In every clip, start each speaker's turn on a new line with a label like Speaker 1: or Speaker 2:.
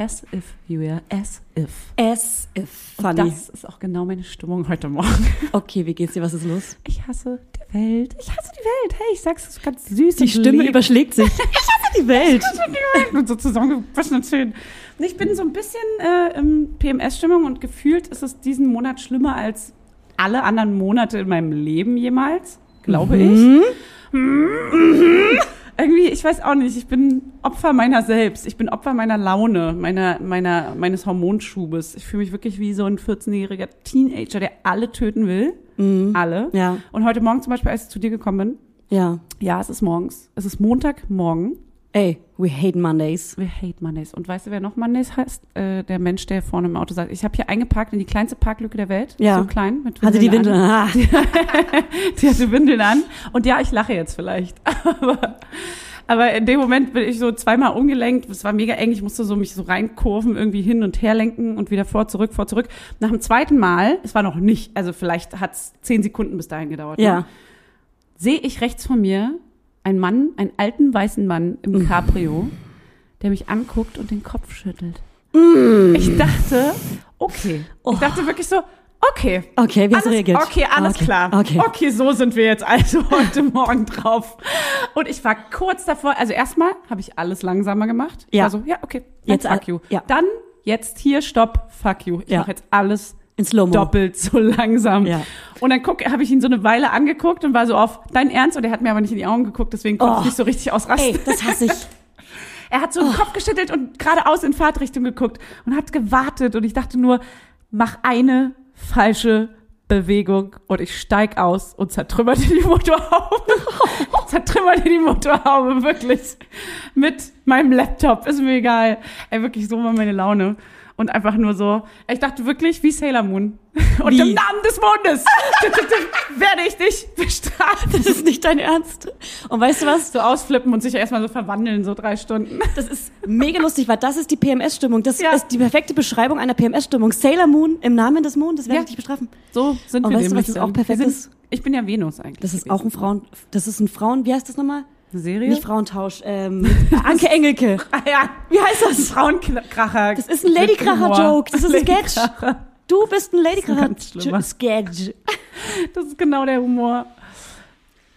Speaker 1: As if, Julia, as if.
Speaker 2: As if.
Speaker 1: Und
Speaker 2: Fanny.
Speaker 1: das ist auch genau meine Stimmung heute Morgen.
Speaker 2: Okay, wie geht's dir? Was ist los?
Speaker 1: Ich hasse die Welt. Ich hasse die Welt. Hey, ich sag's so ganz süß.
Speaker 2: Die
Speaker 1: und
Speaker 2: Stimme
Speaker 1: lieb.
Speaker 2: überschlägt sich. Ich hasse die Welt.
Speaker 1: und so zusammengewaschenen Zähnen. Und Ich bin so ein bisschen äh, im PMS-Stimmung und gefühlt ist es diesen Monat schlimmer als alle anderen Monate in meinem Leben jemals, glaube ich. Mhm. Irgendwie, ich weiß auch nicht, ich bin Opfer meiner selbst. Ich bin Opfer meiner Laune, meiner, meiner, meines Hormonschubes. Ich fühle mich wirklich wie so ein 14-jähriger Teenager, der alle töten will. Alle.
Speaker 2: Ja.
Speaker 1: Und heute Morgen zum Beispiel, als ich zu dir gekommen bin,
Speaker 2: Ja.
Speaker 1: ja, es ist morgens. Es ist Montagmorgen.
Speaker 2: Ey, we hate Mondays.
Speaker 1: We hate Mondays. Und weißt du, wer noch Mondays heißt? Äh, der Mensch, der vorne im Auto sagt, ich habe hier eingeparkt in die kleinste Parklücke der Welt.
Speaker 2: Ja.
Speaker 1: So klein. Mit
Speaker 2: Hatte die Windeln.
Speaker 1: an.
Speaker 2: Ah.
Speaker 1: Die hatte Windeln an. Und ja, ich lache jetzt vielleicht. Aber, aber in dem Moment bin ich so zweimal umgelenkt. Es war mega eng. Ich musste so mich so reinkurven, irgendwie hin und her lenken und wieder vor, zurück, vor, zurück. Nach dem zweiten Mal, es war noch nicht, also vielleicht hat es zehn Sekunden bis dahin gedauert. ne?
Speaker 2: Ja.
Speaker 1: sehe ich rechts von mir einen Mann, einen alten weißen Mann im Cabrio, der mich anguckt und den Kopf schüttelt. Ich dachte, okay. Ich dachte wirklich so, okay.
Speaker 2: Okay, wie
Speaker 1: alles,
Speaker 2: reagiert?
Speaker 1: Okay, alles
Speaker 2: Okay,
Speaker 1: klar.
Speaker 2: okay.
Speaker 1: okay, so sind wir jetzt also heute Morgen drauf. Und ich war kurz davor, also erstmal habe ich alles langsamer gemacht. Ich
Speaker 2: Ja.
Speaker 1: war so, ja, okay,
Speaker 2: Jetzt,
Speaker 1: fuck you.
Speaker 2: ja.
Speaker 1: Dann jetzt hier, stopp, fuck you. Ich
Speaker 2: Ja.
Speaker 1: mache jetzt alles
Speaker 2: In Slow-Mo.
Speaker 1: doppelt so langsam.
Speaker 2: Ja.
Speaker 1: Und dann guck, habe ich ihn so eine Weile angeguckt und war so auf dein Ernst und er hat mir aber nicht in die Augen geguckt, deswegen konnte
Speaker 2: Oh.
Speaker 1: ich nicht so richtig ausrasten.
Speaker 2: Ey, das hasse ich.
Speaker 1: Er hat so den Kopf geschüttelt und geradeaus in Fahrtrichtung geguckt und hat gewartet und ich dachte nur, mach eine falsche Bewegung und ich steig aus und zertrümmerte die Motorhaube. zertrümmerte die Motorhaube, wirklich. Mit meinem Laptop, ist mir egal. Ey, wirklich, so war meine Laune. Und einfach nur so, ich dachte wirklich wie Sailor Moon. Und
Speaker 2: Wie?
Speaker 1: im Namen des Mondes werde ich dich bestrafen.
Speaker 2: Das ist nicht dein Ernst. Und weißt du was?
Speaker 1: So ausflippen und sich erstmal so verwandeln, so drei Stunden.
Speaker 2: Das ist mega lustig, weil das ist die PMS-Stimmung. Das
Speaker 1: Ja.
Speaker 2: ist die perfekte Beschreibung einer PMS-Stimmung. Sailor Moon im Namen des Mondes werde
Speaker 1: Ja.
Speaker 2: ich dich bestrafen.
Speaker 1: So sind
Speaker 2: Und
Speaker 1: wir
Speaker 2: weißt du, was
Speaker 1: nämlich
Speaker 2: das
Speaker 1: dann.
Speaker 2: auch perfekt
Speaker 1: sind,
Speaker 2: ist?
Speaker 1: Ich bin ja Venus eigentlich.
Speaker 2: Das ist
Speaker 1: gewesen.
Speaker 2: auch ein Frauen, das ist ein Frauen, wie heißt das nochmal?
Speaker 1: Eine Serie.
Speaker 2: Nicht Frauentausch, ähm, Anke Engelke.
Speaker 1: ah, ja.
Speaker 2: Wie heißt das?
Speaker 1: Frauenkracher.
Speaker 2: Das ist ein Ladykracher-Joke. Das ist ein Sketch. Du bist ein. Ladykracher-Sketch.
Speaker 1: Das ist genau der Humor.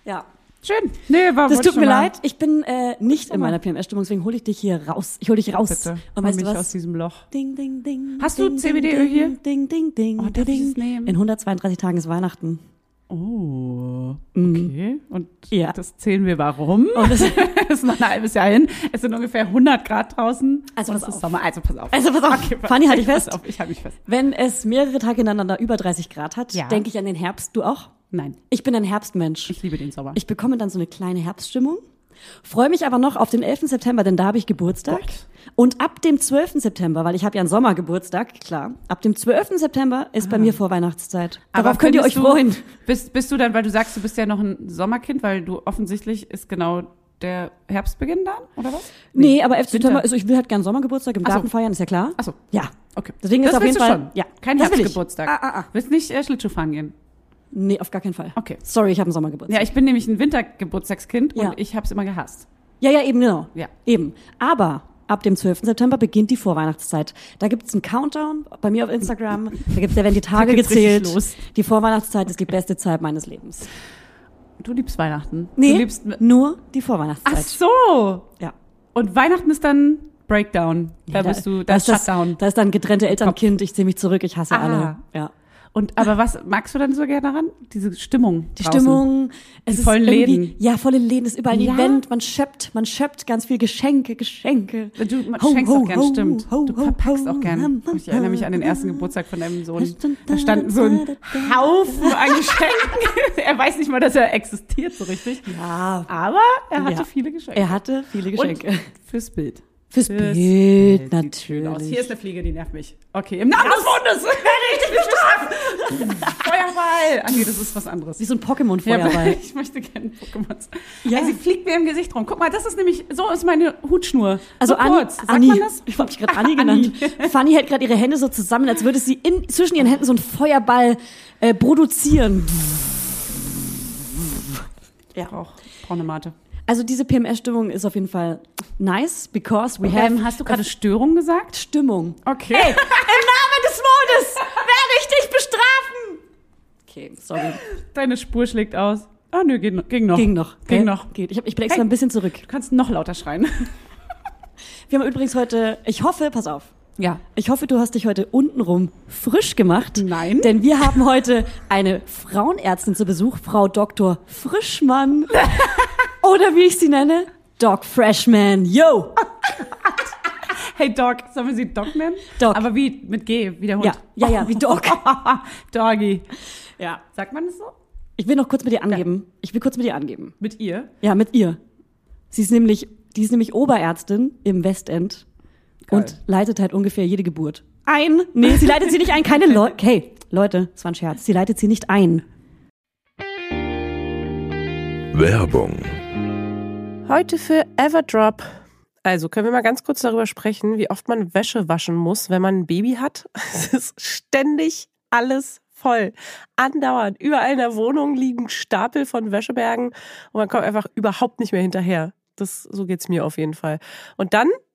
Speaker 2: Ja.
Speaker 1: Schön. Nee, war
Speaker 2: Das tut mir leid, ich bin äh, nicht in meiner PMS-Stimmung, deswegen hole ich dich hier raus. Ich hole dich raus.
Speaker 1: Bitte.
Speaker 2: Und weißt du
Speaker 1: mich
Speaker 2: was?
Speaker 1: aus diesem Loch.
Speaker 2: Ding, ding, ding.
Speaker 1: Hast du
Speaker 2: ding,
Speaker 1: CBD
Speaker 2: ding,
Speaker 1: hier?
Speaker 2: Ding, ding, ding.
Speaker 1: Oh, darf ich
Speaker 2: ding.
Speaker 1: es nehmen?
Speaker 2: In 132 Tagen ist Weihnachten.
Speaker 1: Oh, okay. Und
Speaker 2: Ja.
Speaker 1: das zählen wir warum?
Speaker 2: Und das,
Speaker 1: Es ist noch ein halbes Jahr hin. Es sind ungefähr 100 Grad draußen.
Speaker 2: Also pass auf.
Speaker 1: Sommer. Also pass auf.
Speaker 2: also pass auf,
Speaker 1: Okay,
Speaker 2: Fanny, halt dich
Speaker 1: pass
Speaker 2: fest.
Speaker 1: auf, ich halte mich fest.
Speaker 2: Wenn es mehrere Tage hintereinander über 30 Grad hat,
Speaker 1: Ja.
Speaker 2: denke ich an den Herbst. Du auch?
Speaker 1: Nein,
Speaker 2: Ich bin ein Herbstmensch.
Speaker 1: ich liebe den Sommer.
Speaker 2: Ich bekomme dann so eine kleine Herbststimmung. Freue mich aber noch auf den 11. September, denn da habe ich Geburtstag.
Speaker 1: Gott.
Speaker 2: Und ab dem 12. September, weil ich habe ja einen Sommergeburtstag, klar. Ab dem 12. September ist bei mir Vorweihnachtszeit. Darauf könnt ihr euch
Speaker 1: findest
Speaker 2: freuen.
Speaker 1: Du, bist, bist du dann, weil du sagst, du bist ja noch ein Sommerkind, weil du offensichtlich ist genau der Herbstbeginn dann, oder was?
Speaker 2: Nee, aber 11.
Speaker 1: Winter.
Speaker 2: September, also ich will halt gern Sommergeburtstag im
Speaker 1: Ach so.
Speaker 2: Garten feiern, ist ja klar.
Speaker 1: Ach so.
Speaker 2: Ja.
Speaker 1: Okay.
Speaker 2: Deswegen
Speaker 1: das
Speaker 2: ist auf jeden
Speaker 1: du
Speaker 2: Fall-
Speaker 1: schon.
Speaker 2: ja,
Speaker 1: Kein
Speaker 2: das.
Speaker 1: Herbstgeburtstag.
Speaker 2: Ah, ah, ah.
Speaker 1: Willst nicht äh, Schlittschuh fahren gehen?
Speaker 2: Nee, auf gar keinen Fall.
Speaker 1: Okay.
Speaker 2: Sorry, ich habe einen Sommergeburtstag.
Speaker 1: Ja, ich bin nämlich ein Wintergeburtstagskind
Speaker 2: Ja.
Speaker 1: und ich habe es immer gehasst.
Speaker 2: Ja, ja, eben, genau.
Speaker 1: Ja.
Speaker 2: Eben. Aber ab dem 12. September beginnt die Vorweihnachtszeit. Da gibt es einen Countdown bei mir auf Instagram. Da gibt's, da werden die Tage gezählt. Die Vorweihnachtszeit ist die beste Zeit meines Lebens.
Speaker 1: Du liebst Weihnachten.
Speaker 2: Nee,
Speaker 1: Du liebst.
Speaker 2: nur die
Speaker 1: Ach
Speaker 2: Vorweihnachtszeit.
Speaker 1: so.
Speaker 2: Ja.
Speaker 1: Und Weihnachten ist dann Breakdown. Da
Speaker 2: Ja,
Speaker 1: bist du, da ist
Speaker 2: das,
Speaker 1: Shutdown.
Speaker 2: Da ist dann getrennte Elternkind, ich ziehe mich zurück, ich hasse
Speaker 1: Ah.
Speaker 2: alle. Ja.
Speaker 1: Und aber was magst du dann so gerne daran? Diese Stimmung.
Speaker 2: Die
Speaker 1: draußen.
Speaker 2: Stimmung, es ist
Speaker 1: vollen Läden.
Speaker 2: Ja, volle Läden, es ist überall ein
Speaker 1: Ja.
Speaker 2: Event, man schöpft, man schöpft ganz viel Geschenke, Geschenke.
Speaker 1: Du
Speaker 2: Ho,
Speaker 1: schenkst
Speaker 2: ho,
Speaker 1: auch gern,
Speaker 2: ho,
Speaker 1: stimmt. du verpackst auch gern. Ich erinnere mich an den ersten Geburtstag von deinem Sohn. Da stand so ein Haufen an Geschenken. er weiß nicht mal, dass er existiert so richtig.
Speaker 2: Ja,
Speaker 1: Aber er hatte
Speaker 2: Ja.
Speaker 1: viele Geschenke.
Speaker 2: er hatte viele Geschenke.
Speaker 1: Und fürs Bild.
Speaker 2: Fürs
Speaker 1: Fürs
Speaker 2: Bild,
Speaker 1: aus.
Speaker 2: natürlich.
Speaker 1: Hier ist eine Fliege, die nervt mich. Okay, im Namen des Bundes werde ich dich bestrafen. Feuerball. Ah nee, das ist was anderes.
Speaker 2: Wie so ein Pokémon-Feuerball.
Speaker 1: Ja, ich möchte gerne Pokémon.
Speaker 2: Ja.
Speaker 1: Ja. sie fliegt mir im Gesicht rum. Guck mal, das ist nämlich, so ist meine Hutschnur.
Speaker 2: Also
Speaker 1: so
Speaker 2: Anni,
Speaker 1: kurz. Sagt
Speaker 2: Anni,
Speaker 1: man das?
Speaker 2: ich habe dich gerade Anni genannt. Fanny hält gerade ihre Hände so zusammen, als würde sie in, zwischen ihren Händen so einen Feuerball äh, produzieren.
Speaker 1: Ja. Auch braune Mate.
Speaker 2: Also diese PMS-Stimmung ist auf jeden Fall nice, because we have
Speaker 1: Ähm, hast du gerade Störung gesagt?
Speaker 2: Stimmung.
Speaker 1: Okay.
Speaker 2: Im Namen des Mondes werde ich dich bestrafen. Okay, sorry.
Speaker 1: Deine Spur schlägt aus. Ah, nö, ging, ging noch.
Speaker 2: Ging noch.
Speaker 1: Ging
Speaker 2: gell?
Speaker 1: noch.
Speaker 2: Geht. Ich, hab, ich bin extra
Speaker 1: Hey.
Speaker 2: ein bisschen zurück.
Speaker 1: Du kannst noch lauter schreien.
Speaker 2: Wir haben übrigens heute, ich hoffe, pass auf.
Speaker 1: Ja.
Speaker 2: Ich hoffe, du hast dich heute untenrum frisch gemacht.
Speaker 1: Nein.
Speaker 2: Denn wir haben heute eine Frauenärztin zu Besuch, Frau Dr. Frischmann. Oder wie ich sie nenne, Doc Freshman. Yo!
Speaker 1: Hey Doc, sollen wir sie Doc nennen?
Speaker 2: Doc.
Speaker 1: Aber wie mit G, wie der Hund.
Speaker 2: Ja, ja, ja, wie Doc.
Speaker 1: Doggy.
Speaker 2: Ja.
Speaker 1: Sagt man das so?
Speaker 2: Ich will noch kurz mit dir angeben. Ich will kurz mit dir angeben.
Speaker 1: Mit ihr?
Speaker 2: Ja, mit ihr. Sie ist nämlich, die ist nämlich Oberärztin im Westend
Speaker 1: Geil.
Speaker 2: und leitet halt ungefähr jede Geburt. Ein? Nee, sie leitet sie nicht ein. Keine Leute. Hey, Leute, das war ein Scherz. Sie leitet sie nicht ein.
Speaker 3: Werbung.
Speaker 4: Heute für Everdrop. Also können wir mal ganz kurz darüber sprechen, wie oft man Wäsche waschen muss, wenn man ein Baby hat. Es ist ständig alles voll. Andauernd. Überall in der Wohnung liegen Stapel von Wäschebergen und man kommt einfach überhaupt nicht mehr hinterher. Das, so geht's mir auf jeden Fall. Und dann,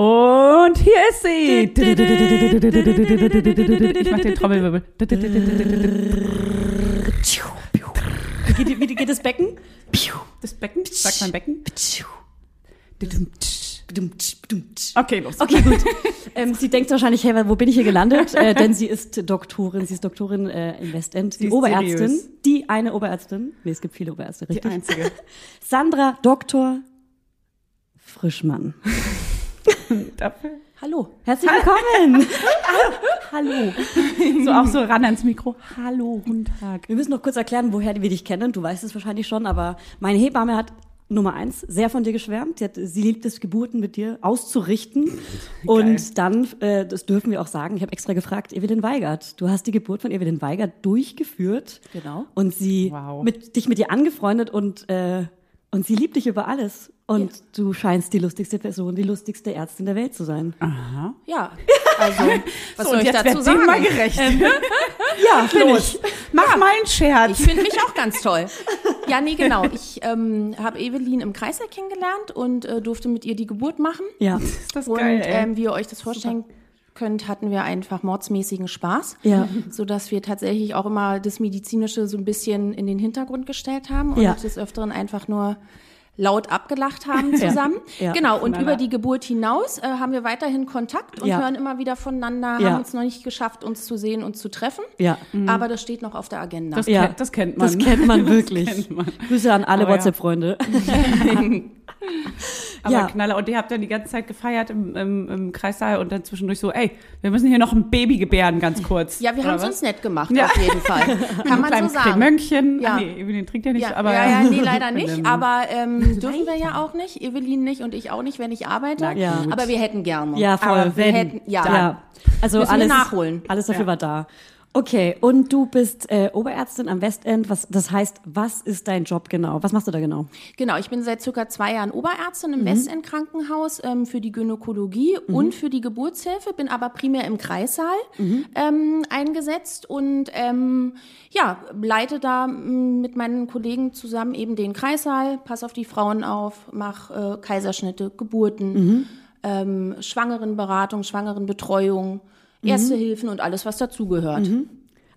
Speaker 1: Und hier ist sie. Ich mach den Trommelwirbel.
Speaker 2: Wie geht, das Becken?
Speaker 1: Das Becken? Sagt man Becken?
Speaker 2: Okay,
Speaker 1: Okay, los.
Speaker 2: gut. ähm, sie denkt wahrscheinlich, hey, wo bin ich hier gelandet? Äh, denn sie ist Doktorin, sie ist Doktorin äh, im Westend, die Oberärztin, die eine Oberärztin, nee, es gibt viele Oberärzte,
Speaker 1: Die
Speaker 2: richtig?
Speaker 1: einzige.
Speaker 2: Sandra Doktor Frischmann.
Speaker 1: Dafür.
Speaker 2: Hallo, herzlich willkommen.
Speaker 1: Hallo. So auch so ran ans Mikro. Hallo, guten Tag.
Speaker 2: Wir müssen noch kurz erklären, woher wir dich kennen. Du weißt es wahrscheinlich schon, aber meine Hebamme hat Nummer eins sehr von dir geschwärmt. Sie, hat, sie liebt es, Geburten mit dir auszurichten. Und dann, äh, das dürfen wir auch sagen, ich habe extra gefragt, Evelyn Weigert. Du hast die Geburt von Evelyn Weigert durchgeführt.
Speaker 1: Genau.
Speaker 2: Und sie
Speaker 1: Wow.
Speaker 2: mit, dich mit ihr angefreundet und äh, Und sie liebt dich über alles. Und du scheinst die lustigste Person, die lustigste Ärztin der Welt zu sein.
Speaker 5: Ja, also, was
Speaker 1: So,
Speaker 5: soll ich dazu sagen?
Speaker 1: mal gerecht.
Speaker 2: Ja,
Speaker 1: Los, mach mal einen Scherz.
Speaker 5: Ich finde mich auch ganz toll. Ja, nee, genau. Ich ähm, habe Evelyn im Kreißsaal kennengelernt und äh, durfte mit ihr die Geburt machen.
Speaker 2: Ja.
Speaker 1: ist das
Speaker 5: Und
Speaker 1: geil, ey.
Speaker 5: ähm, wie ihr euch das vorstellen könnt, hatten wir einfach mordsmäßigen Spaß.
Speaker 2: Ja.
Speaker 5: So dass wir tatsächlich auch immer das Medizinische so ein bisschen in den Hintergrund gestellt haben und
Speaker 2: Ja.
Speaker 5: des Öfteren einfach nur laut abgelacht haben
Speaker 2: Ja.
Speaker 5: zusammen.
Speaker 2: Ja.
Speaker 5: Genau, und
Speaker 1: Knaller.
Speaker 5: über die Geburt hinaus äh, haben wir weiterhin Kontakt und
Speaker 2: Ja.
Speaker 5: hören immer wieder voneinander,
Speaker 2: Ja.
Speaker 5: haben es noch nicht geschafft, uns zu sehen und zu treffen.
Speaker 2: Ja.
Speaker 5: Aber das steht noch auf der Agenda.
Speaker 1: Das,
Speaker 2: Ja.
Speaker 1: kennt, das kennt man.
Speaker 2: Das kennt man wirklich.
Speaker 1: kennt man.
Speaker 2: Grüße an alle
Speaker 1: ja.
Speaker 2: WhatsApp-Freunde.
Speaker 1: Aber
Speaker 2: Ja.
Speaker 1: Knaller. Und ihr habt dann die ganze Zeit gefeiert im, im, im Kreissaal und dann zwischendurch so, ey, wir müssen hier noch ein Baby gebären, ganz kurz.
Speaker 5: Ja, wir haben es uns nett gemacht,
Speaker 1: Ja.
Speaker 5: auf jeden Fall. Kann man so sagen. Ja.
Speaker 1: Ah, nee, Evelyn trinkt ja nicht,
Speaker 5: Ja,
Speaker 1: aber.
Speaker 5: ja, ja, nee, leider nicht. Aber ähm, dürfen wir ja auch nicht. Evelyn nicht und ich auch nicht, wenn ich arbeite.
Speaker 2: Ja.
Speaker 5: Aber wir hätten gerne.
Speaker 2: Ja, voll.
Speaker 5: Aber wir
Speaker 1: wenn,
Speaker 5: hätten, ja.
Speaker 2: Ja. Also alles,
Speaker 5: nachholen.
Speaker 2: alles dafür
Speaker 1: Ja.
Speaker 2: war da. Okay, und du bist äh, Oberärztin am Westend. Was, das heißt, was ist dein Job genau? Was machst du da genau?
Speaker 5: Genau, ich bin seit circa zwei Jahren Oberärztin
Speaker 2: Mhm.
Speaker 5: im Westend-Krankenhaus ähm, für die Gynäkologie und für die Geburtshilfe, bin aber primär im Kreissaal
Speaker 2: Mhm.
Speaker 5: ähm, eingesetzt und ähm, ja, leite da m, mit meinen Kollegen zusammen eben den Kreissaal, pass auf die Frauen auf, mach äh, Kaiserschnitte, Geburten,
Speaker 2: Mhm.
Speaker 5: ähm, Schwangerenberatung, Schwangerenbetreuung, Erste Hilfen und alles, was dazugehört.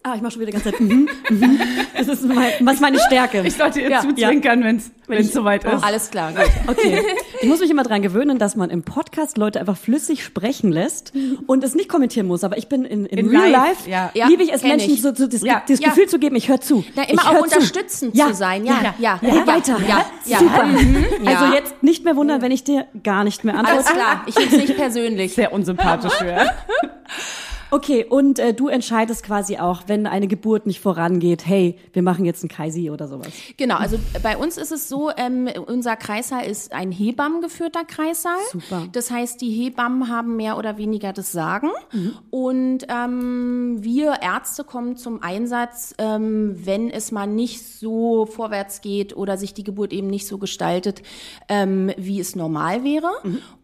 Speaker 2: Ah, ich mache schon wieder die ganze Zeit. Mhm, mhm. Das ist mein, was meine Stärke.
Speaker 1: Ich sollte ihr
Speaker 5: Ja.
Speaker 1: zuzwinkern, wenn's wenn es soweit ist.
Speaker 5: Alles klar, gut.
Speaker 2: Okay. Ich muss mich immer dran gewöhnen, dass man im Podcast Leute einfach flüssig sprechen lässt und es nicht kommentieren muss. Aber ich bin in, in,
Speaker 1: In
Speaker 2: Real
Speaker 1: live,
Speaker 2: Life,
Speaker 1: ja.
Speaker 5: Ja,
Speaker 2: liebe ich es, Menschen
Speaker 5: ich.
Speaker 2: so, so das,
Speaker 1: Ja.
Speaker 2: das
Speaker 5: Ja.
Speaker 2: Gefühl zu geben, ich höre zu.
Speaker 5: Na, immer
Speaker 2: ich
Speaker 5: auch unterstützend
Speaker 2: Ja.
Speaker 5: zu sein. Ja, ja, ja.
Speaker 2: Ja, weiter.
Speaker 5: Ja, ja.
Speaker 2: Super.
Speaker 5: Mhm.
Speaker 2: Also
Speaker 5: Ja.
Speaker 2: jetzt nicht mehr wundern, wenn ich dir gar nicht mehr antworte.
Speaker 5: Alles klar, ich nehme es nicht persönlich.
Speaker 1: Sehr unsympathisch.
Speaker 2: Okay, und äh, du entscheidest quasi auch, wenn eine Geburt nicht vorangeht, hey, wir machen jetzt einen Kaisi oder sowas.
Speaker 5: Genau, also bei uns ist es so, ähm, unser Kreissaal ist ein Hebammengeführter Kreissaal.
Speaker 2: Super.
Speaker 5: Das heißt, die Hebammen haben mehr oder weniger das Sagen. Und ähm, wir Ärzte kommen zum Einsatz, ähm, wenn es mal nicht so vorwärts geht oder sich die Geburt eben nicht so gestaltet, ähm, wie es normal wäre.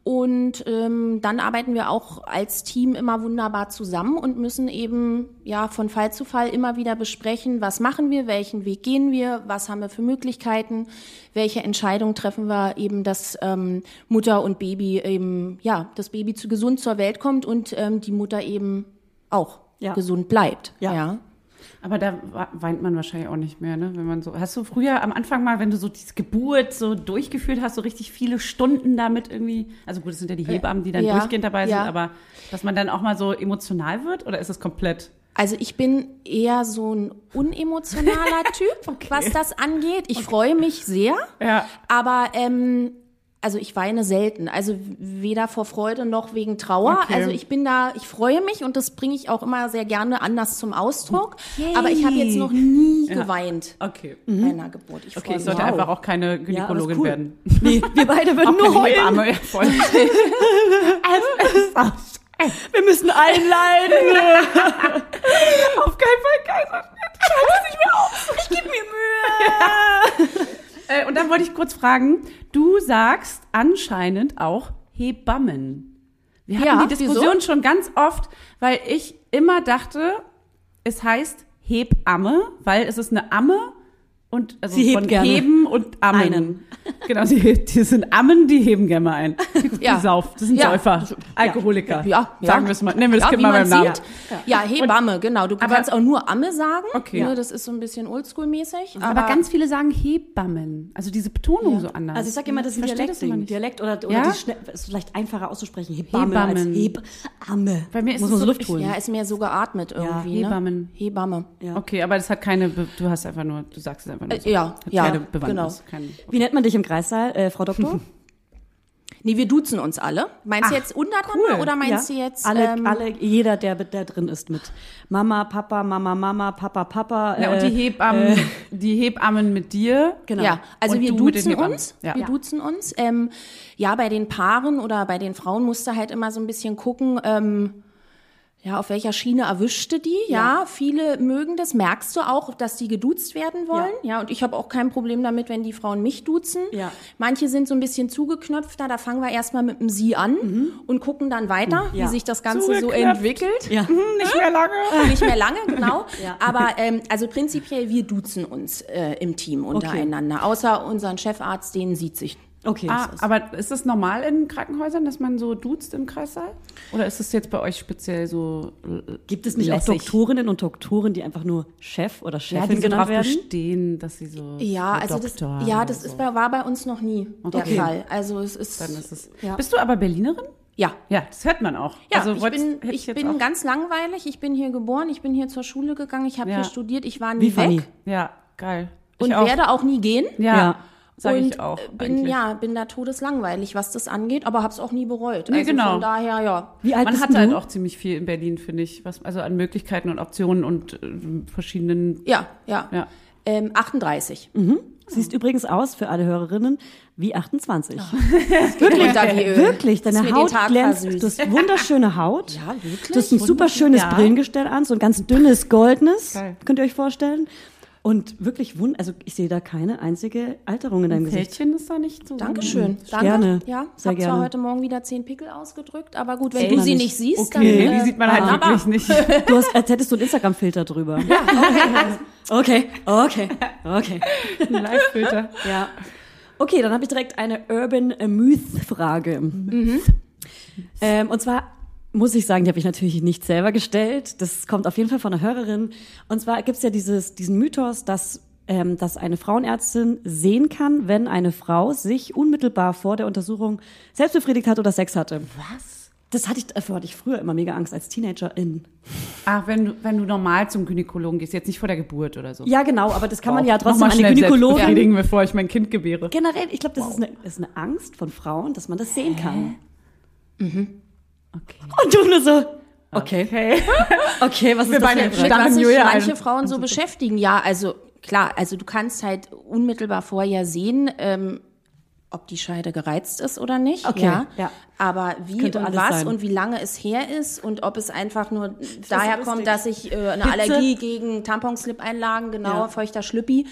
Speaker 5: Und ähm, dann arbeiten wir auch als Team immer wunderbar zusammen und müssen eben ja von Fall zu Fall immer wieder besprechen, was machen wir, welchen Weg gehen wir, was haben wir für Möglichkeiten, welche Entscheidung treffen wir eben, dass ähm, Mutter und Baby eben ja das Baby zu gesund zur Welt kommt und ähm, die Mutter eben auch
Speaker 2: Ja.
Speaker 5: gesund bleibt.
Speaker 2: Ja.
Speaker 5: ja.
Speaker 1: Aber da weint man wahrscheinlich auch nicht mehr, ne? Wenn man so. Hast du früher am Anfang mal, wenn du so diese Geburt so durchgeführt hast, so richtig viele Stunden damit irgendwie. Also gut, es sind ja die Hebammen, die dann
Speaker 5: ja,
Speaker 1: durchgehend dabei sind,
Speaker 5: ja.
Speaker 1: aber dass man dann auch mal so emotional wird oder ist es komplett?
Speaker 5: Also ich bin eher so ein unemotionaler Typ, was das angeht. Ich freue mich sehr,
Speaker 1: Ja.
Speaker 5: aber ähm, also ich weine selten. Also weder vor Freude noch wegen Trauer.
Speaker 1: Okay.
Speaker 5: Also ich bin da, ich freue mich und das bringe ich auch immer sehr gerne anders zum Ausdruck. Aber ich habe jetzt noch nie geweint
Speaker 1: Okay.
Speaker 5: bei einer Geburt. Ich
Speaker 1: Okay, ich sollte
Speaker 2: Wow.
Speaker 1: einfach auch keine Gynäkologin
Speaker 2: cool.
Speaker 1: werden.
Speaker 2: Nee, wir beide würden nur
Speaker 1: Keine
Speaker 2: heulen.
Speaker 1: Hebamme, ja, voll.
Speaker 2: Wir müssen einleiten.
Speaker 1: Auf keinen Fall Kaiserschnitt. Ich halte es nicht mehr aus. Ich gebe mir Mühe. Äh, und dann wollte ich kurz fragen, du sagst anscheinend auch Hebammen. Wir hatten
Speaker 5: Ja,
Speaker 1: die Diskussion
Speaker 5: wieso?
Speaker 1: schon ganz oft, weil ich immer dachte, es heißt Hebamme, weil es ist eine Amme und also
Speaker 2: Sie
Speaker 1: von
Speaker 2: gerne
Speaker 1: heben und ammen.
Speaker 2: einen.
Speaker 1: Genau, die, die sind Ammen, die heben gerne mal ein. Die,
Speaker 5: Ja.
Speaker 1: die sauf, das sind
Speaker 5: Ja.
Speaker 1: Säufer, Alkoholiker.
Speaker 5: Ja, ja.
Speaker 1: Sagen wir es mal. Nehmen wir das
Speaker 5: ja,
Speaker 1: Kind mal beim Namen.
Speaker 5: Ja, Hebamme, genau. Du
Speaker 1: Aber-
Speaker 5: kannst auch nur Amme sagen.
Speaker 1: Okay.
Speaker 5: Ne, das ist so ein bisschen oldschool-mäßig.
Speaker 1: Aber, ganz viele sagen Hebammen. Also diese Betonung so anders.
Speaker 2: Also ich sag immer, das ist ein
Speaker 1: Verstehe das.
Speaker 2: Dialekt oder, oder
Speaker 1: Ja?
Speaker 2: die schnell, ist vielleicht einfacher auszusprechen. Hebamme
Speaker 1: Hebammen.
Speaker 2: als Hebamme.
Speaker 1: Bei mir ist
Speaker 2: Muss
Speaker 1: es
Speaker 2: so Luft holen.
Speaker 5: Ja, ist mehr so geatmet irgendwie.
Speaker 1: Hebammen.
Speaker 5: Ne? Hebamme.
Speaker 2: Ja.
Speaker 1: Okay, aber das hat keine, du hast einfach nur, du sagst es einfach nur.
Speaker 5: Äh,
Speaker 1: So.
Speaker 5: ja, ja,
Speaker 1: keine Bewandtnis. Kein,
Speaker 2: Wie nennt man dich im Kreissaal, äh, Frau Doktor?
Speaker 5: Nee, wir duzen uns alle. Meinst du jetzt untereinander oder meinst
Speaker 2: Ja.
Speaker 5: du jetzt
Speaker 2: alle,
Speaker 5: ähm,
Speaker 2: alle, jeder, der da drin ist mit Mama, Papa, Mama, Mama, Papa, Papa.
Speaker 1: ja, und die
Speaker 2: äh,
Speaker 1: Hebammen, die Hebammen mit dir.
Speaker 2: Genau.
Speaker 5: Ja, also
Speaker 1: Und
Speaker 5: wir duzen uns.
Speaker 1: Ja.
Speaker 5: Wir
Speaker 1: Ja.
Speaker 5: duzen uns. Ähm, ja, bei den Paaren oder bei den Frauen musst du halt immer so ein bisschen gucken. Ähm, Ja, auf welcher Schiene erwischte die? Ja, viele mögen das. Merkst du auch, dass die geduzt werden wollen? Ja, und ich habe auch kein Problem damit, wenn die Frauen mich duzen.
Speaker 2: Ja.
Speaker 5: Manche sind so ein bisschen zugeknöpfter. Da fangen wir erstmal mit dem Sie an und gucken dann weiter,
Speaker 2: Ja.
Speaker 5: wie sich das Ganze so entwickelt.
Speaker 2: Ja.
Speaker 1: Nicht mehr lange.
Speaker 5: Nicht mehr lange, genau.
Speaker 2: Ja.
Speaker 5: Aber ähm, also prinzipiell, wir duzen uns äh, im Team untereinander. Außer unseren Chefarzt, den sieht sich.
Speaker 2: Okay.
Speaker 1: Ah,
Speaker 2: das ist-
Speaker 1: aber ist das normal in Krankenhäusern, dass man so duzt im Kreissaal? Oder ist es jetzt bei euch speziell so äh,
Speaker 2: Gibt es nicht auch
Speaker 1: lässig?
Speaker 2: Doktorinnen und Doktoren, die einfach nur Chef oder
Speaker 1: Ja,
Speaker 2: Chefin
Speaker 1: die so
Speaker 2: genannt
Speaker 1: drauf
Speaker 2: werden?
Speaker 1: bestehen, dass sie so
Speaker 5: Ja,
Speaker 1: so
Speaker 5: also das,
Speaker 1: Doktor
Speaker 5: ja,
Speaker 1: oder
Speaker 5: das
Speaker 1: so.
Speaker 5: ist bei, war bei uns noch nie der
Speaker 1: Okay.
Speaker 5: Fall. Also es ist,
Speaker 1: Dann ist es.
Speaker 5: Ja.
Speaker 1: Bist du aber Berlinerin?
Speaker 5: ja.
Speaker 1: Ja, das hört man auch.
Speaker 5: Ja,
Speaker 1: also,
Speaker 5: ich bin, ich
Speaker 1: jetzt
Speaker 5: bin
Speaker 1: auch-
Speaker 5: ganz langweilig. Ich bin hier geboren, ich bin hier zur Schule gegangen, ich habe
Speaker 1: Ja.
Speaker 5: hier studiert, ich war nie
Speaker 2: Wie funny.
Speaker 5: weg
Speaker 1: Ja, geil. Ich
Speaker 5: und
Speaker 1: auch.
Speaker 5: werde auch nie gehen.
Speaker 1: Ja,
Speaker 2: Ja.
Speaker 1: Sag
Speaker 5: und
Speaker 1: ich auch.
Speaker 5: äh, bin
Speaker 1: eigentlich.
Speaker 5: ja bin da todeslangweilig, was das angeht, aber habe es auch nie bereut.
Speaker 1: Nee,
Speaker 5: also
Speaker 1: genau.
Speaker 5: von daher ja.
Speaker 2: Wie alt
Speaker 1: Man
Speaker 2: bist
Speaker 1: hat halt auch ziemlich viel in Berlin, finde ich. Was, also an Möglichkeiten und Optionen und äh, verschiedenen.
Speaker 5: Ja, ja.
Speaker 1: Ja.
Speaker 5: Ähm, 38.
Speaker 2: Siehst übrigens aus, für alle Hörerinnen, wie 28.
Speaker 5: Wirklich, da wie Öl.
Speaker 2: Wirklich,
Speaker 5: Das
Speaker 2: deine Haut glänzt. Du hast wunderschöne Haut.
Speaker 5: Ja, wirklich?
Speaker 2: Du hast ein super schönes
Speaker 1: Ja.
Speaker 2: Brillengestell an, so ein ganz dünnes, goldenes.
Speaker 1: Geil.
Speaker 2: Könnt ihr euch vorstellen? Und wirklich wund, also ich sehe da keine einzige Alterung in deinem Gesicht.
Speaker 1: Fältchen ist da nicht so.
Speaker 5: Dankeschön. Danke.
Speaker 2: Gerne.
Speaker 5: Ja,
Speaker 2: Sehr
Speaker 5: habe zwar
Speaker 2: gerne.
Speaker 5: heute Morgen wieder zehn Pickel ausgedrückt, aber gut, wenn
Speaker 2: Ey,
Speaker 5: du sie
Speaker 2: nicht.
Speaker 5: nicht siehst,
Speaker 1: Okay,
Speaker 5: dann
Speaker 1: die
Speaker 5: äh,
Speaker 1: sieht man halt
Speaker 5: wunderbar.
Speaker 1: wirklich nicht.
Speaker 2: Du hast, als hättest du einen Instagram-Filter drüber. Ja, okay, okay, okay.
Speaker 1: Ein Live-Filter.
Speaker 2: Ja. Okay, dann habe ich direkt eine Urban Myth-Frage. Ähm, und zwar muss ich sagen, die habe ich natürlich nicht selber gestellt. Das kommt auf jeden Fall von einer Hörerin. Und zwar gibt es ja dieses, diesen Mythos, dass, ähm, dass eine Frauenärztin sehen kann, wenn eine Frau sich unmittelbar vor der Untersuchung selbst befriedigt hat oder Sex hatte.
Speaker 1: Was?
Speaker 2: Das hatte ich, davor hatte ich früher immer mega Angst als Teenagerin.
Speaker 1: Ach, wenn du, wenn du normal zum Gynäkologen gehst, jetzt nicht vor der Geburt oder so.
Speaker 2: Ja, genau, aber das kann man
Speaker 1: Wow.
Speaker 2: ja trotzdem
Speaker 1: schnell selbst
Speaker 2: Gynäkologin
Speaker 1: befriedigen, bevor ich mein Kind gebäre.
Speaker 2: Generell, ich glaube, das, ist, eine, ist eine Angst von Frauen, dass man das sehen kann.
Speaker 1: Okay.
Speaker 2: Und du nur so, okay,
Speaker 1: Okay.
Speaker 2: okay, was ist
Speaker 1: Wir
Speaker 2: das
Speaker 1: beide
Speaker 2: für ein
Speaker 5: sich
Speaker 1: Julia
Speaker 5: manche
Speaker 1: ein.
Speaker 5: Frauen so beschäftigen. Ja, also klar, also du kannst halt unmittelbar vorher sehen, ähm, ob die Scheide gereizt ist oder nicht.
Speaker 2: Okay,
Speaker 5: ja.
Speaker 2: ja.
Speaker 5: Aber wie und was
Speaker 2: sein.
Speaker 5: und wie lange es her ist und ob es einfach nur daher
Speaker 2: lustig.
Speaker 5: kommt, dass ich äh, eine
Speaker 2: Hitze.
Speaker 5: Allergie gegen Tamponslip-Einlagen, genau,
Speaker 2: Ja.
Speaker 5: feuchter Schlüppi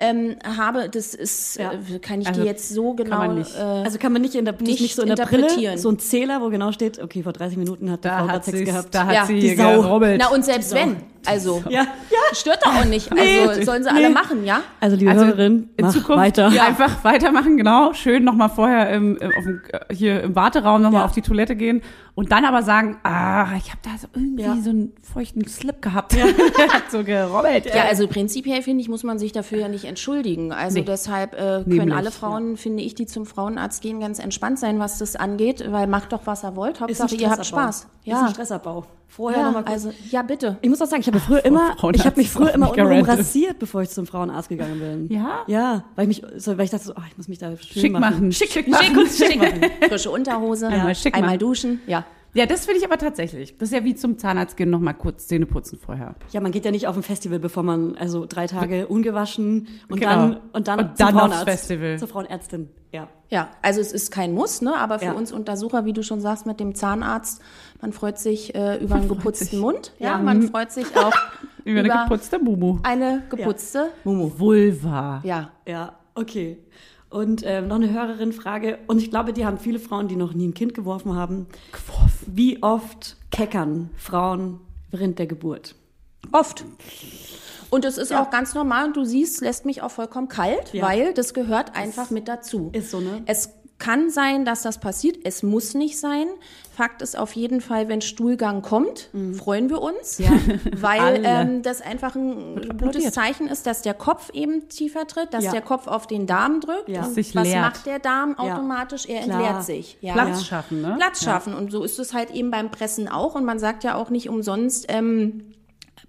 Speaker 5: ähm, habe, das ist,
Speaker 2: Ja.
Speaker 5: äh, kann ich
Speaker 1: Also,
Speaker 5: dir jetzt so
Speaker 1: kann
Speaker 5: genau
Speaker 1: man nicht.
Speaker 5: Äh,
Speaker 2: Also kann man nicht in der, das
Speaker 5: nicht
Speaker 2: nicht so in der Brille,
Speaker 5: interpretieren.
Speaker 2: so ein Zähler, wo genau steht, okay, vor 30 Minuten hat die
Speaker 1: Da
Speaker 2: Frau
Speaker 1: hat
Speaker 2: Sex gehabt.
Speaker 1: da hat
Speaker 5: Ja,
Speaker 1: sie
Speaker 2: die Sau.
Speaker 1: gerobbelt.
Speaker 5: na und selbst wenn, also
Speaker 2: ja, ja.
Speaker 5: stört doch auch nicht.
Speaker 2: Nee,
Speaker 5: Also sollen sie alle
Speaker 2: nee.
Speaker 5: machen, ja?
Speaker 2: Also liebe
Speaker 1: Also
Speaker 2: Hörerin,
Speaker 1: in Zukunft
Speaker 2: weiter.
Speaker 1: einfach weitermachen, genau. Schön nochmal vorher im, im, auf dem, äh, hier im Warteraum nochmal
Speaker 2: Ja.
Speaker 1: auf die Toilette gehen und dann aber sagen, ah, ich habe da so irgendwie
Speaker 2: Ja.
Speaker 1: so einen feuchten Slip gehabt. Der hat so gerobbelt.
Speaker 5: Ja, also prinzipiell finde ich, muss man sich dafür ja nicht entschuldigen. Also
Speaker 1: Nee.
Speaker 5: deshalb äh, können
Speaker 1: Nämlich,
Speaker 5: alle Frauen, finde ich, die zum Frauenarzt gehen, ganz entspannt sein, was das angeht, weil macht doch, was ihr wollt. Hauptsache, ihr habt. Spaß.
Speaker 2: Ist ein
Speaker 5: Ja,
Speaker 2: Stressabbau. Vorher
Speaker 5: ja
Speaker 2: noch mal kurz.
Speaker 5: also ja, bitte.
Speaker 2: ich muss auch sagen, ich habe früher immer,
Speaker 1: Frauenarzt
Speaker 2: ich habe mich früher immer untenrum rasiert, bevor ich zum Frauenarzt gegangen bin.
Speaker 1: Ja?
Speaker 2: Ja, weil ich mich, so, weil ich dachte so, oh, ich muss mich da schön
Speaker 1: Schick machen.
Speaker 2: Schick,
Speaker 1: Schick
Speaker 2: schick,
Speaker 1: machen.
Speaker 2: schick, machen.
Speaker 5: Frische Unterhose,
Speaker 1: Einmal schick
Speaker 5: einmal
Speaker 1: machen.
Speaker 5: duschen, ja.
Speaker 1: Ja, das finde ich aber tatsächlich. Das ist ja wie zum Zahnarzt gehen, nochmal kurz Zähne putzen vorher.
Speaker 2: Ja, man geht ja nicht auf ein Festival, bevor man also drei Tage ungewaschen und
Speaker 1: Genau.
Speaker 2: dann und dann,
Speaker 1: Und
Speaker 2: zum
Speaker 1: dann aufs
Speaker 2: Frauenarzt,
Speaker 1: Festival.
Speaker 2: zur Frauenärztin. Ja.
Speaker 5: Ja, also es ist kein Muss, ne? aber für
Speaker 2: Ja.
Speaker 5: uns Untersucher, wie du schon sagst, mit dem Zahnarzt, man freut sich äh, über einen geputzten
Speaker 1: sich.
Speaker 5: Mund. Ja,
Speaker 2: Ja.
Speaker 5: man freut sich auch
Speaker 1: Über eine geputzte Mumu.
Speaker 5: eine geputzte Mumu.
Speaker 1: Vulva.
Speaker 5: Ja.
Speaker 2: Ja, okay. Und ähm, noch eine Hörerin-Frage. Und ich glaube, die haben viele Frauen, die noch nie ein Kind geworfen haben.
Speaker 1: Geworfen.
Speaker 2: Wie oft keckern Frauen während der Geburt?
Speaker 5: Oft. Und es ist auch ganz normal und du siehst, lässt mich auch vollkommen kalt,
Speaker 2: Ja.
Speaker 5: weil das gehört einfach mit dazu.
Speaker 2: Ist so, ne?
Speaker 5: Es kann sein, dass das passiert. Es muss nicht sein. Fakt ist auf jeden Fall, wenn Stuhlgang kommt, freuen wir uns, weil
Speaker 1: Alle.
Speaker 5: ähm, das einfach ein gutes. Zeichen ist, dass der Kopf eben tiefer tritt, dass
Speaker 2: Ja.
Speaker 5: der Kopf auf den Darm drückt.
Speaker 2: Ja.
Speaker 5: Und
Speaker 1: Sich
Speaker 5: was
Speaker 1: leert.
Speaker 5: macht der Darm
Speaker 2: Ja.
Speaker 5: automatisch? Er
Speaker 2: Klar.
Speaker 5: entleert sich. Ja.
Speaker 1: Platz schaffen, ne?
Speaker 5: Platz schaffen. Und so ist es halt eben beim Pressen auch. Und man sagt ja auch nicht umsonst, ähm,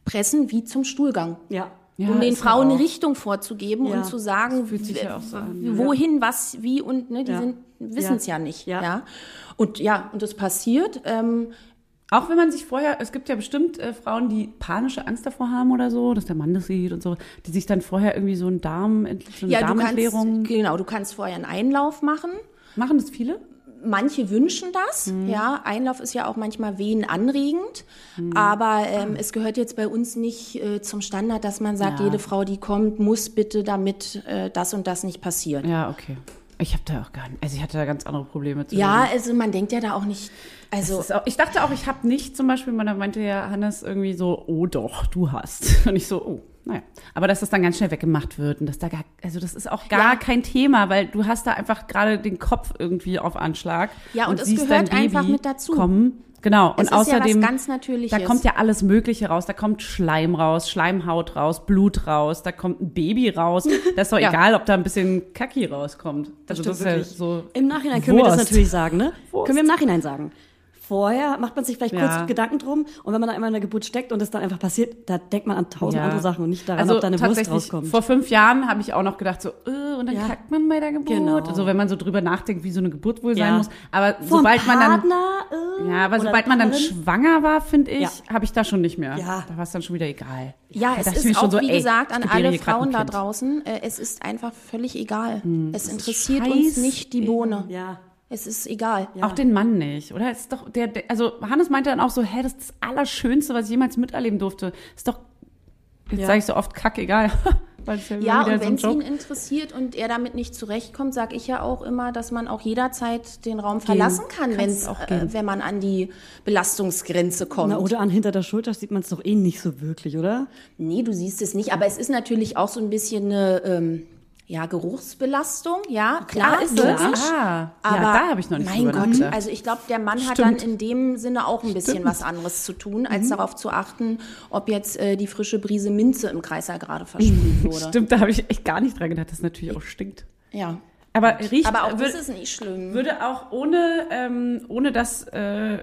Speaker 5: pressen wie zum Stuhlgang.
Speaker 2: Ja.
Speaker 1: Ja,
Speaker 5: um den
Speaker 1: ja
Speaker 5: Frauen eine. Richtung vorzugeben
Speaker 2: Ja.
Speaker 5: und zu sagen,
Speaker 1: ja so
Speaker 5: wohin, was, wie und ne, die
Speaker 2: Ja.
Speaker 5: sind wissen es ja.
Speaker 2: Ja.
Speaker 5: nicht.
Speaker 2: Ja.
Speaker 5: Ja. Und ja, und das passiert. Ähm,
Speaker 1: Auch wenn man sich vorher, es gibt ja bestimmt äh, Frauen, die panische Angst davor haben oder so, dass der Mann das sieht und so, die sich dann vorher irgendwie so, ein Darm, so eine
Speaker 5: ja, du
Speaker 1: Darmentleerung
Speaker 5: kannst, genau, du kannst vorher einen Einlauf machen.
Speaker 1: machen. Das viele?
Speaker 5: manche wünschen das. Ja, Einlauf ist ja auch manchmal wehenanregend. Aber ähm, es gehört jetzt bei uns nicht äh, zum Standard, dass man sagt,
Speaker 1: Ja.
Speaker 5: jede Frau, die kommt, muss bitte, damit äh, das und das nicht passiert.
Speaker 1: Ja, okay. Ich habe da auch gar nicht, also ich hatte da ganz andere Probleme zu.
Speaker 5: Ja, also man denkt ja da auch nicht, also
Speaker 1: auch, ich dachte auch, ich habe nicht zum Beispiel, man meinte ja Hannes irgendwie so, oh doch, du hast. Und ich so, oh, naja. Aber dass das dann ganz schnell weggemacht wird und dass da gar, also das ist auch gar
Speaker 5: Ja.
Speaker 1: kein Thema, weil du hast da einfach gerade den Kopf irgendwie auf Anschlag.
Speaker 5: Ja, und es
Speaker 1: siehst
Speaker 5: gehört einfach mit dazu.
Speaker 1: Kommen. Genau.
Speaker 5: Es
Speaker 1: und
Speaker 5: ja
Speaker 1: außerdem,
Speaker 5: ganz Natürliches.
Speaker 1: da kommt ja alles Mögliche raus. Da kommt Schleim raus, Schleimhaut raus, Blut raus, da kommt ein Baby raus. Das ist doch
Speaker 5: Ja.
Speaker 1: egal, ob da ein bisschen Kacki rauskommt. Also das, ist ja so.
Speaker 2: Im Nachhinein können wir das
Speaker 1: Wurst.
Speaker 2: natürlich sagen, ne?
Speaker 1: Wurst.
Speaker 2: Können wir im Nachhinein sagen. Vorher macht man sich vielleicht
Speaker 1: Ja.
Speaker 2: kurz Gedanken drum und wenn man dann einmal in der Geburt steckt und es dann einfach passiert, da denkt man an tausend
Speaker 1: Ja.
Speaker 2: andere Sachen und nicht daran,
Speaker 1: Also
Speaker 2: ob da eine Wurst
Speaker 1: tatsächlich,
Speaker 2: rauskommt.
Speaker 1: vor fünf Jahren habe ich auch noch gedacht, so, äh, und dann
Speaker 2: Ja.
Speaker 1: kackt man bei der Geburt.
Speaker 2: Genau.
Speaker 1: Also wenn man so drüber nachdenkt, wie so eine Geburt wohl
Speaker 2: Ja.
Speaker 1: sein muss. Aber
Speaker 2: Vom
Speaker 1: sobald man dann,
Speaker 2: Partner, äh,
Speaker 1: ja, aber sobald man dann schwanger war, finde ich,
Speaker 2: Ja.
Speaker 1: habe ich da schon nicht mehr.
Speaker 2: Ja.
Speaker 1: Da war es dann schon wieder egal.
Speaker 5: Ja,
Speaker 1: Da
Speaker 5: es ist
Speaker 1: schon
Speaker 5: auch,
Speaker 1: so,
Speaker 5: wie
Speaker 1: ey,
Speaker 5: gesagt, an alle Frauen da draußen, äh, es ist einfach völlig egal. es
Speaker 1: ist
Speaker 5: interessiert uns nicht die Bohne.
Speaker 2: Ja.
Speaker 5: Es ist egal.
Speaker 1: Auch den Mann nicht, oder? Es ist doch, der, der, also Hannes meinte dann auch so, hä, das ist das Allerschönste, was ich jemals miterleben durfte. Ist doch, jetzt
Speaker 2: Ja.
Speaker 1: sage ich so oft, kack, egal. Ja,
Speaker 5: Ja, und wenn es ihn interessiert und er damit nicht zurechtkommt, sage ich ja auch immer, dass man auch jederzeit den Raum verlassen kann, wenn's,
Speaker 1: auch
Speaker 5: äh,
Speaker 1: gehen.
Speaker 5: wenn man an die Belastungsgrenze kommt.
Speaker 2: Na, oder an hinter der Schulter sieht man es doch eh nicht so wirklich, oder?
Speaker 5: Nee, du siehst es nicht, aber es ist natürlich auch so ein bisschen eine ähm, ja, Geruchsbelastung, ja, klar,
Speaker 1: ist
Speaker 5: logisch.
Speaker 1: es. Ah,
Speaker 5: Aber
Speaker 1: ja, da habe ich noch nicht
Speaker 5: mein Gott,
Speaker 1: nachgedacht.
Speaker 5: also ich glaube, der Mann hat
Speaker 1: Stimmt.
Speaker 5: dann in dem Sinne auch ein bisschen was anderes zu tun,
Speaker 1: Mhm.
Speaker 5: als darauf zu achten, ob jetzt äh, die frische Brise Minze im Kreiser gerade versprüht wurde.
Speaker 1: Stimmt, da habe ich echt gar nicht dran gedacht, dass es natürlich auch stinkt.
Speaker 5: Ja.
Speaker 1: Aber riecht,
Speaker 5: Aber auch das ist nicht schlimm.
Speaker 1: würde auch ohne, ähm, ohne dass äh,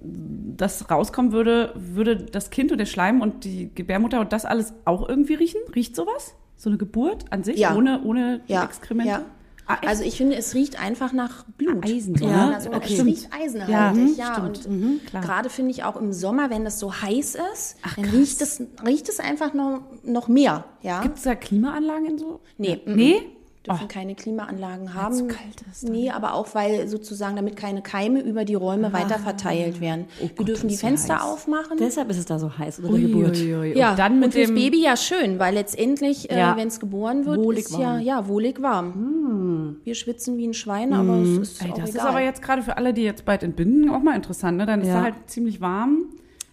Speaker 1: das rauskommen würde, würde das Kind und der Schleim und die Gebärmutter und das alles auch irgendwie riechen? Riecht sowas? So eine Geburt an sich?
Speaker 5: Ja.
Speaker 1: Ohne, ohne die
Speaker 5: Ja,
Speaker 1: Exkremente?
Speaker 5: ja.
Speaker 1: Ah?
Speaker 5: Also ich finde, es riecht einfach nach Blut.
Speaker 1: Eisen, so,
Speaker 5: ja,
Speaker 1: ne?
Speaker 5: also
Speaker 1: Okay.
Speaker 5: es riecht eisenhaltig,
Speaker 1: Ja, mhm,
Speaker 5: ja. Und
Speaker 1: Mhm,
Speaker 5: gerade finde ich auch im Sommer, wenn das so heiß ist, dann riecht es, riecht es einfach noch, noch mehr. Ja?
Speaker 1: Gibt es da Klimaanlagen in so?
Speaker 5: Nee,
Speaker 1: Nee?
Speaker 5: Dürfen keine Klimaanlagen haben.
Speaker 1: zu kalt ist dann.
Speaker 5: Nee, aber auch weil sozusagen, damit keine Keime über die Räume weiter verteilt werden. Wir
Speaker 1: Ah. Oh Gott,
Speaker 5: dürfen die
Speaker 1: ist ja
Speaker 5: Fenster
Speaker 1: heiß.
Speaker 5: aufmachen.
Speaker 2: Deshalb ist es da so heiß unter der Geburt.
Speaker 1: Uiuiui.
Speaker 5: ja,
Speaker 1: Und dann mit
Speaker 5: und fürs
Speaker 1: dem
Speaker 5: Baby ja schön, weil letztendlich,
Speaker 2: Ja.
Speaker 5: äh, wenn es geboren wird,
Speaker 2: Wohlig
Speaker 5: ist ja,
Speaker 2: warm.
Speaker 5: ja wohlig warm. Wir schwitzen wie ein Schwein, aber es ist
Speaker 1: Ey,
Speaker 5: auch
Speaker 1: das
Speaker 5: egal.
Speaker 1: ist aber jetzt gerade für alle, die jetzt bald entbinden, auch mal interessant. Ne? Dann ist
Speaker 2: Ja.
Speaker 1: da halt ziemlich warm.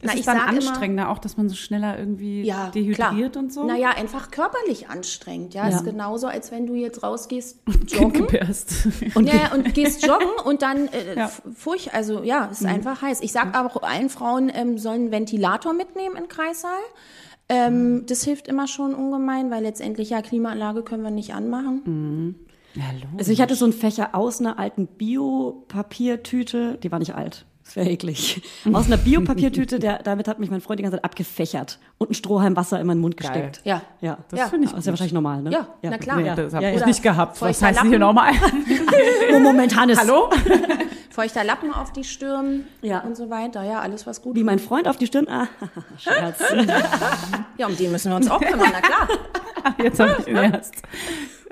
Speaker 1: Ist
Speaker 5: Na,
Speaker 1: es
Speaker 5: ich
Speaker 1: dann
Speaker 5: sag immer-
Speaker 1: anstrengender, auch dass man so schneller irgendwie
Speaker 5: ja,
Speaker 1: dehydriert
Speaker 5: klar.
Speaker 1: und so?
Speaker 5: Naja, einfach körperlich anstrengend. Ja,
Speaker 2: Ja.
Speaker 5: ist genauso, als wenn du jetzt rausgehst,
Speaker 1: Kind
Speaker 5: joggen.
Speaker 2: Und
Speaker 5: ja, und gehst joggen und dann äh,
Speaker 1: Ja.
Speaker 5: furcht, also ja, ist einfach heiß. Ich sag aber auch allen Frauen ähm, sollen einen Ventilator mitnehmen in Kreissaal. Ähm, Das hilft immer schon ungemein, weil letztendlich ja Klimaanlage können wir nicht anmachen.
Speaker 1: Ja, los.
Speaker 2: Also ich hatte so einen Fächer aus einer alten Biopapiertüte, die war nicht alt. Das wäre eklig. Aus einer Biopapiertüte, der, damit hat mich mein Freund die ganze Zeit abgefächert und ein Strohhalm Wasser in meinen Mund
Speaker 1: Geil.
Speaker 2: gesteckt.
Speaker 5: Ja.
Speaker 2: Ja,
Speaker 1: Das
Speaker 5: Ja.
Speaker 1: finde ich
Speaker 2: Das ist ja wahrscheinlich normal, ne?
Speaker 5: Ja, na klar.
Speaker 1: Nee,
Speaker 2: Ja.
Speaker 1: das habe
Speaker 2: Ja,
Speaker 1: ich
Speaker 2: ja.
Speaker 1: nicht gehabt. Was heißt hier
Speaker 5: Lappen.
Speaker 1: nochmal?
Speaker 2: Oh, Moment, Hannes.
Speaker 1: Hallo?
Speaker 5: Feuchter Lappen auf die Stirn
Speaker 2: Ja.
Speaker 5: und so weiter. Ja, alles was gut
Speaker 2: Wie mein Freund auf die Stirn. Ah, Scherz.
Speaker 5: Ja, um den müssen wir uns auch kümmern, na klar.
Speaker 1: Jetzt habe ich ihn erst.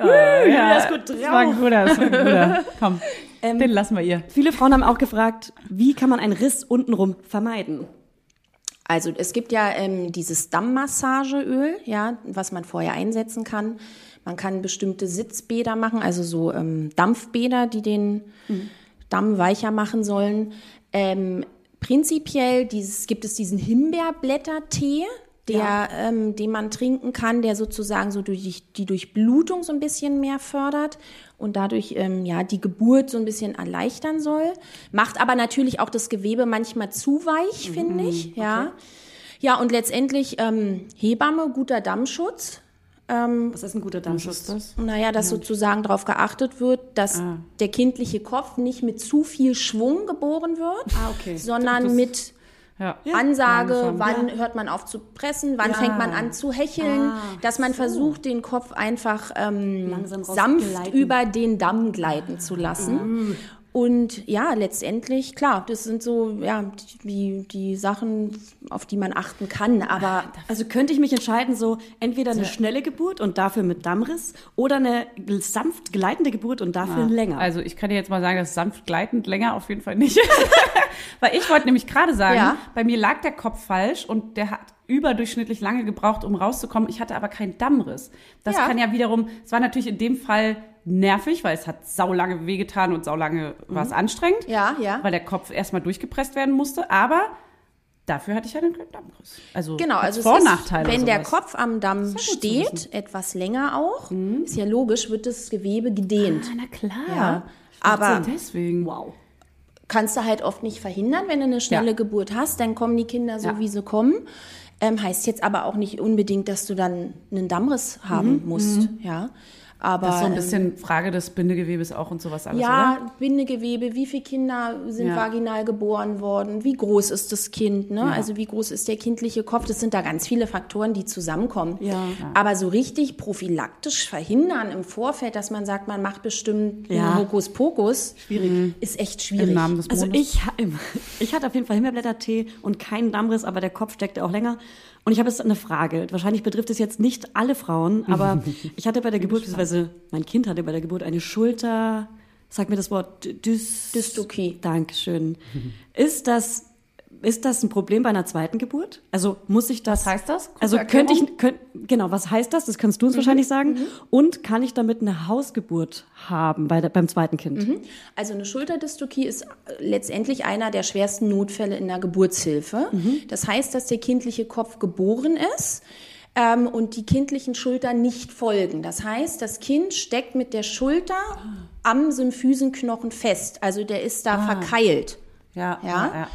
Speaker 1: Oh, ja,
Speaker 2: ist gut
Speaker 1: Das war ein guter, das war ein guter. Komm,
Speaker 2: Ähm,
Speaker 1: den lassen wir ihr.
Speaker 2: Viele Frauen haben auch gefragt, wie kann man einen Riss untenrum vermeiden?
Speaker 5: Also es gibt ja ähm, dieses Dammmassageöl, ja, was man vorher einsetzen kann. Man kann bestimmte Sitzbäder machen, also so ähm, Dampfbäder, die den Damm weicher machen sollen. Ähm, prinzipiell dieses, gibt es diesen Himbeerblättertee, der, ähm, den man trinken kann, der sozusagen so durch die, Durchblutung so ein bisschen mehr fördert und dadurch ähm, ja die Geburt so ein bisschen erleichtern soll. Macht aber natürlich auch das Gewebe manchmal zu weich, finde ich. Ja. Ja, und letztendlich ähm, Hebamme, guter Dammschutz.
Speaker 2: Was ist ein guter Dammschutz?
Speaker 1: das?
Speaker 5: Naja, dass sozusagen darauf geachtet wird, dass
Speaker 1: Ah.
Speaker 5: der kindliche Kopf nicht mit zu viel Schwung geboren wird,
Speaker 2: Ah, okay.
Speaker 5: sondern mit
Speaker 1: Ja.
Speaker 5: Ansage,
Speaker 1: langsam.
Speaker 5: wann hört man auf zu pressen, wann fängt man an zu hecheln,
Speaker 2: Ah,
Speaker 5: dass man versucht, den Kopf einfach ähm, sanft über den Damm gleiten zu lassen. Und ja, letztendlich, klar, das sind so, ja, die, die Sachen, auf die man achten kann. Aber
Speaker 2: Also könnte ich mich entscheiden, so entweder eine schnelle Geburt und dafür mit Dammriss oder eine sanft gleitende Geburt und dafür länger.
Speaker 1: Also ich kann dir jetzt mal sagen, dass sanft gleitend länger auf jeden Fall nicht. Weil ich wollte nämlich gerade sagen,
Speaker 5: Ja.
Speaker 1: bei mir lag der Kopf falsch und der hat überdurchschnittlich lange gebraucht, um rauszukommen. Ich hatte aber keinen Dammriss. Das
Speaker 5: Ja.
Speaker 1: kann ja wiederum, es war natürlich in dem Fall nervig, weil es hat saulange wehgetan und saulange war es anstrengend.
Speaker 5: ja, ja.
Speaker 1: Weil der Kopf erstmal durchgepresst werden musste, aber dafür hatte ich ja den Dammriss. Also
Speaker 5: Genau, also
Speaker 1: Vor-
Speaker 5: ist,
Speaker 1: Nachteile.
Speaker 5: wenn der. Kopf am Damm steht, etwas länger auch, ist ja logisch, wird das Gewebe gedehnt.
Speaker 1: Ah, na klar.
Speaker 5: Ja. Aber
Speaker 1: deswegen.
Speaker 2: wow.
Speaker 5: kannst du halt oft nicht verhindern, wenn du eine schnelle
Speaker 1: Ja.
Speaker 5: Geburt hast, dann kommen die Kinder so,
Speaker 1: Ja.
Speaker 5: wie sie kommen. Ähm, heißt jetzt aber auch nicht unbedingt, dass du dann einen Dammriss haben musst, ja. Aber
Speaker 1: Mhm. Das ist so ein
Speaker 5: ähm,
Speaker 1: bisschen Frage des Bindegewebes auch und sowas alles, oder?
Speaker 5: Ja, Bindegewebe, wie viele Kinder sind
Speaker 1: Ja.
Speaker 5: vaginal geboren worden, wie groß ist das Kind, ne? also wie groß ist der kindliche Kopf, das sind da ganz viele Faktoren, die zusammenkommen.
Speaker 2: Ja.
Speaker 5: Aber so richtig prophylaktisch verhindern im Vorfeld, dass man sagt, man macht bestimmt
Speaker 2: Ja.
Speaker 5: Hokuspokus, schwierig. ist echt schwierig.
Speaker 1: Im Namen des
Speaker 2: Also
Speaker 1: Mondes.
Speaker 2: ich, ha- ich hatte auf jeden Fall Himbeerblättertee und keinen Dammriss, aber der Kopf steckte auch länger. Und ich habe jetzt eine Frage. Wahrscheinlich betrifft es jetzt nicht alle Frauen, aber ich hatte bei der Geburt, beziehungsweise mein Kind hatte bei der Geburt eine Schulter, sag mir das Wort, Dys
Speaker 5: Dystokie.
Speaker 2: Dankeschön. Ist das, ist das ein Problem bei einer zweiten Geburt? Also muss ich das?
Speaker 1: Was heißt das? Kurze
Speaker 2: Also könnte ich, könnt, genau, was heißt das? Das kannst du
Speaker 5: Mhm.
Speaker 2: uns wahrscheinlich sagen. Und kann ich damit eine Hausgeburt haben bei der, beim zweiten Kind?
Speaker 5: Mhm. Also eine Schulterdystokie ist letztendlich einer der schwersten Notfälle in der Geburtshilfe. Das heißt, dass der kindliche Kopf geboren ist ähm, und die kindlichen Schultern nicht folgen. Das heißt, das Kind steckt mit der Schulter am Symphysenknochen fest. Also der ist da verkeilt.
Speaker 1: ja,
Speaker 5: Ja?
Speaker 1: ja, ja.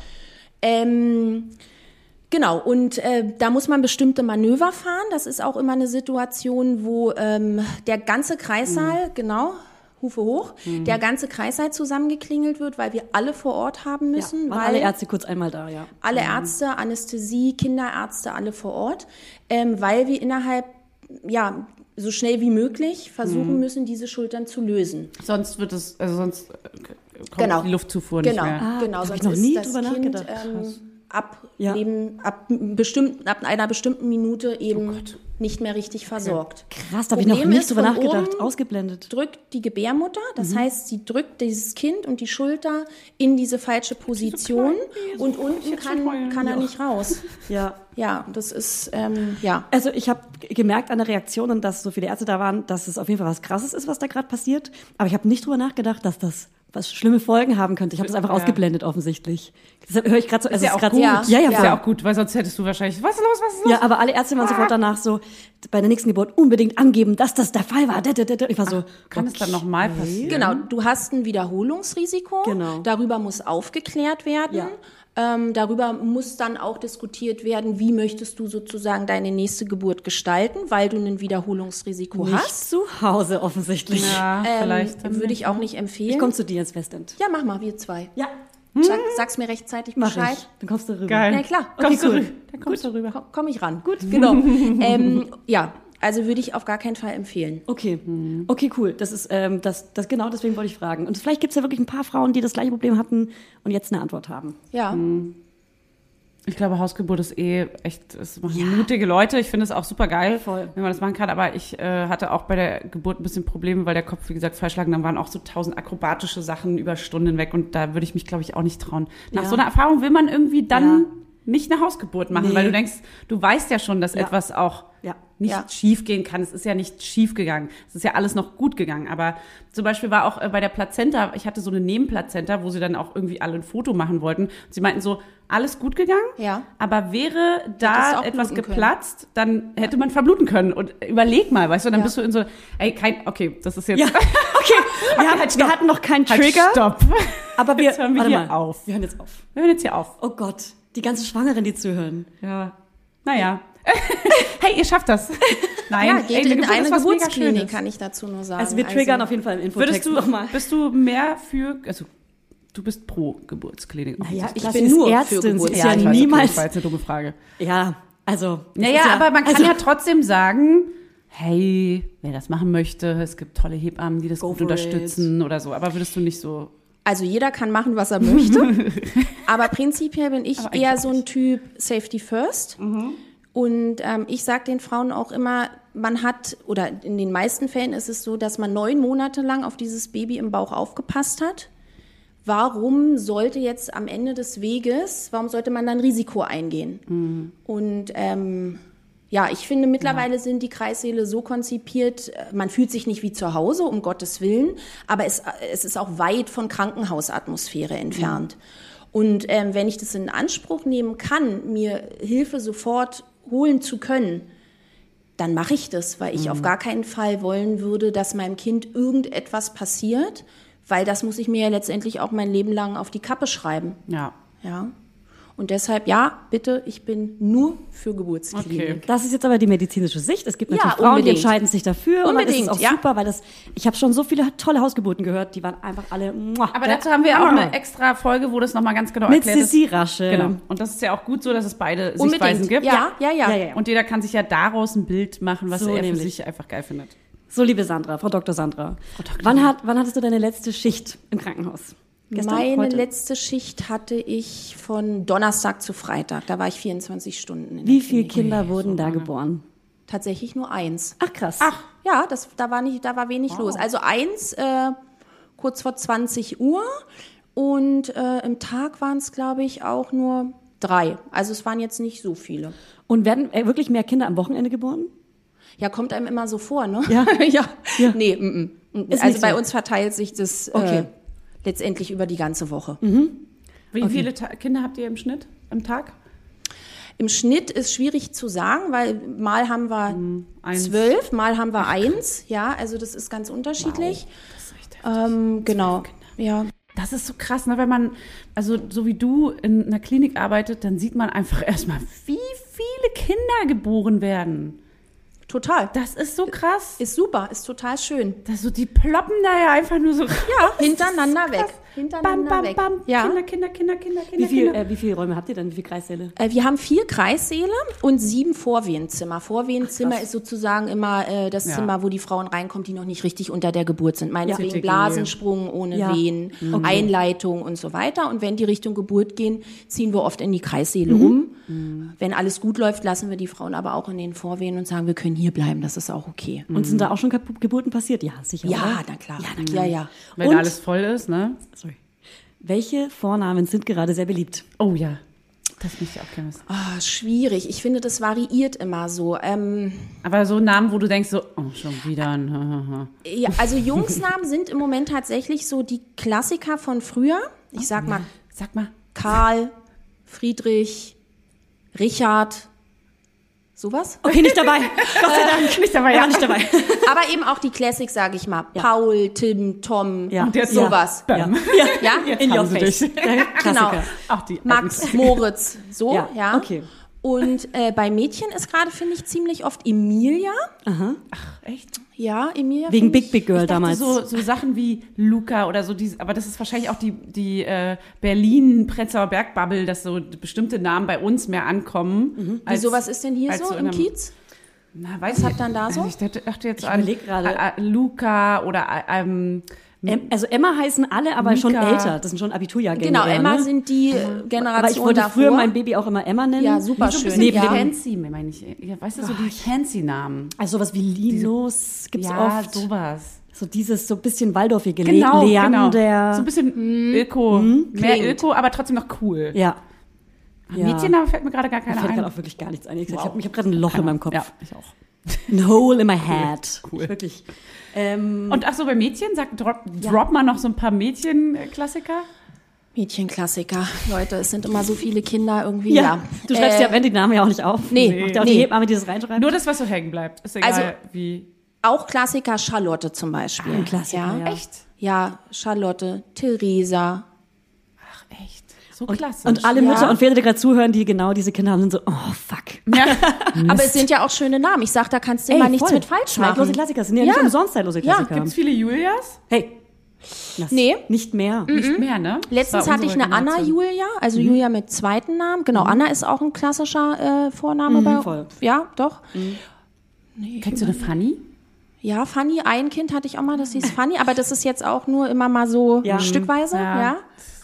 Speaker 5: Ähm, genau, und äh, da muss man bestimmte Manöver fahren. Das ist auch immer eine Situation, wo ähm, der ganze Kreissaal, genau, Hufe hoch, der ganze Kreissaal zusammengeklingelt wird, weil wir alle vor Ort haben
Speaker 2: Ja,
Speaker 5: müssen.
Speaker 2: waren
Speaker 5: weil
Speaker 2: alle Ärzte kurz einmal da, ja.
Speaker 5: alle Ärzte, Anästhesie, Kinderärzte, alle vor Ort, ähm, weil wir innerhalb, ja, so schnell wie möglich versuchen müssen, diese Schultern zu lösen.
Speaker 1: Sonst wird es, also sonst äh, kommt
Speaker 5: Genau.
Speaker 1: die Luftzufuhr
Speaker 5: Genau,
Speaker 1: nicht mehr.
Speaker 2: Ah,
Speaker 5: genau. Sonst
Speaker 2: ich noch
Speaker 5: ist
Speaker 2: nie
Speaker 5: das
Speaker 2: drüber
Speaker 5: kind,
Speaker 2: nachgedacht.
Speaker 5: Ähm, ab,
Speaker 2: Ja.
Speaker 5: neben, ab, bestimmten, ab einer bestimmten Minute eben nicht mehr richtig versorgt.
Speaker 2: Krass, da habe ich noch nicht drüber nachgedacht.
Speaker 5: oben
Speaker 2: Ausgeblendet.
Speaker 5: Drückt die Gebärmutter, das
Speaker 2: Mhm.
Speaker 5: heißt, sie drückt dieses Kind und die Schulter in diese falsche Position und unten kann, kann er nicht raus.
Speaker 2: Ja.
Speaker 5: Ja, das ist, ähm, ja.
Speaker 2: Also ich habe gemerkt an der Reaktion und dass so viele Ärzte da waren, dass es auf jeden Fall was Krasses ist, was da gerade passiert. Aber ich habe nicht drüber nachgedacht, dass das was schlimme Folgen haben könnte. Ich habe das einfach
Speaker 1: Ja.
Speaker 2: ausgeblendet offensichtlich. Deshalb höre ich gerade so. Also
Speaker 1: Ist ja gut.
Speaker 2: So,
Speaker 5: Ja.
Speaker 2: ja, ja,
Speaker 1: Ist ja auch gut, weil sonst hättest du wahrscheinlich, was ist los, was ist los?
Speaker 2: Ja, aber alle Ärzte waren sofort danach so, bei der nächsten Geburt unbedingt angeben, dass das der Fall war. Ich war so,
Speaker 1: Kann es dann nochmal passieren?
Speaker 5: Genau, du hast ein Wiederholungsrisiko.
Speaker 2: Genau.
Speaker 5: Darüber muss aufgeklärt werden.
Speaker 2: Ja.
Speaker 5: Ähm, darüber muss dann auch diskutiert werden, wie möchtest du sozusagen deine nächste Geburt gestalten, weil du ein Wiederholungsrisiko
Speaker 2: nicht
Speaker 5: hast.
Speaker 2: zu Hause offensichtlich.
Speaker 1: Ja,
Speaker 5: Ähm,
Speaker 1: vielleicht. dann
Speaker 5: würde ich auch
Speaker 1: ne?
Speaker 5: nicht empfehlen.
Speaker 2: Ich komme zu dir ins Westend.
Speaker 5: ja, mach mal, wir zwei.
Speaker 2: Ja,
Speaker 5: Sag, sag's mir rechtzeitig
Speaker 2: mach
Speaker 5: Bescheid.
Speaker 2: ich. Dann kommst du rüber.
Speaker 1: Geil.
Speaker 5: Ja, klar.
Speaker 1: Kommst
Speaker 2: Okay,
Speaker 1: du
Speaker 2: cool.
Speaker 1: rü- Dann kommst du rüber.
Speaker 5: Komm, komm ich ran. Gut, genau. ähm, ja, also würde ich auf gar keinen Fall empfehlen.
Speaker 2: Okay, okay, cool. Das ist ähm, das, das genau deswegen wollte ich fragen. Und vielleicht gibt es ja wirklich ein paar Frauen, die das gleiche Problem hatten und jetzt eine Antwort haben.
Speaker 5: Ja.
Speaker 1: Ich glaube, Hausgeburt ist eh echt, es machen mutige Leute. Ich finde es auch super geil,
Speaker 2: Voll.
Speaker 1: wenn man das machen kann. Aber ich äh, hatte auch bei der Geburt ein bisschen Probleme, weil der Kopf, wie gesagt, falsch lag. Und dann waren auch so tausend akrobatische Sachen über Stunden weg. Und da würde ich mich, glaube ich, auch nicht trauen. Nach
Speaker 2: Ja.
Speaker 1: so einer Erfahrung will man irgendwie dann
Speaker 2: Ja.
Speaker 1: nicht eine Hausgeburt machen,
Speaker 2: Nee.
Speaker 1: weil du denkst, du weißt ja schon, dass
Speaker 2: Ja.
Speaker 1: etwas auch
Speaker 2: Ja.
Speaker 1: Nicht
Speaker 5: Ja.
Speaker 1: schief gehen kann. Es ist ja nicht schief gegangen. Es ist ja alles noch gut gegangen. Aber zum Beispiel war auch äh, bei der Plazenta, ich hatte so eine Nebenplazenta, wo sie dann auch irgendwie alle ein Foto machen wollten. Sie meinten so, alles gut gegangen,
Speaker 5: Ja.
Speaker 1: aber wäre da etwas
Speaker 5: bluten können.
Speaker 1: geplatzt, dann hätte man verbluten können. Und überleg mal, weißt du, dann
Speaker 5: Ja.
Speaker 1: bist du in so, ey, kein, okay, das ist jetzt,
Speaker 2: Ja, okay. Wir, haben, wir hatten noch keinen
Speaker 1: halt,
Speaker 2: Trigger,
Speaker 1: stopp.
Speaker 2: aber wir,
Speaker 1: Jetzt hören wir
Speaker 2: warte
Speaker 1: hier
Speaker 2: mal.
Speaker 1: auf.
Speaker 2: Wir hören jetzt auf.
Speaker 1: Wir hören jetzt hier auf.
Speaker 2: Oh Gott, die ganzen Schwangeren, die zuhören.
Speaker 1: Ja. Naja. hey, ihr schafft das. Nein,
Speaker 5: Ja, geht
Speaker 1: ey,
Speaker 5: in
Speaker 1: Geburt
Speaker 5: eine Geburtsklinik, kann ich dazu nur sagen.
Speaker 2: Also wir triggern auf jeden Fall im Infotext
Speaker 1: Würdest du,
Speaker 2: nochmal.
Speaker 1: bist du mehr für, also du bist pro Geburtsklinik.
Speaker 2: Naja,
Speaker 5: Ich bin nur für
Speaker 2: Ärztin, ist
Speaker 5: Geburtsklinik.
Speaker 2: ja
Speaker 1: weiß, okay,
Speaker 2: niemals.
Speaker 1: das war jetzt eine dumme Frage.
Speaker 2: Ja, also.
Speaker 1: Naja,
Speaker 2: ja,
Speaker 1: aber man kann
Speaker 2: also,
Speaker 1: ja trotzdem sagen, hey, wer das machen möchte, es gibt tolle Hebammen, die das gut unterstützen oder so. Aber würdest du nicht so
Speaker 5: Also jeder kann machen, was er möchte. aber prinzipiell bin ich
Speaker 1: Aber
Speaker 5: eher so ein Typ Safety First. Und ähm, ich sage den Frauen auch immer, man hat, oder in den meisten Fällen ist es so, dass man neun Monate lang auf dieses Baby im Bauch aufgepasst hat. Warum sollte jetzt am Ende des Weges, warum sollte man dann Risiko eingehen? Und ähm, ja, ich finde, mittlerweile sind die Kreissäle so konzipiert, äh, man fühlt sich nicht wie zu Hause, um Gottes Willen, aber es, es ist auch weit von Krankenhausatmosphäre entfernt. Und ähm, wenn ich das in Anspruch nehmen kann, mir Hilfe sofort holen zu können, dann mache ich das, weil ich auf gar keinen Fall wollen würde, dass meinem Kind irgendetwas passiert, weil das muss ich mir ja letztendlich auch mein Leben lang auf die Kappe schreiben.
Speaker 1: Ja.
Speaker 5: Ja. Und deshalb, ja, bitte, ich bin nur für Geburtsklinik.
Speaker 1: Okay.
Speaker 2: Das ist jetzt aber die medizinische Sicht. Es gibt
Speaker 5: Ja,
Speaker 2: natürlich Frauen, die
Speaker 5: unbedingt.
Speaker 2: entscheiden sich dafür. und dann ist es
Speaker 5: Unbedingt,
Speaker 2: auch
Speaker 5: ja.
Speaker 2: super, weil das, ich habe schon so viele tolle Hausgeburten gehört, die waren einfach alle. muah,
Speaker 1: Aber dazu haben wir auch eine extra Folge, wo das nochmal ganz genau
Speaker 2: mit
Speaker 1: erklärt ist.
Speaker 2: Sissi Rasche.
Speaker 1: Genau. Und das ist ja auch gut so, dass es beide Sichtweisen
Speaker 5: Unbedingt.
Speaker 1: gibt.
Speaker 5: Ja, ja, ja.
Speaker 2: Ja, ja, ja.
Speaker 1: Und jeder kann sich ja daraus ein Bild machen, was
Speaker 2: So
Speaker 1: er
Speaker 2: nämlich.
Speaker 1: für sich einfach geil findet.
Speaker 2: So, liebe Sandra, Frau Dr. Sandra. Wann, hat, wann hattest du deine letzte Schicht im Krankenhaus? Gestern?
Speaker 5: Meine
Speaker 2: Heute?
Speaker 5: letzte Schicht hatte ich von Donnerstag zu Freitag. Da war ich 24 Stunden. In
Speaker 2: Wie viele. Kinder wurden da geboren?
Speaker 5: Tatsächlich nur eins.
Speaker 2: Ach, krass.
Speaker 1: Ach,
Speaker 5: Ja, das, da war nicht, da war wenig los. Also eins äh, kurz vor 20 Uhr und äh, im Tag waren es, glaube ich, auch nur drei. Also es waren jetzt nicht so viele.
Speaker 2: Und werden äh, wirklich mehr Kinder am Wochenende geboren?
Speaker 5: Ja, kommt einem immer so vor, ne?
Speaker 2: Ja.
Speaker 5: ja.
Speaker 2: Ja.
Speaker 5: Nee, mm, mm.
Speaker 2: Ist
Speaker 5: also
Speaker 2: nicht
Speaker 5: bei
Speaker 2: so.
Speaker 5: uns verteilt sich das
Speaker 2: Okay.
Speaker 5: äh, letztendlich über die ganze Woche.
Speaker 1: wie viele Ta Kinder habt ihr im Schnitt am Tag?
Speaker 5: Im Schnitt ist schwierig zu sagen, weil mal haben wir
Speaker 1: eins.
Speaker 5: zwölf, mal haben wir eins. Ja, also das ist ganz unterschiedlich.
Speaker 1: Das ist
Speaker 5: Ähm, genau. Ja.
Speaker 1: Das ist so krass, ne? wenn man, also so wie du in einer Klinik arbeitet, dann sieht man einfach erstmal, wie viele Kinder geboren werden.
Speaker 5: Total.
Speaker 1: Das ist so krass.
Speaker 5: Ist super, ist total schön.
Speaker 1: Das so, die ploppen da ja einfach nur so
Speaker 5: Ja, hintereinander weg. Hintereinander
Speaker 1: Bam, bam,
Speaker 5: weg.
Speaker 1: bam.
Speaker 5: Ja.
Speaker 1: Kinder, Kinder, Kinder, Kinder, Kinder.
Speaker 2: Wie, viel,
Speaker 1: Kinder.
Speaker 2: äh, wie viele Räume habt ihr dann? Wie viele Kreissäle?
Speaker 5: Äh, Wir haben vier Kreissäle und sieben Vorwehenzimmer. Vorwehenzimmer ist sozusagen immer äh, das
Speaker 1: Ja.
Speaker 5: Zimmer, wo die Frauen reinkommen, die noch nicht richtig unter der Geburt sind. Meinetwegen
Speaker 1: CTG.
Speaker 5: Blasensprung ohne
Speaker 2: Ja.
Speaker 5: Wehen,
Speaker 2: Okay.
Speaker 5: Einleitung und so weiter. Und wenn die Richtung Geburt gehen, ziehen wir oft in die Kreissäle
Speaker 2: Mhm.
Speaker 5: um. Wenn alles gut läuft, lassen wir die Frauen aber auch in den Vorwehen und sagen, wir können hier bleiben, das ist auch okay.
Speaker 2: Und sind da auch schon Geburten passiert? Ja, sicher.
Speaker 5: Ja, na klar.
Speaker 2: Ja, na klar.
Speaker 5: Ja, ja.
Speaker 1: Wenn
Speaker 2: Und-
Speaker 1: alles voll ist, ne?
Speaker 2: Welche Vornamen sind gerade sehr beliebt?
Speaker 1: Oh ja. Das möchte ich auch gerne wissen.
Speaker 5: Ah, schwierig. Ich finde, das variiert immer so. Ähm,
Speaker 1: Aber so Namen, wo du denkst so, oh, schon wieder ein.
Speaker 5: Ja, also Jungsnamen sind im Moment tatsächlich so die Klassiker von früher. Ich sag mal
Speaker 1: Sag mal.
Speaker 5: Karl, Friedrich, Richard, sowas.
Speaker 2: Okay, nicht dabei. Gott sei Dank.
Speaker 1: Nicht dabei, ja.
Speaker 2: war nicht dabei.
Speaker 5: Aber eben auch die Classics, sage ich mal. Paul, Tim, Tom,
Speaker 2: Ja.
Speaker 1: Und jetzt
Speaker 5: sowas.
Speaker 2: Ja.
Speaker 1: Bam.
Speaker 5: Ja,
Speaker 2: In your
Speaker 1: haben sie
Speaker 2: face.
Speaker 1: dich.
Speaker 5: Genau.
Speaker 2: Klassiker.
Speaker 1: Auch die
Speaker 5: Max, Moritz, so,
Speaker 2: Ja,
Speaker 5: ja.
Speaker 2: okay.
Speaker 5: Und äh, bei Mädchen ist gerade, finde ich, ziemlich oft Emilia.
Speaker 1: Echt?
Speaker 5: Ja, Emilia.
Speaker 2: Wegen Big
Speaker 5: ich-
Speaker 2: Big Girl damals.
Speaker 1: So, so Sachen wie Luca oder so, die, aber das ist wahrscheinlich auch die, die äh, Berlin-Prenzlauer Berg-Bubble, dass so bestimmte Namen bei uns mehr ankommen. als-
Speaker 5: Wieso, was ist denn hier so
Speaker 1: in
Speaker 5: im Kiez?
Speaker 1: Na, weiß
Speaker 5: Was
Speaker 1: ich-
Speaker 5: habt ihr denn da so?
Speaker 1: Also ich dachte, dachte jetzt
Speaker 2: Ich
Speaker 1: an äh, äh, Luca oder äh, ähm,
Speaker 2: also Emma heißen alle, aber schon
Speaker 1: Mika.
Speaker 2: älter. Das sind schon Abiturjahrgänge.
Speaker 5: Genau, Emma
Speaker 2: ne?
Speaker 5: sind die äh,
Speaker 2: Aber ich
Speaker 5: Generation
Speaker 2: wollte
Speaker 5: davor.
Speaker 2: früher mein Baby auch immer Emma nennen.
Speaker 5: Ja, super
Speaker 1: so
Speaker 5: schön.
Speaker 2: Neben
Speaker 5: ja.
Speaker 1: fancy, meine ich. Ja, weißt du, so die fancy Namen.
Speaker 2: Also sowas wie Linus gibt's
Speaker 1: ja,
Speaker 2: oft.
Speaker 1: sowas.
Speaker 2: So dieses so ein bisschen Waldorfige.
Speaker 1: Genau, genau.
Speaker 2: Leander.
Speaker 1: So ein bisschen Öko. Mehr
Speaker 5: Mhm. Klingt.
Speaker 1: Öko, aber trotzdem noch cool.
Speaker 2: Ja. ja.
Speaker 1: Mädchennamen fällt mir gerade gar
Speaker 2: Mir
Speaker 1: keiner
Speaker 2: fällt
Speaker 1: ein.
Speaker 2: gerade auch wirklich gar nichts ein. Ich, ich habe hab gerade ein Loch in meinem Kopf.
Speaker 1: Ja, ich auch.
Speaker 2: Ein Hole in my head.
Speaker 1: Cool.
Speaker 2: Wirklich. Ähm,
Speaker 1: Und ach so, bei Mädchen, sag, drop, drop mal noch so ein paar Mädchen-Klassiker.
Speaker 5: Mädchenklassiker. Leute, es sind immer so viele Kinder irgendwie.
Speaker 2: ja.
Speaker 5: Ja,
Speaker 2: Du schreibst
Speaker 5: Äh,
Speaker 2: ja am Ende die Namen ja auch nicht auf.
Speaker 5: Nee,
Speaker 2: Macht ja auch die
Speaker 5: nee.
Speaker 2: Hebamme, die das reinschreibt.
Speaker 1: Nur das, was so hängen bleibt. Ist egal,
Speaker 5: Also-
Speaker 1: wie.
Speaker 5: Auch Klassiker Charlotte zum Beispiel.
Speaker 2: Ein Klassiker, ja.
Speaker 1: Echt?
Speaker 5: Ja, Charlotte, Theresa.
Speaker 1: So
Speaker 2: und,
Speaker 1: klassisch.
Speaker 2: und alle
Speaker 5: Ja.
Speaker 2: Mütter und Väter, die gerade zuhören, die genau diese Kinder haben, sind so, oh fuck.
Speaker 1: Ja.
Speaker 5: Aber es sind ja auch schöne Namen. Ich sag, da kannst du
Speaker 2: Ey,
Speaker 5: immer nichts
Speaker 2: voll.
Speaker 5: mit falsch
Speaker 2: Zeitlose
Speaker 5: machen.
Speaker 2: Klassiker, das sind ja,
Speaker 5: Ja.
Speaker 2: nicht umsonst zeitlose
Speaker 5: Ja,
Speaker 2: Klassiker.
Speaker 1: Gibt's viele Julias?
Speaker 2: hey. Das
Speaker 5: Nee.
Speaker 2: Nicht mehr.
Speaker 1: Nicht mehr, ne?
Speaker 5: Letztens hatte ich eine Anna. Julia, also Julia mit zweiten Namen. Genau, Anna ist auch ein klassischer äh, Vorname bei
Speaker 2: voll.
Speaker 5: Ja, doch.
Speaker 1: Kennst du eine Fanny?
Speaker 5: Ja, Fanny, ein Kind hatte ich auch mal, das hieß Fanny, aber das ist jetzt auch nur immer mal so
Speaker 2: Ja.
Speaker 5: stückweise,
Speaker 1: Ja.
Speaker 5: ja,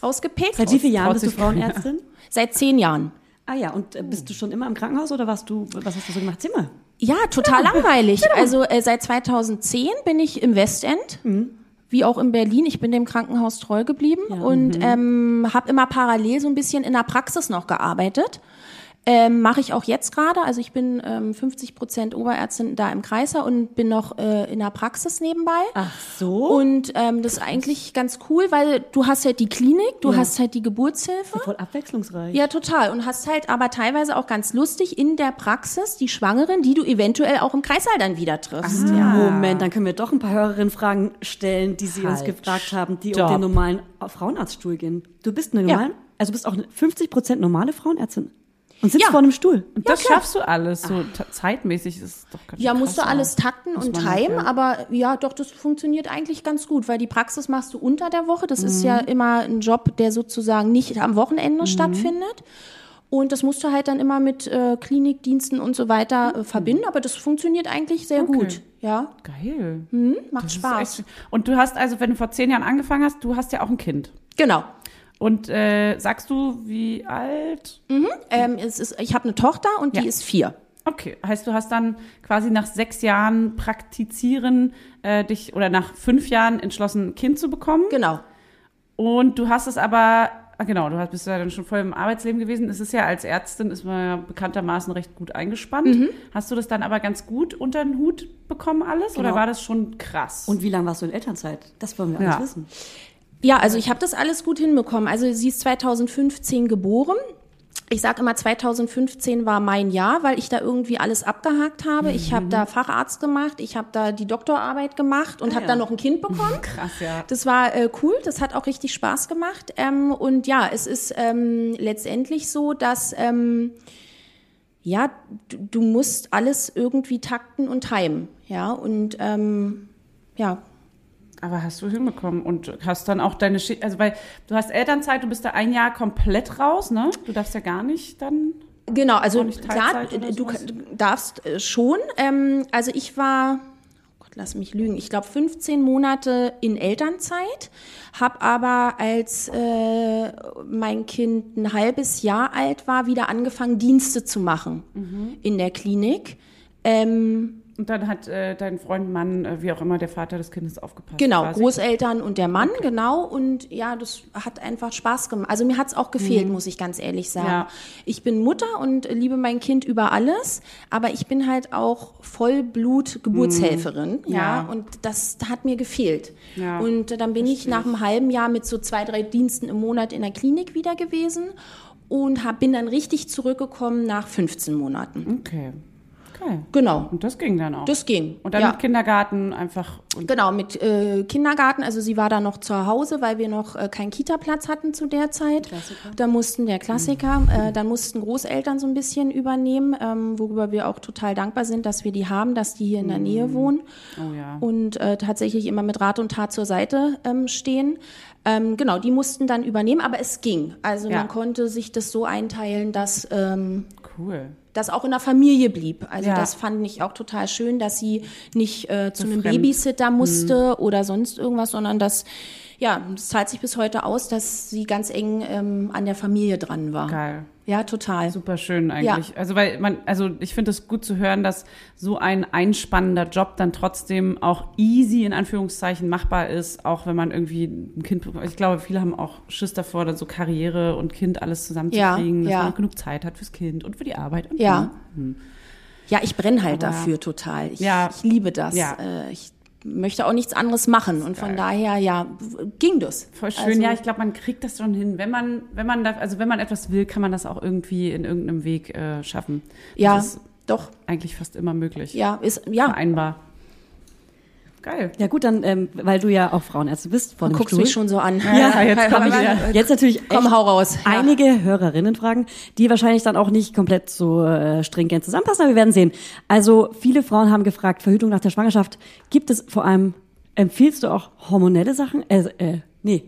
Speaker 5: rausgepickt.
Speaker 2: Seit wie vielen Jahren bist du. Frauenärztin?
Speaker 5: Seit zehn Jahren.
Speaker 2: Ah ja, und äh, bist du schon immer im Krankenhaus oder warst du, was hast du so gemacht? Zimmer?
Speaker 5: Ja, total langweilig. Also äh, seit 2010 bin ich im Westend. Wie auch in Berlin. Ich bin dem Krankenhaus treu geblieben und ähm, habe immer parallel so ein bisschen in der Praxis noch gearbeitet. Ähm, Mache ich auch jetzt gerade. Also ich bin ähm, 50 Prozent Oberärztin da im Kreiser und bin noch äh, in der Praxis nebenbei.
Speaker 2: Ach so.
Speaker 5: Und ähm, das ist eigentlich ganz cool, weil du hast halt die Klinik, du
Speaker 2: Ja.
Speaker 5: hast halt die Geburtshilfe.
Speaker 2: Voll abwechslungsreich.
Speaker 5: Ja, total. Und hast halt aber teilweise auch ganz lustig in der Praxis die Schwangeren, die du eventuell auch im Kreißsaal dann wieder triffst.
Speaker 2: Ja. Moment, dann können wir doch ein paar Hörerinnen Fragen stellen, die sie uns
Speaker 1: Halt,
Speaker 2: gefragt haben, die
Speaker 1: stopp.
Speaker 2: auf den normalen Frauenarztstuhl gehen. Du bist eine
Speaker 5: Ja.
Speaker 2: normale, also du bist auch eine 50 Prozent normale Frauenärztin und sitzt
Speaker 5: Ja.
Speaker 2: vor einem Stuhl.
Speaker 1: Und das schaffst du alles so zeitmäßig ist doch ganz schön
Speaker 5: Ja,
Speaker 1: krass
Speaker 5: musst du alles takten und
Speaker 1: auch,
Speaker 5: timen,
Speaker 1: ja.
Speaker 5: aber ja, doch, das funktioniert eigentlich ganz gut, weil die Praxis machst du unter der Woche. Das ist ja immer ein Job, der sozusagen nicht am Wochenende stattfindet. Und das musst du halt dann immer mit äh, Klinikdiensten und so weiter äh, verbinden, aber das funktioniert eigentlich sehr
Speaker 1: Okay.
Speaker 5: gut. Ja,
Speaker 1: Geil.
Speaker 5: macht
Speaker 1: Das
Speaker 5: Spaß.
Speaker 1: echt. Und du hast also, wenn du vor zehn Jahren angefangen hast, du hast ja auch ein Kind.
Speaker 5: Genau.
Speaker 1: Und äh, sagst du, wie alt?
Speaker 5: Ähm, es ist, ich habe eine Tochter und die
Speaker 1: Ja.
Speaker 5: ist vier.
Speaker 1: Okay, heißt du hast dann quasi nach sechs Jahren Praktizieren äh, dich oder nach fünf Jahren entschlossen, ein Kind zu bekommen.
Speaker 5: Genau.
Speaker 1: Und du hast es aber, ah, genau, du hast- bist ja dann schon voll im Arbeitsleben gewesen. Es ist ja als Ärztin, ist man ja bekanntermaßen recht gut eingespannt.
Speaker 5: Mhm.
Speaker 1: Hast du das dann aber ganz gut unter den Hut bekommen alles? Oder
Speaker 2: Genau.
Speaker 1: war das schon krass?
Speaker 2: Und wie lange warst du in Elternzeit? Das wollen wir
Speaker 1: Ja.
Speaker 2: alles wissen.
Speaker 5: Ja, also ich habe das alles gut hinbekommen. Also sie ist 2015 geboren. Ich sage immer, 2015 war mein Jahr, weil ich da irgendwie alles abgehakt habe. Ich habe da Facharzt gemacht, ich habe da die Doktorarbeit gemacht und
Speaker 2: Ah,
Speaker 5: habe
Speaker 2: ja.
Speaker 5: dann noch ein Kind bekommen.
Speaker 1: krass, ja.
Speaker 5: Das war äh, cool, das hat auch richtig Spaß gemacht. Ähm, und ja, es ist ähm, letztendlich so, dass ähm, ja, du, du musst alles irgendwie takten und timen. Ja, und ähm, ja,
Speaker 1: Aber hast du hinbekommen und hast dann auch deine Schicht, also weil du hast Elternzeit, du bist da ein Jahr komplett raus, ne? Du darfst ja gar nicht dann.
Speaker 5: Genau, also klar, du darfst äh, schon. Ähm, also ich war, oh Gott, lass mich lügen, ich glaube 15 Monate in Elternzeit, habe aber als äh, mein Kind ein halbes Jahr alt war, wieder angefangen, Dienste zu machen
Speaker 1: Mhm.
Speaker 5: in der Klinik. Ähm,
Speaker 1: Und dann hat äh, dein Freund, Mann, äh, wie auch immer, der Vater des Kindes aufgepasst.
Speaker 5: Genau,
Speaker 1: quasi.
Speaker 5: Großeltern und der Mann, genau. Und ja, das hat einfach Spaß gemacht. Also mir hat's auch gefehlt, muss ich ganz ehrlich sagen.
Speaker 1: Mhm. Ja.
Speaker 5: Ich bin Mutter und liebe mein Kind über alles, aber ich bin halt auch Vollblut-Geburtshelferin. Ja.
Speaker 1: Mhm. Ja.
Speaker 5: und das hat mir gefehlt.
Speaker 1: Ja,
Speaker 5: und dann bin ich nach einem halben Jahr mit so zwei, drei Diensten im Monat in der Klinik wieder gewesen und hab, bin dann richtig zurückgekommen nach 15 Monaten.
Speaker 1: Okay. Okay.
Speaker 5: Genau,
Speaker 1: Und das ging dann auch.
Speaker 5: das ging.
Speaker 1: und dann
Speaker 5: ja.
Speaker 1: mit Kindergarten einfach.
Speaker 5: Genau, mit äh, Kindergarten. Also sie war da noch zu Hause, weil wir noch äh, keinen Kita-Platz hatten zu der Zeit. Da mussten der Klassiker, äh, dann mussten Großeltern so ein bisschen übernehmen, ähm, worüber wir auch total dankbar sind, dass wir die haben, dass die hier in der Nähe wohnen
Speaker 1: oh ja.
Speaker 5: und äh, tatsächlich immer mit Rat und Tat zur Seite ähm, stehen. Ähm, genau, die mussten dann übernehmen, aber es ging. Also
Speaker 1: Ja.
Speaker 5: man konnte sich das so einteilen, dass ähm,
Speaker 1: Cool.
Speaker 5: Das auch in der Familie blieb. Also
Speaker 1: Ja.
Speaker 5: das fand ich auch total schön, dass sie nicht äh, zu einem
Speaker 1: fremd.
Speaker 5: Babysitter
Speaker 1: Mhm.
Speaker 5: musste oder sonst irgendwas, sondern dass, ja, es zahlt sich bis heute aus, dass sie ganz eng ähm, an der Familie dran war.
Speaker 1: Geil.
Speaker 5: Ja, total.
Speaker 1: Super schön eigentlich. Also weil man, also ich finde es gut zu hören, dass so ein einspannender Job dann trotzdem auch easy in Anführungszeichen machbar ist, auch wenn man irgendwie ein Kind. Ich glaube, viele haben auch Schiss davor, dann so Karriere und Kind alles zusammenzukriegen,
Speaker 5: Ja,
Speaker 1: dass
Speaker 5: ja.
Speaker 1: man auch genug Zeit hat fürs Kind und für die Arbeit. Und
Speaker 5: Ja.
Speaker 1: Mhm.
Speaker 5: Ja, ich brenne halt
Speaker 1: Aber-
Speaker 5: dafür total. Ich,
Speaker 1: Ja.
Speaker 5: ich liebe das.
Speaker 1: Ja.
Speaker 5: Äh, ich möchte auch nichts anderes machen und von daher, ja, ging das.
Speaker 1: Voll schön,
Speaker 5: Also-
Speaker 1: ja, ich glaube, man kriegt das schon hin. Wenn man, wenn man da, also wenn man etwas will, kann man das auch irgendwie in irgendeinem Weg äh, schaffen.
Speaker 5: Ja,
Speaker 1: Das ist
Speaker 5: doch.
Speaker 1: eigentlich fast immer möglich.
Speaker 5: Ja, ist, ja.
Speaker 1: Vereinbar. Geil.
Speaker 2: Ja gut, dann, ähm, weil du ja auch Frauenärztin bist, vor
Speaker 5: Du
Speaker 2: dem
Speaker 5: guckst
Speaker 2: Stuhl.
Speaker 5: mich schon so an.
Speaker 1: Ja, jetzt komm ich
Speaker 5: ja.
Speaker 1: ja.
Speaker 2: Jetzt natürlich
Speaker 5: Komm, hau raus. Ja.
Speaker 2: einige Hörerinnen fragen, die wahrscheinlich dann auch nicht komplett so äh, stringent zusammenpassen, aber wir werden sehen. Also viele Frauen haben gefragt, Verhütung nach der Schwangerschaft, gibt es vor allem, empfiehlst du auch hormonelle Sachen? Äh, äh, nee,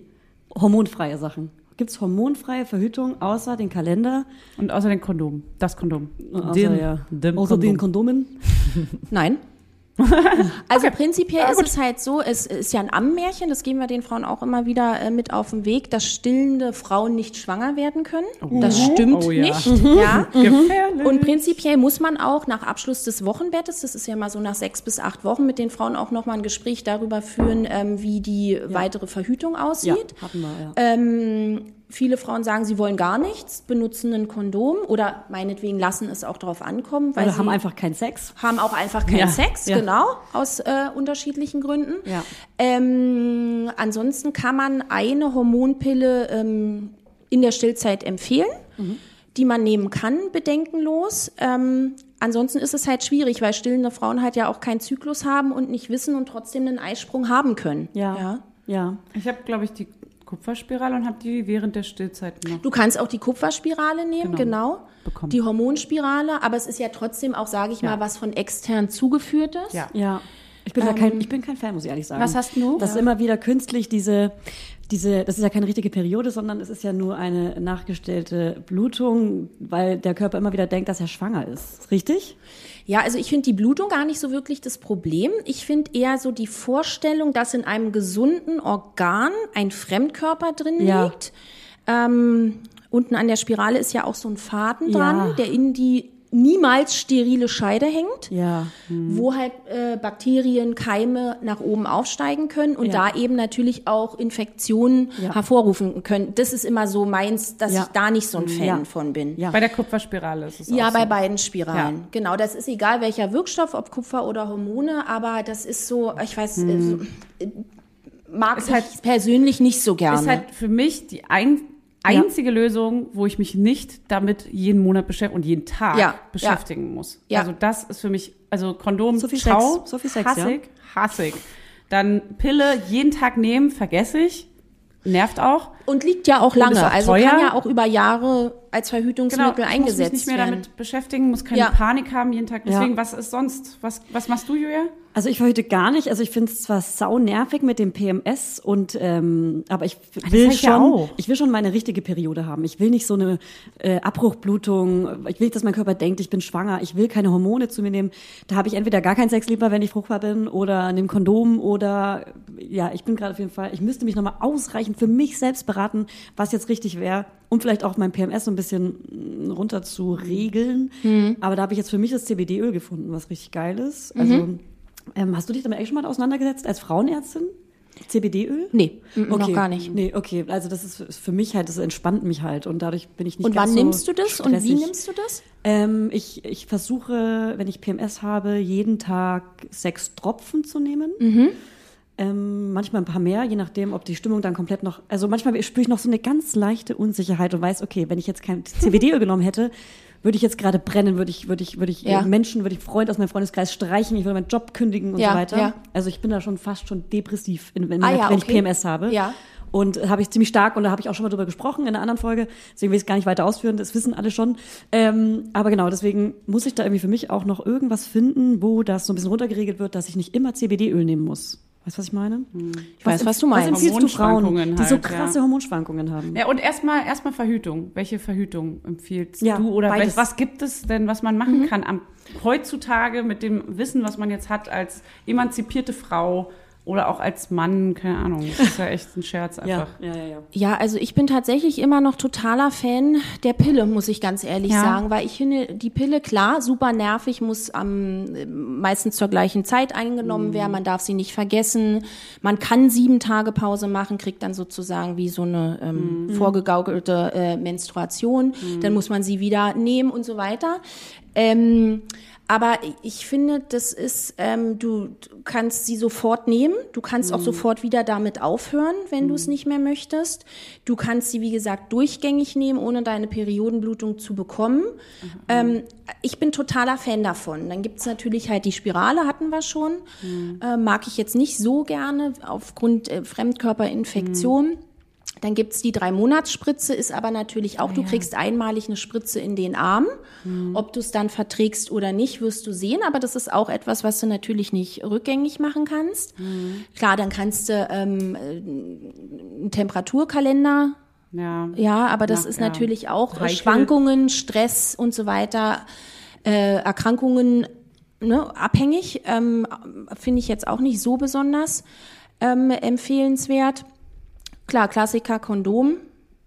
Speaker 2: hormonfreie Sachen. Gibt es hormonfreie Verhütung außer den Kalender?
Speaker 1: Und außer den Kondom. Das Kondom.
Speaker 2: Außer,
Speaker 1: Den-
Speaker 2: ja,
Speaker 1: dem
Speaker 2: außer den
Speaker 1: Kondom.
Speaker 2: Kondomen?
Speaker 5: Nein. Also prinzipiell ist es halt so, es ist ja ein Ammenmärchen, das geben wir den Frauen auch immer wieder äh, mit auf den Weg, dass stillende Frauen nicht schwanger werden können. Das stimmt
Speaker 1: Oh ja.
Speaker 5: nicht. Ja.
Speaker 1: Gefährlich.
Speaker 5: Und prinzipiell muss man auch nach Abschluss des Wochenbettes, das ist ja mal so nach sechs bis acht Wochen, mit den Frauen auch nochmal ein Gespräch darüber führen, ähm, wie die weitere Verhütung
Speaker 2: Ja,
Speaker 5: aussieht.
Speaker 2: hatten wir, ja.
Speaker 5: Ähm, viele Frauen sagen, sie wollen gar nichts, benutzen ein Kondom oder meinetwegen lassen es auch darauf ankommen, weil
Speaker 2: Oder
Speaker 5: sie
Speaker 2: haben einfach keinen Sex.
Speaker 5: haben auch einfach keinen
Speaker 2: Ja,
Speaker 5: Sex,
Speaker 2: ja.
Speaker 5: genau, aus äh, unterschiedlichen Gründen.
Speaker 2: Ja.
Speaker 5: Ähm, ansonsten kann man eine Hormonpille ähm, in der Stillzeit empfehlen,
Speaker 2: Mhm.
Speaker 5: die man nehmen kann, bedenkenlos. Ähm, ansonsten ist es halt schwierig, weil stillende Frauen halt ja auch keinen Zyklus haben und nicht wissen und trotzdem einen Eisprung haben können.
Speaker 2: Ja.
Speaker 5: ja.
Speaker 2: Ja.
Speaker 1: Ich habe, glaube ich, die Kupferspirale und habe die während der Stillzeit noch.
Speaker 5: Du kannst auch die Kupferspirale nehmen, genau.
Speaker 1: Bekommen.
Speaker 5: Die Hormonspirale, aber es ist ja trotzdem auch, sage ich
Speaker 1: Ja.
Speaker 5: mal, was von extern zugeführt ist.
Speaker 1: Ja.
Speaker 2: Ja. Ich bin, da kein, ich bin kein Fan, muss ich ehrlich sagen.
Speaker 5: Ähm, was hast du?
Speaker 2: Dass immer wieder künstlich diese, diese, das ist ja keine richtige Periode, sondern es ist ja nur eine nachgestellte Blutung, weil der Körper immer wieder denkt, dass er schwanger ist. Richtig?
Speaker 5: Ja, also ich finde die Blutung gar nicht so wirklich das Problem. Ich finde eher so die Vorstellung, dass in einem gesunden Organ ein Fremdkörper drin
Speaker 2: Ja.
Speaker 5: liegt. Ähm, unten an der Spirale ist ja auch so ein Faden
Speaker 2: Ja.
Speaker 5: dran, der in die niemals sterile Scheide hängt,
Speaker 2: Ja.
Speaker 5: wo halt äh, Bakterien, Keime nach oben aufsteigen können und
Speaker 2: Ja.
Speaker 5: da eben natürlich auch Infektionen
Speaker 2: Ja.
Speaker 5: hervorrufen können. Das ist immer so meins, dass
Speaker 2: Ja.
Speaker 5: ich da nicht so ein Fan
Speaker 2: Ja.
Speaker 5: von bin.
Speaker 2: Ja.
Speaker 1: Bei der Kupferspirale ist es
Speaker 5: Ja,
Speaker 1: auch
Speaker 5: bei
Speaker 1: so.
Speaker 5: beiden Spiralen.
Speaker 1: Ja.
Speaker 5: Genau, das ist egal welcher Wirkstoff, ob Kupfer oder Hormone, aber das ist so, ich weiß, äh, so, äh, mag ich
Speaker 1: halt-
Speaker 5: persönlich nicht so gerne.
Speaker 1: ist halt für mich die ein, einzige Lösung, wo ich mich nicht damit jeden Monat beschäftigen und jeden Tag
Speaker 5: Ja,
Speaker 1: beschäftigen muss.
Speaker 5: Ja.
Speaker 1: Also das ist für mich, also Kondom,
Speaker 2: So viel
Speaker 1: ciao,
Speaker 2: Sex, so viel Sex,
Speaker 1: hassig, hassig. Dann Pille jeden Tag nehmen, vergesse ich, nervt auch.
Speaker 5: und liegt ja auch lange,
Speaker 1: auch
Speaker 5: also
Speaker 1: teuer.
Speaker 5: kann ja auch über Jahre als Verhütungsmittel
Speaker 1: Genau, ich muss mich
Speaker 5: eingesetzt
Speaker 1: nicht mehr
Speaker 5: werden.
Speaker 1: damit beschäftigen, muss keine
Speaker 5: Ja.
Speaker 1: Panik haben jeden Tag.
Speaker 2: Ja.
Speaker 1: Deswegen, was ist sonst? Was, was machst du, Julia?
Speaker 2: Also ich verhüte gar nicht. Also ich finde es zwar sau nervig mit dem PMS und ähm, aber ich will
Speaker 1: hab ich
Speaker 2: schon,
Speaker 1: ja
Speaker 2: ich will schon meine richtige Periode haben. Ich will nicht so eine äh, Abbruchblutung. Ich will nicht, dass mein Körper denkt, ich bin schwanger. Ich will keine Hormone zu mir nehmen. Da habe ich entweder gar keinen Sex lieber, wenn ich fruchtbar bin, oder nehme Kondom oder ja, ich bin gerade auf jeden Fall. Ich müsste mich nochmal ausreichend für mich selbst beraten, was jetzt richtig wäre, um vielleicht auch mein PMS so ein bisschen runter zu regeln.
Speaker 5: Mhm.
Speaker 2: Aber da habe ich jetzt für mich das CBD-Öl gefunden, was richtig geil ist. Also
Speaker 5: Mhm.
Speaker 2: Ähm, hast du dich damit eigentlich schon mal auseinandergesetzt als Frauenärztin? CBD-Öl?
Speaker 5: Nee, mm, noch
Speaker 2: Okay.
Speaker 5: gar nicht.
Speaker 2: Nee, okay. Also das ist für mich halt, das entspannt mich halt und dadurch bin ich nicht
Speaker 5: Und wann
Speaker 2: so
Speaker 5: nimmst du das und wie
Speaker 2: stressig.
Speaker 5: nimmst du das?
Speaker 2: Ähm, ich, ich versuche, wenn ich PMS habe, jeden Tag sechs Tropfen zu nehmen.
Speaker 5: Mhm.
Speaker 2: Ähm, manchmal ein paar mehr, je nachdem, ob die Stimmung dann komplett noch. Also manchmal spüre ich noch so eine ganz leichte Unsicherheit und weiß, okay, wenn ich jetzt kein CBD-Öl genommen hätte, würde ich jetzt gerade brennen, würde ich, würde ich, würde ich
Speaker 5: Ja.
Speaker 2: äh, Menschen, würde ich Freund aus meinem Freundeskreis streichen, ich würde meinen Job kündigen und
Speaker 5: Ja,
Speaker 2: so weiter.
Speaker 5: ja.
Speaker 2: Also ich bin da schon fast schon depressiv, in, wenn,
Speaker 5: Ah
Speaker 2: wenn ich
Speaker 5: okay.
Speaker 2: PMS habe.
Speaker 5: Ja.
Speaker 2: Und äh, habe ich ziemlich stark, und da habe ich auch schon mal drüber gesprochen in einer anderen Folge, deswegen will ich es gar nicht weiter ausführen, das wissen alle schon. Ähm, aber genau, deswegen muss ich da irgendwie für mich auch noch irgendwas finden, wo das so ein bisschen runtergeregelt wird, dass ich nicht immer CBD-Öl nehmen muss. Weißt du, was ich meine?
Speaker 5: Ich weiß, was du meinst.
Speaker 2: Was empfiehlst du Frauen,
Speaker 1: Hormonschwankungen
Speaker 2: die so
Speaker 1: halt,
Speaker 2: krasse
Speaker 1: ja.
Speaker 2: Hormonschwankungen haben?
Speaker 1: Ja, und erstmal erstmal Verhütung. Welche Verhütung empfiehlst
Speaker 2: Ja,
Speaker 1: du? Oder
Speaker 2: beides.
Speaker 1: was, was gibt es denn, was man machen kann am, heutzutage mit dem Wissen, was man jetzt hat als emanzipierte Frau oder auch als Mann? Keine Ahnung. Das ist ja echt ein Scherz einfach.
Speaker 2: ja, ja, ja.
Speaker 5: Ja, also ich bin tatsächlich immer noch totaler Fan der Pille, muss ich ganz ehrlich
Speaker 1: Ja.
Speaker 5: sagen, weil ich finde, die Pille, klar, super nervig, muss am, meistens zur gleichen Zeit eingenommen werden, man darf sie nicht vergessen. Man kann sieben Tage Pause machen, kriegt dann sozusagen wie so eine ähm, vorgegaukelte äh, Menstruation, dann muss man sie wieder nehmen und so weiter. Ähm, aber ich finde, das ist, ähm, du, du kannst sie sofort nehmen. Du kannst auch sofort wieder damit aufhören, wenn du es nicht mehr möchtest. Du kannst sie, wie gesagt, durchgängig nehmen, ohne deine Periodenblutung zu bekommen. Ähm, ich bin totaler Fan davon. Dann gibt's natürlich halt die Spirale, hatten wir schon. Äh, mag ich jetzt nicht so gerne aufgrund äh, Fremdkörperinfektion. Dann gibt's die Drei-Monats-Spritze, ist aber natürlich auch, du kriegst einmalig eine Spritze in den Arm. Ob du es dann verträgst oder nicht, wirst du sehen. Aber das ist auch etwas, was du natürlich nicht rückgängig machen kannst. Klar, dann kannst du ähm, äh, einen Temperaturkalender
Speaker 1: Ja.
Speaker 5: ja, aber das
Speaker 1: Na,
Speaker 5: ist
Speaker 1: ja.
Speaker 5: natürlich auch äh,
Speaker 1: Heikel.
Speaker 5: Schwankungen, Stress und so weiter, äh, Erkrankungen ne, abhängig. Ähm, Finde ich jetzt auch nicht so besonders ähm, empfehlenswert. Klar, Klassiker Kondom.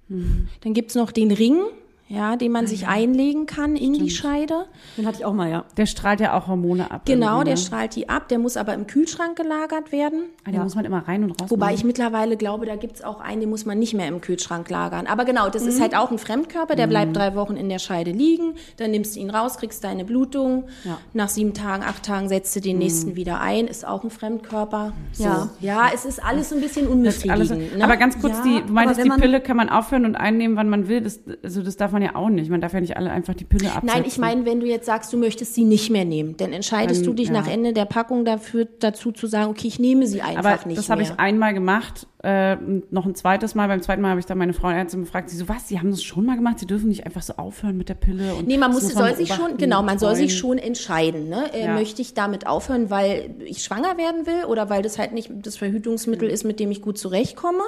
Speaker 5: Dann gibt's noch den Ring, ja, den man sich einlegen kann in die Scheide.
Speaker 2: Den hatte ich auch mal, ja.
Speaker 1: Der strahlt ja auch Hormone ab.
Speaker 5: Genau, der
Speaker 1: ne?
Speaker 5: strahlt die ab. Der muss aber im Kühlschrank gelagert werden.
Speaker 1: Ah, Den muss man immer rein und raus.
Speaker 5: Wobei
Speaker 1: machen.
Speaker 5: ich mittlerweile glaube, da gibt's auch einen, den muss man nicht mehr im Kühlschrank lagern. Aber genau, das ist halt auch ein Fremdkörper, der bleibt drei Wochen in der Scheide liegen. Dann nimmst du ihn raus, kriegst deine Blutung.
Speaker 2: Ja.
Speaker 5: Nach sieben Tagen, acht Tagen setzt du den nächsten wieder ein. Ist auch ein Fremdkörper. So.
Speaker 2: Ja.
Speaker 5: ja, es ist alles so ein bisschen
Speaker 1: ist alles,
Speaker 5: unbefriedigend. ne?
Speaker 1: Aber ganz kurz,
Speaker 2: Ja,
Speaker 1: die, du meintest,
Speaker 2: wenn
Speaker 1: die Pille kann man aufhören und einnehmen, wann man will. Das, also das darf man ja auch nicht. Man darf ja nicht alle einfach die Pille absetzen.
Speaker 5: Nein, ich meine, wenn du jetzt sagst, du möchtest sie nicht mehr nehmen, dann entscheidest
Speaker 1: Dann,
Speaker 5: du dich
Speaker 1: ja.
Speaker 5: nach Ende der Packung dafür, dazu zu sagen, okay, ich nehme sie einfach
Speaker 1: Aber
Speaker 5: nicht
Speaker 1: das habe
Speaker 5: mehr.
Speaker 1: ich einmal gemacht, äh, noch ein zweites Mal. Beim zweiten Mal habe ich dann meine Frauenärztin gefragt, sie so, was, Sie haben das schon mal gemacht? Sie dürfen nicht einfach so aufhören mit der Pille. Und
Speaker 5: Nee, man muss, soll sich schon, genau, man soll sich schon entscheiden, ne? Äh,
Speaker 1: Ja.
Speaker 5: Möchte ich damit aufhören, weil ich schwanger werden will oder weil das halt nicht das Verhütungsmittel ist, mit dem ich gut zurechtkomme?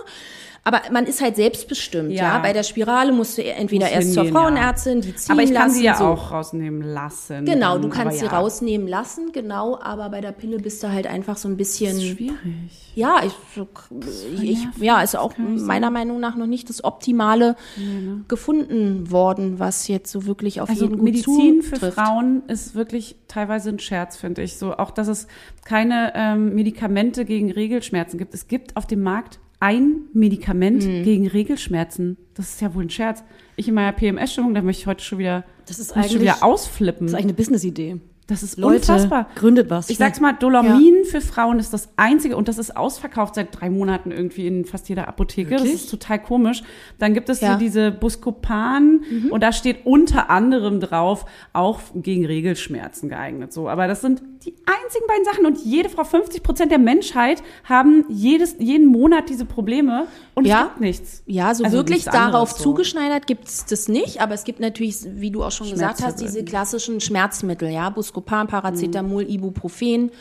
Speaker 5: Aber man ist halt selbstbestimmt, ja.
Speaker 1: Ja.
Speaker 5: Bei der Spirale musst du entweder
Speaker 1: Muss
Speaker 5: erst zur
Speaker 1: hingehen, ja.
Speaker 5: Frauenärztin, die ziehen
Speaker 1: Aber ich kann
Speaker 5: lassen,
Speaker 1: sie ja
Speaker 5: so.
Speaker 1: auch rausnehmen lassen.
Speaker 5: Genau,
Speaker 1: dann,
Speaker 5: du kannst sie
Speaker 1: ja.
Speaker 5: rausnehmen lassen, genau, aber bei der Pille bist du halt einfach so ein bisschen.
Speaker 1: Das ist schwierig.
Speaker 5: Ja, ich, ich, ja, ist auch meiner Meinung nach noch nicht das Optimale gefunden worden, was jetzt so wirklich auf
Speaker 1: Also
Speaker 5: jeden gut
Speaker 1: Medizin für
Speaker 5: zutrifft.
Speaker 1: Frauen ist wirklich teilweise ein Scherz, finde ich. So auch, dass es keine ähm, Medikamente gegen Regelschmerzen gibt. Es gibt auf dem Markt ein Medikament
Speaker 5: Mhm.
Speaker 1: gegen Regelschmerzen. Das ist ja wohl ein Scherz. Ich in meiner PMS-Stimmung, da möchte ich heute schon wieder,
Speaker 2: Das ist
Speaker 1: muss ich schon
Speaker 2: eigentlich-
Speaker 1: wieder ausflippen.
Speaker 2: Das ist eigentlich eine Business-Idee.
Speaker 1: Das ist
Speaker 2: Leute,
Speaker 1: unfassbar.
Speaker 2: gründet was.
Speaker 1: Ich sag's mal, Dolomin für Frauen ist das einzige und das ist ausverkauft seit drei Monaten irgendwie in fast jeder Apotheke. Das
Speaker 2: Wirklich?
Speaker 1: ist total komisch. Dann gibt es
Speaker 5: Ja.
Speaker 1: so diese Buscopan und da steht unter anderem drauf, auch gegen Regelschmerzen geeignet. So, aber das sind die einzigen beiden Sachen und jede Frau, 50 Prozent der Menschheit haben jedes, jeden Monat diese Probleme und
Speaker 5: Ja.
Speaker 1: es gibt nichts.
Speaker 5: Ja, so
Speaker 1: Also
Speaker 5: wirklich darauf
Speaker 1: so.
Speaker 5: zugeschneidert gibt's das nicht, aber es gibt natürlich, wie du auch schon gesagt hast, diese klassischen Schmerzmittel, ja, Buscopan, Paracetamol, Ibuprofen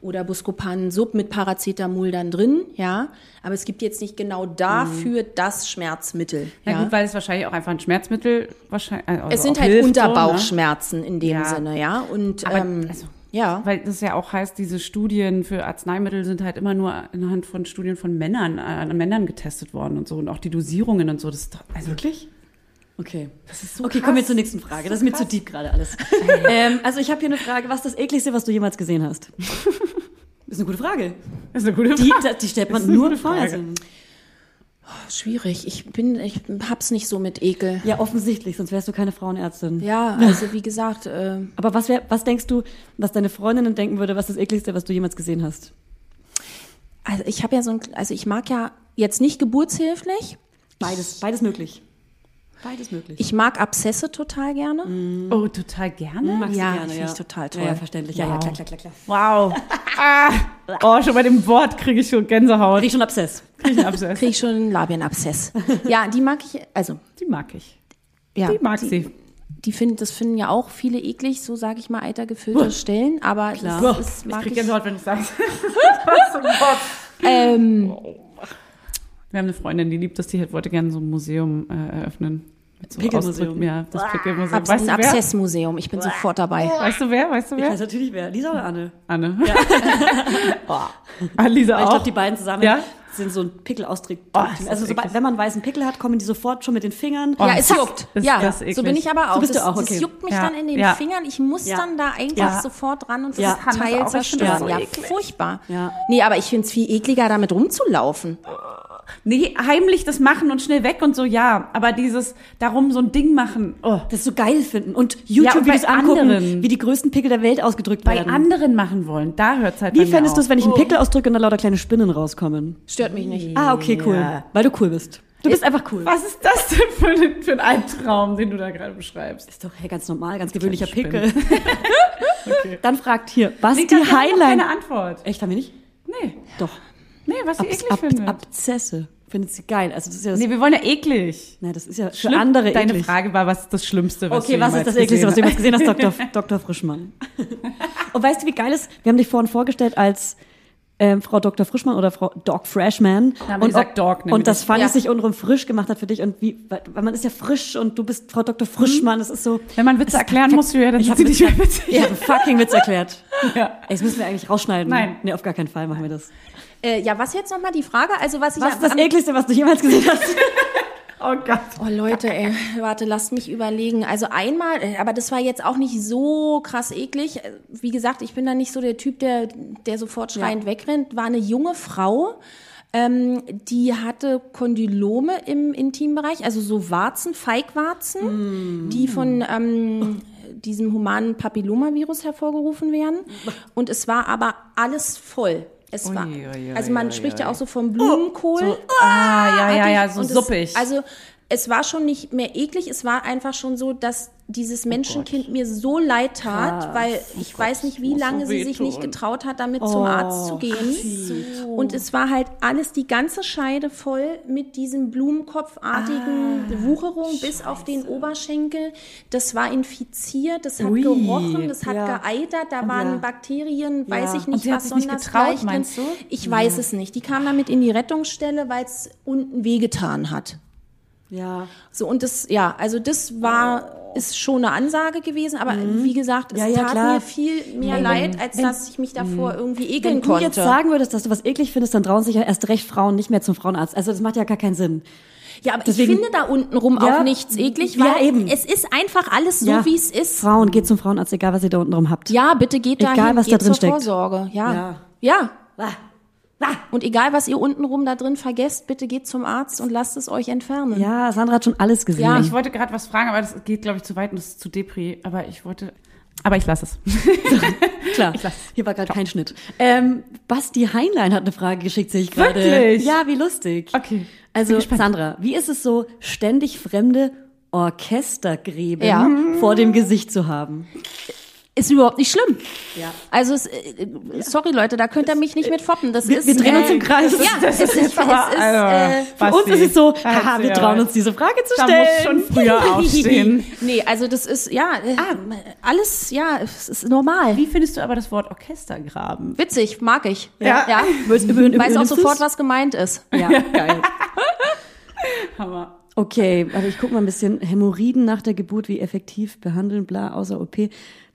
Speaker 5: oder Buscopan Sub mit Paracetamol dann drin, ja, aber es gibt jetzt nicht genau dafür das Schmerzmittel,
Speaker 1: Na
Speaker 5: ja.
Speaker 1: gut, weil es wahrscheinlich auch einfach ein Schmerzmittel wahrscheinlich. Also
Speaker 5: es sind halt
Speaker 1: hilft ne?
Speaker 5: Unterbauchschmerzen in dem
Speaker 1: Ja.
Speaker 5: Sinne, ja, und
Speaker 1: Aber,
Speaker 5: ähm,
Speaker 1: also,
Speaker 5: ja.
Speaker 1: Weil das ja auch heißt, diese Studien für Arzneimittel sind halt immer nur anhand von Studien von Männern, äh, an Männern getestet worden und so. Und auch die Dosierungen und so. Das ist doch, also
Speaker 2: Wirklich? Okay.
Speaker 1: das ist so
Speaker 2: Okay, kommen wir zur nächsten Frage. Das ist mir zu deep gerade alles. ähm, also ich habe hier eine Frage. Was ist das ekligste, was du jemals gesehen hast? Das ist eine gute Frage.
Speaker 1: Das ist eine gute
Speaker 2: Die,
Speaker 1: Frage.
Speaker 2: die stellt
Speaker 1: Das
Speaker 2: man
Speaker 1: ist
Speaker 2: nur vor.
Speaker 1: Frage.
Speaker 2: Also,
Speaker 5: Schwierig. Ich bin, ich hab's nicht so mit Ekel.
Speaker 2: ja, offensichtlich, sonst wärst du keine Frauenärztin.
Speaker 5: Ja, also wie gesagt, äh,
Speaker 2: Aber was, wär, was denkst du, was deine Freundinnen denken würde, was das ekligste, was du jemals gesehen hast?
Speaker 5: Also ich habe ja so ein, also ich mag ja jetzt nicht geburtshilflich.
Speaker 2: Beides, beides möglich. Beides möglich.
Speaker 5: Ich mag Abszesse total gerne.
Speaker 1: Oh, total gerne.
Speaker 2: Magst du
Speaker 5: ja,
Speaker 2: gerne,
Speaker 5: finde ich total toll.
Speaker 2: Ja, ja verständlich. Ja, ja,
Speaker 1: Wow.
Speaker 2: klar, klar, klar, klar.
Speaker 1: Wow. ah. Oh, schon bei dem Wort kriege ich schon Gänsehaut.
Speaker 2: Krieg schon Abszess.
Speaker 1: Krieg ich einen Absatz.
Speaker 5: Kriege ich schon einen Labienabszess. ja, die mag ich, also
Speaker 1: Die mag ich.
Speaker 5: ja,
Speaker 1: Die mag
Speaker 5: die,
Speaker 1: sie.
Speaker 5: Die finden, das finden ja auch viele eklig, so sage ich mal, eitergefüllte Stellen. Aber
Speaker 2: Klar.
Speaker 5: das
Speaker 1: Ich
Speaker 5: mag
Speaker 1: krieg
Speaker 5: ich.
Speaker 1: Gänsehaut, wenn ich sag's. Was zum Gott.
Speaker 5: Ähm,
Speaker 1: Wir haben eine Freundin, die liebt das, die wollte gerne so ein Museum äh, eröffnen. Mit so
Speaker 2: Pickelmuseum.
Speaker 1: Ja, das Pickelmuseum.
Speaker 5: Abs
Speaker 1: Weißt
Speaker 5: ein? Abszessmuseum. Ich bin sofort dabei.
Speaker 1: Weißt du wer? Weißt du
Speaker 2: Ich
Speaker 1: wer?
Speaker 2: weiß natürlich wer. Lisa oder Anne?
Speaker 1: Anne. Ja. Ah, Lisa
Speaker 2: Weil ich
Speaker 1: auch.
Speaker 2: glaube, die beiden zusammen
Speaker 1: Ja?
Speaker 2: sind so ein Pickelausdruck.
Speaker 1: Oh, ist das
Speaker 2: also sobald,
Speaker 1: eklig.
Speaker 2: wenn man weiß, einen Pickel hat, kommen die sofort schon mit den Fingern.
Speaker 1: Oh,
Speaker 5: ja, es juckt.
Speaker 1: ist
Speaker 5: ja,
Speaker 1: das
Speaker 5: so bin ich aber auch.
Speaker 2: So bist du auch, okay.
Speaker 5: das juckt mich
Speaker 1: Ja,
Speaker 5: dann in den
Speaker 1: ja.
Speaker 5: Fingern. Ich muss dann da eigentlich sofort ran und das Teil
Speaker 1: auch, ich
Speaker 5: zerstören.
Speaker 1: so
Speaker 5: Ja, furchtbar. Nee, aber ich finde es viel ekliger, damit rumzulaufen.
Speaker 1: Nee, heimlich das machen und schnell weg und so, ja. Aber dieses, darum so ein Ding machen, oh.
Speaker 2: Das so geil finden und
Speaker 1: Ja, bei
Speaker 2: YouTube-Videos angucken,
Speaker 1: anderen.
Speaker 2: wie die größten Pickel der Welt ausgedrückt
Speaker 1: Bei
Speaker 2: werden.
Speaker 1: anderen machen wollen, da hört's halt
Speaker 2: Wie
Speaker 1: bei
Speaker 2: fändest du es, wenn ich einen Pickel ausdrücke und da lauter kleine Spinnen rauskommen?
Speaker 5: Stört mich nicht.
Speaker 2: Ah, okay, cool.
Speaker 1: Ja.
Speaker 2: Weil du cool bist. Du bist einfach cool.
Speaker 1: Was ist das denn für ein, für ein Albtraum, den du da gerade beschreibst?
Speaker 2: Ist doch hey, ganz normal, ganz gewöhnlicher. Pickel. Dann fragt hier, was
Speaker 1: Nee,
Speaker 2: die Highline...
Speaker 1: keine Antwort.
Speaker 2: Echt, haben wir nicht?
Speaker 1: Nee.
Speaker 2: Doch.
Speaker 1: Nee, was sie
Speaker 2: Abs
Speaker 1: eklig
Speaker 2: Ab
Speaker 1: findet.
Speaker 2: Abzesse. Findet sie geil. Also das ist ja das,
Speaker 1: nee, wir wollen ja eklig.
Speaker 2: Nein, das ist ja für
Speaker 1: Schlimm.
Speaker 2: andere
Speaker 1: Deine
Speaker 2: eklig.
Speaker 1: Frage war, was ist das Schlimmste, was
Speaker 2: Okay, was ist das ekligste, was du jemals gesehen hast, Dr. Dr. Frischmann? Und weißt du, wie geil ist? Wir haben dich vorhin vorgestellt als ähm, Frau Dr. Frischmann oder Frau Doc Freshman.
Speaker 1: Da
Speaker 2: und,
Speaker 1: gesagt, Doc,
Speaker 2: und das
Speaker 1: dich.
Speaker 2: Fanny
Speaker 5: Ja.
Speaker 2: sich untenrum frisch gemacht hat für dich und wie, weil, man ist ja frisch und du bist Frau Dr. Frischmann, das ist so.
Speaker 1: Wenn man Witze erklären muss, ja, dann
Speaker 2: Ich
Speaker 1: sind sie nicht mehr witzig.
Speaker 2: Ich habe fucking Witz erklärt.
Speaker 1: Ja.
Speaker 2: Ey, das müssen wir eigentlich rausschneiden.
Speaker 1: Nein.
Speaker 2: Nee, auf gar keinen Fall machen wir das.
Speaker 5: Äh, ja, was jetzt nochmal die Frage? Also was ich
Speaker 2: Was ist das ekligste, was du jemals gesehen hast?
Speaker 1: Oh Gott.
Speaker 5: Oh Leute, ey, warte, lasst mich überlegen. Also einmal, äh, aber das war jetzt auch nicht so krass eklig. Äh, Wie gesagt, ich bin da nicht so der Typ, der, der sofort schreiend wegrennt. War eine junge Frau, ähm, die hatte Kondylome im Intimbereich, also so Warzen, Feigwarzen, die von ähm, diesem humanen Papillomavirus hervorgerufen werden. Und es war aber alles voll. Es war,
Speaker 1: Ui, ui, ui,
Speaker 5: also man
Speaker 1: ui,
Speaker 5: spricht ja auch so vom Blumenkohl.
Speaker 1: Ah, ja, ja, ja, so suppig.
Speaker 5: also es war schon nicht mehr eklig, es war einfach schon so, dass dieses Menschenkind mir so leid tat, weil ich weiß nicht, wie lange sie sich nicht getraut hat, damit zum Arzt zu gehen. Und es war halt alles, die ganze Scheide voll mit diesem blumenkopfartigen Wucherung bis auf den Oberschenkel. Das war infiziert, das hat
Speaker 2: Ui,
Speaker 5: gerochen, das hat
Speaker 2: ja.
Speaker 5: geeitert, da waren
Speaker 2: Ja.
Speaker 5: Bakterien, weiß ich
Speaker 1: Und
Speaker 5: nicht, was sonst
Speaker 1: getraut, meinst du?
Speaker 5: Ich weiß es nicht. Die kam damit in die Rettungsstelle, weil es unten wehgetan hat.
Speaker 2: Ja.
Speaker 5: So, und das, ja, also das war, ist schon eine Ansage gewesen, aber wie gesagt, es
Speaker 2: Mhm. Ja, ja,
Speaker 5: tat
Speaker 2: klar.
Speaker 5: mir viel mehr leid, als dass ich mich davor irgendwie ekeln
Speaker 2: Wenn du
Speaker 5: konnte.
Speaker 2: jetzt sagen würdest, dass du was eklig findest, dann trauen sich ja erst recht Frauen nicht mehr zum Frauenarzt. Also das macht ja gar keinen Sinn.
Speaker 5: ja, aber
Speaker 2: deswegen-
Speaker 5: ich finde da unten rum
Speaker 2: Ja,
Speaker 5: auch nichts eklig,
Speaker 2: ja,
Speaker 5: weil
Speaker 2: eben.
Speaker 5: es ist einfach alles so,
Speaker 2: Ja.
Speaker 5: wie es ist.
Speaker 2: Frauen, geht zum Frauenarzt, egal was ihr da unten drum habt.
Speaker 5: Ja, bitte geht da
Speaker 2: Egal,
Speaker 5: hin,
Speaker 2: was da
Speaker 5: geht
Speaker 2: drin
Speaker 5: zur
Speaker 2: steckt.
Speaker 5: Vorsorge. Ja.
Speaker 2: Ja.
Speaker 5: ja. Und egal, was ihr untenrum da drin vergesst, bitte geht zum Arzt und lasst es euch entfernen.
Speaker 2: Ja, Sandra hat schon alles gesehen.
Speaker 5: Ja,
Speaker 1: Ich wollte gerade was fragen, aber das geht, glaube ich, zu weit und das ist zu Depri. Aber ich wollte. Aber ich lasse es.
Speaker 2: Klar, hier war gerade kein Schnitt. Ähm, Basti Heinlein hat eine Frage geschickt, sehe ich gerade.
Speaker 1: Wirklich?
Speaker 2: Ja, wie lustig.
Speaker 1: Okay.
Speaker 2: Also Sandra, wie ist es so, ständig fremde Orchestergräben
Speaker 5: Ja.
Speaker 2: vor dem Gesicht zu haben?
Speaker 5: Ist überhaupt nicht schlimm.
Speaker 2: Ja.
Speaker 5: Also, es, äh, sorry Leute, da könnt ihr mich nicht mit foppen. Das
Speaker 2: Wir,
Speaker 5: ist,
Speaker 2: wir drehen uns
Speaker 5: äh,
Speaker 2: im Kreis.
Speaker 5: Ja, es ist, ist,
Speaker 1: aber-
Speaker 5: äh,
Speaker 1: also,
Speaker 2: Für uns ist es so, haha, wir
Speaker 1: ja
Speaker 2: trauen uns diese Frage zu
Speaker 1: Da
Speaker 2: stellen.
Speaker 1: muss schon früher aufstehen.
Speaker 5: nee, also das ist, ja, äh, alles, ja, es ist normal.
Speaker 1: Wie findest du aber das Wort Orchestergraben?
Speaker 5: Witzig, mag ich.
Speaker 1: Ja.
Speaker 5: ja.
Speaker 2: Übernimmst
Speaker 5: Weiß auch sofort, was gemeint ist.
Speaker 2: Ja, geil.
Speaker 1: Hammer.
Speaker 2: Okay, also ich gucke mal ein bisschen. Hämorrhoiden nach der Geburt, wie effektiv behandeln, bla, außer OP.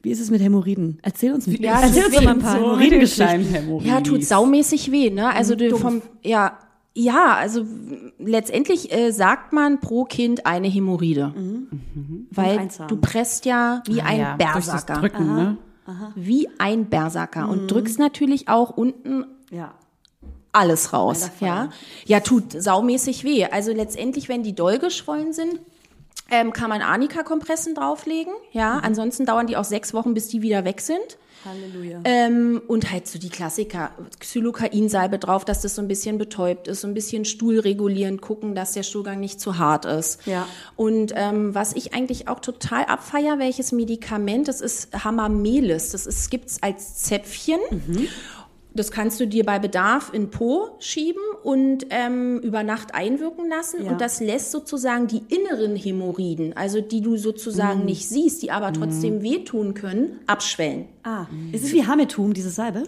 Speaker 2: Wie ist es mit Hämorrhoiden? Erzähl uns,
Speaker 5: Ja,
Speaker 2: erzähl uns mal ein paar
Speaker 1: So Hämorrhoiden.
Speaker 5: Ja, tut saumäßig weh, ne? Also du vom, ja, ja, also letztendlich äh, sagt man pro Kind eine Hämorrhoide. Weil
Speaker 2: ein Zahn.
Speaker 5: du presst ja wie ein
Speaker 1: ja,
Speaker 5: Berserker.
Speaker 1: Drücken, ne?
Speaker 5: Wie ein Berserker. Und drückst natürlich auch unten
Speaker 2: Ja.
Speaker 5: alles raus. Ja, ja, tut saumäßig weh. Also letztendlich, wenn die doll geschwollen sind, ähm, kann man Arnika-Kompressen drauflegen. Ja, ansonsten dauern die auch sechs Wochen, bis die wieder weg sind.
Speaker 2: Halleluja.
Speaker 5: Ähm, und halt so die Klassiker, Xylokainsalbe drauf, dass das so ein bisschen betäubt ist, so ein bisschen Stuhl regulieren, gucken, dass der Stuhlgang nicht zu hart ist.
Speaker 2: Ja.
Speaker 5: Und ähm, was ich eigentlich auch total abfeier, welches Medikament, das ist Hamamelis. Das ist, gibt's als Zäpfchen. Das kannst du dir bei Bedarf in Po schieben und ähm, über Nacht einwirken lassen.
Speaker 2: Ja.
Speaker 5: Und das lässt sozusagen die inneren Hämorrhoiden, also die du sozusagen
Speaker 2: Mhm.
Speaker 5: nicht siehst, die aber trotzdem wehtun können, abschwellen.
Speaker 2: Ah, ist es wie Hametum, diese Salbe?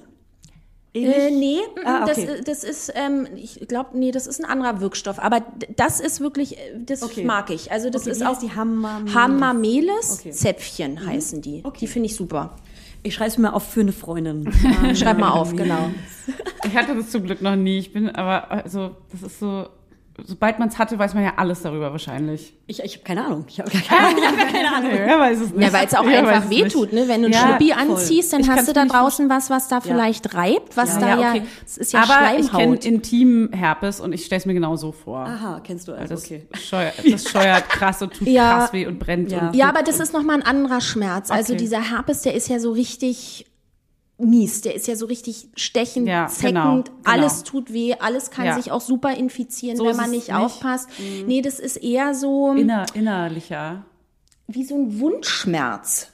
Speaker 5: Äh, nee,
Speaker 2: Ah,
Speaker 5: das,
Speaker 2: okay.
Speaker 5: das ist, ähm, ich glaube, nee, das ist ein anderer Wirkstoff. Aber das ist wirklich, äh, das
Speaker 2: Okay.
Speaker 5: mag ich. Also das
Speaker 2: Okay,
Speaker 5: ist auch
Speaker 2: die Hamamelis?
Speaker 5: Hamamelis
Speaker 2: Okay. Mhm.
Speaker 5: Zäpfchen heißen die. Die finde ich super.
Speaker 2: Ich schreibe es mir auf für eine Freundin.
Speaker 5: Schreib mal auf, genau.
Speaker 1: Ich hatte das zum Glück noch nie. Ich bin aber, also, das ist so, sobald man es hatte, weiß man ja alles darüber wahrscheinlich.
Speaker 2: Ich, ich habe keine Ahnung. Ich habe keine Ahnung.
Speaker 1: Wer weiß es nicht.
Speaker 5: Ja, weil es auch
Speaker 1: weiß
Speaker 5: einfach wehtut, ne? Wenn du ein
Speaker 1: Ja,
Speaker 5: Schlüppi
Speaker 1: voll.
Speaker 5: anziehst, dann
Speaker 1: Ich
Speaker 5: hast du da draußen was, was da vielleicht reibt, was da ja,
Speaker 1: okay.
Speaker 5: es ist ja
Speaker 1: Aber ich kenne
Speaker 5: Schleimhaut.
Speaker 1: Intimherpes und ich stelle es mir genau so vor.
Speaker 2: Aha, kennst du also,
Speaker 1: das,
Speaker 2: okay.
Speaker 1: scheuert, das scheuert krass und tut
Speaker 5: Ja.
Speaker 1: krass weh und brennt.
Speaker 2: Ja.
Speaker 1: Und
Speaker 5: Ja, aber das ist nochmal ein anderer Schmerz. Also
Speaker 1: Okay.
Speaker 5: dieser Herpes, der ist ja so richtig mies. Der ist ja so richtig stechend,
Speaker 1: Ja,
Speaker 5: zeckend.
Speaker 1: genau, genau.
Speaker 5: Alles tut weh. Alles kann
Speaker 1: Ja.
Speaker 5: sich auch super infizieren,
Speaker 1: So
Speaker 5: wenn man nicht,
Speaker 1: nicht. Mhm.
Speaker 5: aufpasst. Nee, das ist eher so
Speaker 1: Inner, innerlicher.
Speaker 5: wie so ein Wundschmerz.